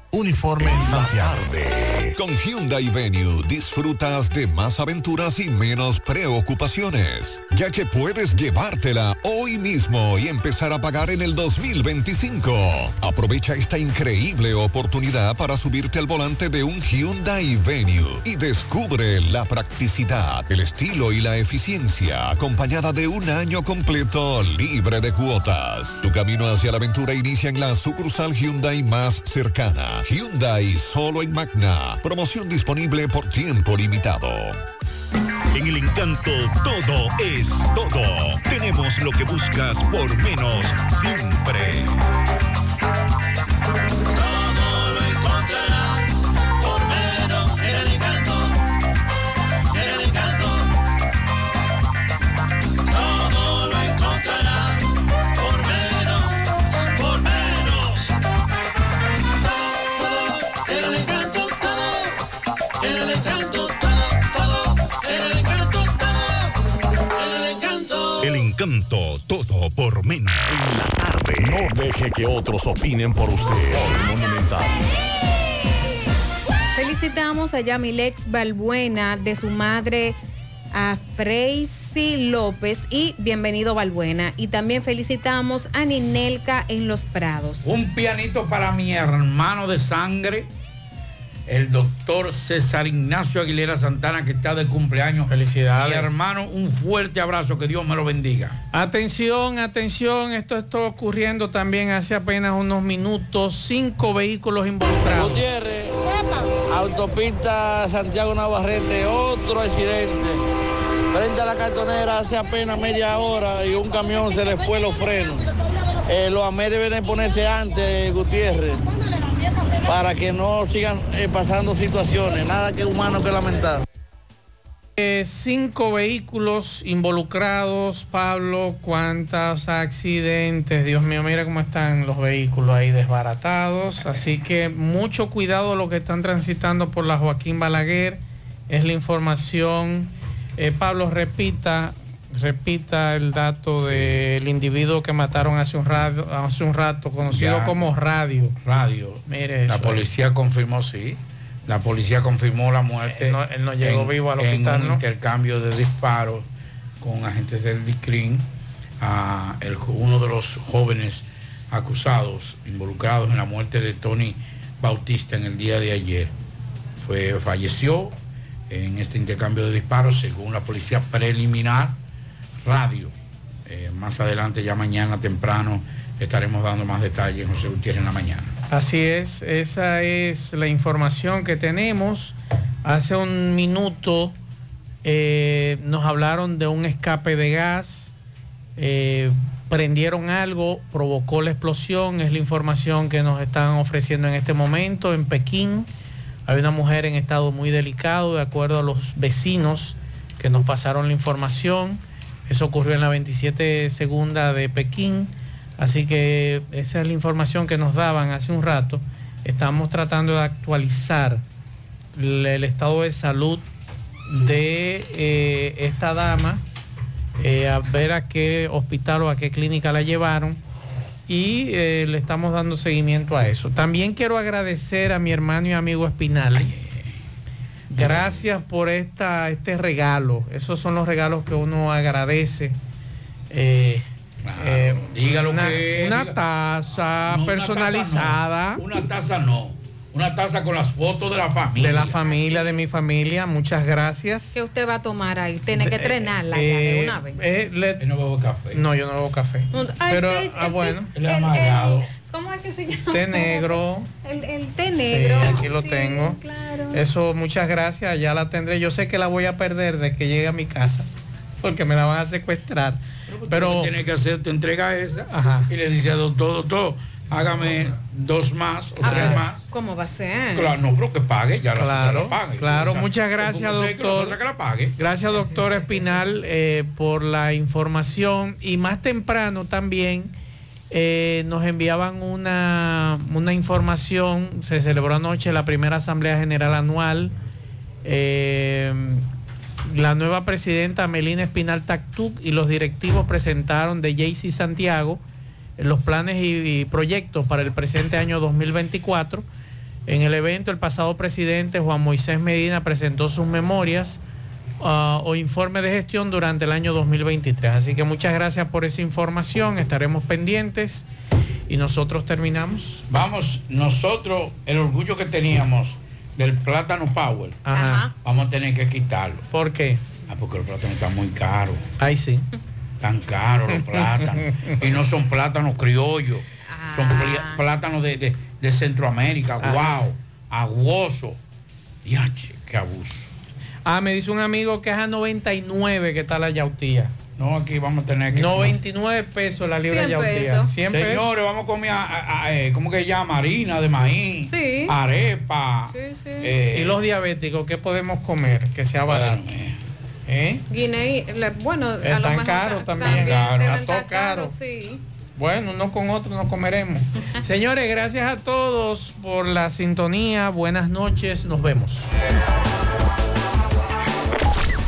Uniforme Santiago. Con Hyundai Venue disfrutas de más aventuras y menos preocupaciones, ya que puedes llevártela hoy mismo y empezar a pagar en el 2025. Aprovecha esta increíble oportunidad para subirte al volante de un Hyundai Venue y descubre la practicidad, el estilo y la eficiencia acompañada de un año completo libre de cuotas. Tu camino hacia la aventura inicia en la sucursal Hyundai más cercana. Hyundai solo en Magna. Promoción disponible por tiempo limitado. En el encanto todo es todo. Tenemos lo que buscas por menos siempre. Encanto, todo por menos. En la tarde. No deje que otros opinen por usted. Por Monumental. Felicitamos a Yamilex Balbuena de su madre a Freisy López y bienvenido Balbuena. Y también felicitamos a Ninelka en Los Prados. Un pianito para mi hermano de sangre, el doctor César Ignacio Aguilera Santana, que está de cumpleaños. Felicidades. Mi hermano, un fuerte abrazo, que Dios me lo bendiga. Atención, atención, esto está ocurriendo también hace apenas unos minutos. Cinco vehículos involucrados. Gutiérrez, autopista Santiago Navarrete, otro accidente. Frente a la cartonera hace apenas media hora y un camión se le fue los frenos. Eh, los AME deben de ponerse antes, Gutiérrez, para que no sigan eh, pasando situaciones. Nada que humano que lamentar. Eh, cinco vehículos involucrados, Pablo, cuántos accidentes, Dios mío, mira cómo están los vehículos ahí desbaratados, así que mucho cuidado lo que están transitando por la Joaquín Balaguer, es la información, Eh, Pablo, repita, repita el dato del individuo que mataron hace un rato, hace un rato conocido Ya. como Radio. Radio. Mire La eso, policía confirmó, sí. La policía confirmó la muerte. Él no- él no llegó vivo al hospital, En un ¿no? intercambio de disparos con agentes del DICRIN a el- uno de los jóvenes acusados, involucrados en la muerte de Tony Bautista en el día de ayer. Fue, falleció en este intercambio de disparos, según la policía preliminar, radio. Eh, más adelante, ya mañana temprano, estaremos dando más detalles, José Gutiérrez, en la mañana. Así es, esa es la información que tenemos. Hace un minuto eh, nos hablaron de un escape de gas, eh, prendieron algo, provocó la explosión, es la información que nos están ofreciendo en este momento en Pekín. Hay una mujer en estado muy delicado, de acuerdo a los vecinos que nos pasaron la información. Eso ocurrió en la 27 segunda de Pekín. Así que esa es la información que nos daban hace un rato. Estamos tratando de actualizar el, estado de salud de eh, esta dama, eh, a ver a qué hospital o a qué clínica la llevaron y eh, le estamos dando seguimiento a eso. También quiero agradecer a mi hermano y amigo Espinal. Gracias por esta, este regalo. Esos son los regalos que uno agradece. Eh, eh, diga lo una, que una diga. taza No, una personalizada. taza no, Una taza no. Una taza con las fotos de la familia. De la familia, de mi familia, muchas gracias. ¿Qué usted va a tomar ahí? Tiene que trenarla ya Eh, de una vez. eh, le- no bebo café. No, yo no bebo café. Ay, Pero, té- ah, el- bueno. el- el- ¿Cómo es que se llama? Té negro. El, el té Sí, negro. aquí lo sí, tengo. claro. Eso, muchas gracias, ya la tendré. Yo sé que la voy a perder de que llegue a mi casa, porque me la van a secuestrar. Pero tiene que hacer, te entrega esa Ajá. y le dice al doctor, doctor, hágame dos más o A tres ver, más. ¿Cómo va a ser? Claro, no, pero que pague, ya la Claro, la pague. claro, O sea, muchas gracias, que doctor. nosotros que la pague. Gracias, doctor Espinal, eh, por la información. Y más temprano también eh, nos enviaban una, una información. Se celebró anoche la primera Asamblea General Anual. Eh, la nueva presidenta Melina Espinal Tactuc y los directivos presentaron de JC Santiago eh, los planes y, y proyectos para el presente año 2024. En el evento, el pasado presidente Juan Moisés Medina presentó sus memorias ah, o informe de gestión durante el año 2023. Así que muchas gracias por esa información, estaremos pendientes y nosotros terminamos. Vamos, nosotros, el orgullo que teníamos del plátano Power, Ajá. vamos a tener que quitarlo. ¿Por qué? Ah, porque el plátano está muy caro. Ahí sí. Tan caros los plátanos. y no son plátanos criollos, son pli- plátanos de, de- de Centroamérica. Ajá. Wow, aguoso. Diache, qué abuso. Ah, me dice un amigo que es a 99 que está la yautía. No, aquí vamos a tener que... 99 pesos la libra 100 yautía. pesos. 100 pesos. Señores, vamos a comer, a- a- a- eh, ¿cómo que se llama? Harina de maíz, Sí. arepa. eh, y los diabéticos, ¿qué podemos comer? Que sea barato. ¿Eh? Guinea, le- bueno, a lo caros ta- también. Caro. Está todo caro. sí. Bueno, uno con otro no comeremos. Señores, gracias a todos por la sintonía. Buenas noches. Nos vemos.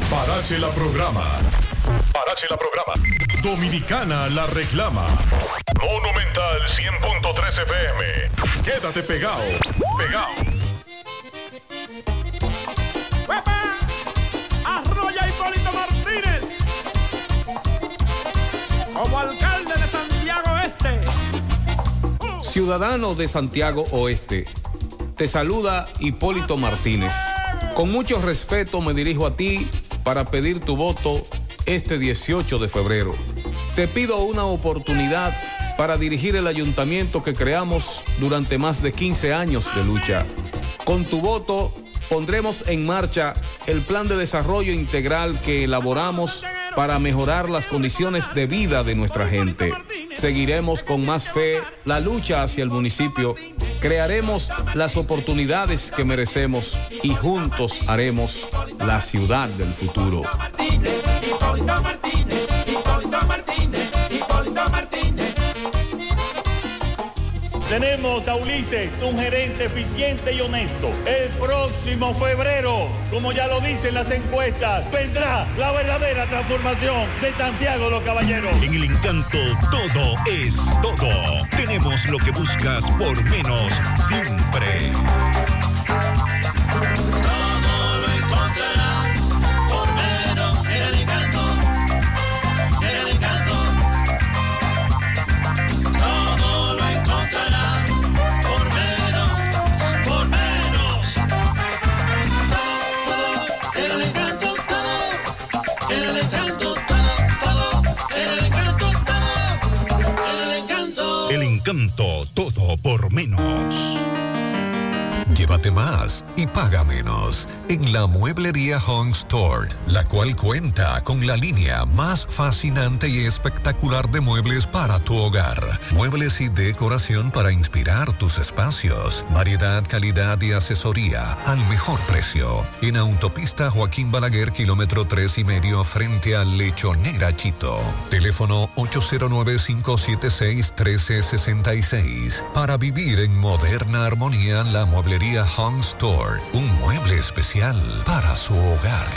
Parache la programa. Parache la programa. Dominicana la reclama. Monumental 100.13 FM. Quédate pegado. Pegado. Arroya Hipólito Martínez como alcalde de Santiago Este. Ciudadano de Santiago Oeste, te saluda Hipólito Martínez. Con mucho respeto me dirijo a ti para pedir tu voto este 18 de febrero. Te pido una oportunidad para dirigir el ayuntamiento que creamos durante más de 15 años de lucha. Con tu voto pondremos en marcha el plan de desarrollo integral que elaboramos para mejorar las condiciones de vida de nuestra gente. Seguiremos con más fe la lucha hacia el municipio, crearemos las oportunidades que merecemos y juntos haremos la ciudad del futuro. Tenemos a Ulises, un gerente eficiente y honesto. El próximo febrero, como ya lo dicen las encuestas, vendrá la verdadera transformación de Santiago los Caballeros. En el encanto todo es todo. Tenemos lo que buscas por menos siempre. Por menos. Más y paga menos en la Mueblería Home Store, la cual cuenta con la línea más fascinante y espectacular de muebles para tu hogar. Muebles y decoración para inspirar tus espacios. Variedad, calidad y asesoría al mejor precio. En Autopista Joaquín Balaguer, kilómetro 3 y medio, frente a Lechonera Chito. Teléfono 809-576-1366. Para vivir en moderna armonía, la Mueblería Home Store. Un mueble especial para su hogar.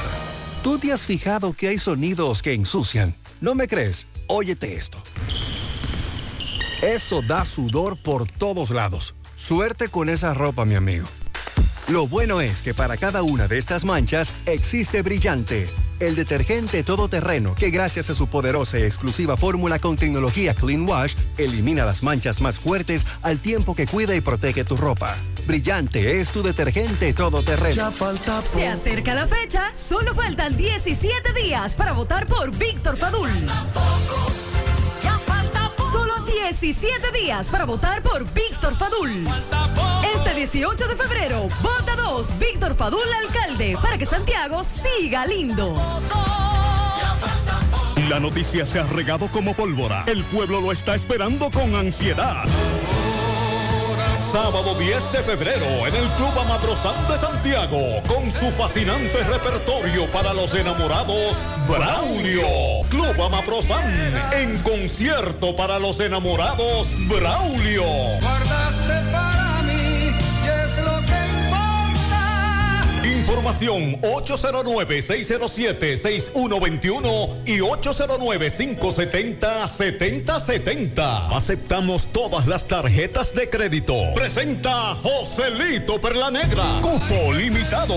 ¿Tú te has fijado que hay sonidos que ensucian? ¿No me crees? Óyete esto. Eso da sudor por todos lados. Suerte con esa ropa, mi amigo. Lo bueno es que para cada una de estas manchas existe Brillante, el detergente todoterreno que gracias a su poderosa y exclusiva fórmula con tecnología Clean Wash elimina las manchas más fuertes al tiempo que cuida y protege tu ropa. Brillante es tu detergente todoterreno. Se acerca la fecha, solo faltan 17 días para votar por Víctor Fadul. Solo 17 días para votar por Víctor Fadul. Este 18 de febrero, vota 2, Víctor Fadul alcalde, para que Santiago siga lindo. La noticia se ha regado como pólvora. El pueblo lo está esperando con ansiedad. Sábado 10 de febrero en el Club Amabrosán de Santiago, con su fascinante repertorio para los enamorados, Braulio. Club Amabrosán, en concierto para los enamorados, Braulio. Información 809-607-6121 y 809-570-7070. Aceptamos todas las tarjetas de crédito. Presenta Joselito Perla Negra. Cupo limitado.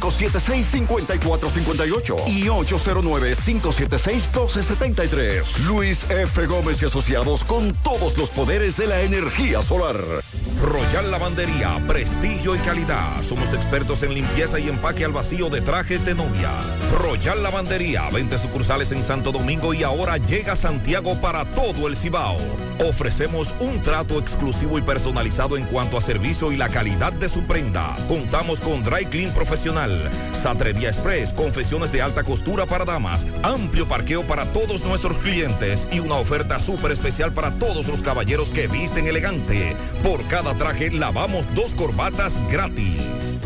809-576-5458 y 809-576-1273. Luis F. Gómez y Asociados con todos los poderes de la energía solar. Royal Lavandería, prestigio y calidad. Somos expertos en limpieza y empaque al vacío de trajes de novia. Royal Lavandería, 20 sucursales en Santo Domingo y ahora llega Santiago para todo el Cibao. Ofrecemos un trato exclusivo y personalizado en cuanto a servicio y la calidad de su prenda. Contamos con Dry Clean Profesional, Satrería Express, confesiones de alta costura para damas, amplio parqueo para todos nuestros clientes y una oferta súper especial para todos los caballeros que visten elegante. Por cada traje lavamos dos corbatas gratis.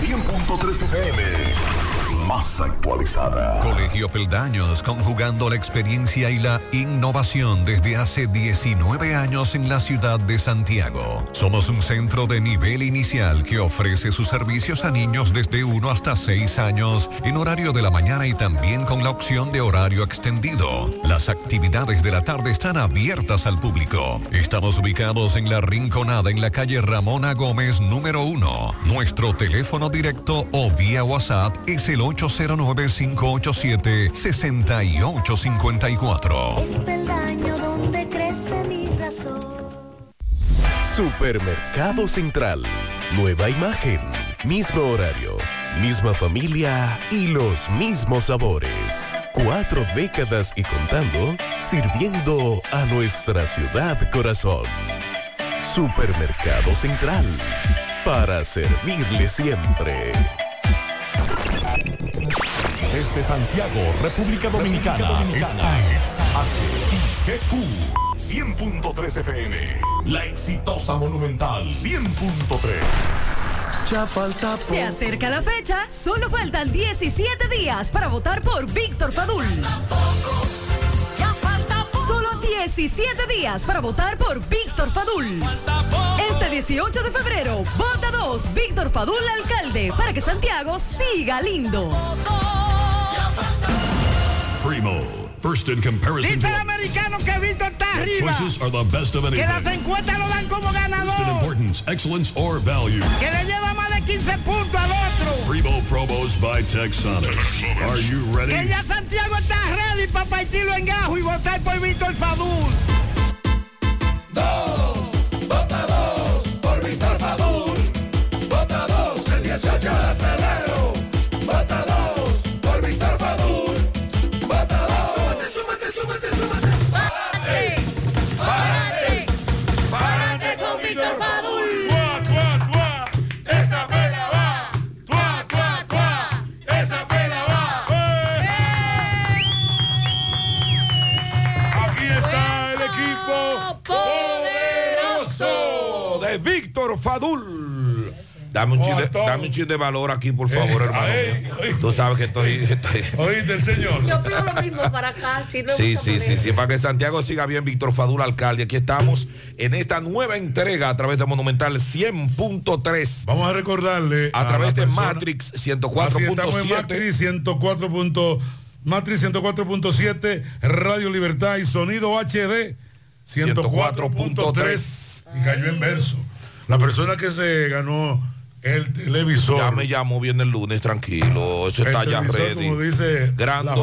100.3 FM. Más actualizada. Colegio Peldaños, conjugando la experiencia y la innovación desde hace 19 años en la ciudad de Santiago. Somos un centro de nivel inicial que ofrece sus servicios a niños desde 1 hasta 6 años en horario de la mañana y también con la opción de horario extendido. Las actividades de la tarde están abiertas al público. Estamos ubicados en La Rinconada, en la calle Ramona Gómez, número 1. Nuestro teléfono directo o vía WhatsApp es el 809-587-6854. peldaño donde crece mi razón. Supermercado Central. Nueva imagen, mismo horario, misma familia y los mismos sabores. Cuatro décadas y contando, sirviendo a nuestra ciudad corazón. Supermercado Central. Para servirle siempre. Desde Santiago, República Dominicana. Esta es HIGQ 100.3 FM. La exitosa Monumental 100.3. Ya falta Se acerca la fecha, solo faltan 17 días para votar por Víctor Fadul. Solo 17 días para votar por Víctor Fadul. Este 18 de febrero, vota 2, Víctor Fadul alcalde, para que Santiago siga lindo. Primo. First in comparison Dice el to americano que Víctor está arriba. choices are the best of Que las anything. encuestas lo dan como First in importance, excellence, or value. Que le lleva más de 15 puntos al otro. Primo promos by Texonics. Are you Que ready? ya Santiago está ready para partirlo en gajo y votar por Víctor Fadul. Vota Dame un, Oh, chin de, todo. dame un chin de valor aquí, por favor, Eh, hermano. Tú sabes que estoy. estoy- Oíste el señor. Yo pido lo mismo para acá, si no Sí, sí, sí, sí, para que Santiago siga bien, Víctor Fadul, alcalde. Aquí estamos en esta nueva entrega a través de Monumental 100.3. Vamos a recordarle A a través de persona- Matrix Así estamos en 104.7. Matrix 104. punto- Matrix 104.7, Radio Libertad y Sonido HD 104.3. Y cayó en verso. La persona que se ganó el televisor. Ya me llamo bien el lunes, tranquilo. Eso El está ya ready. como dice Grando.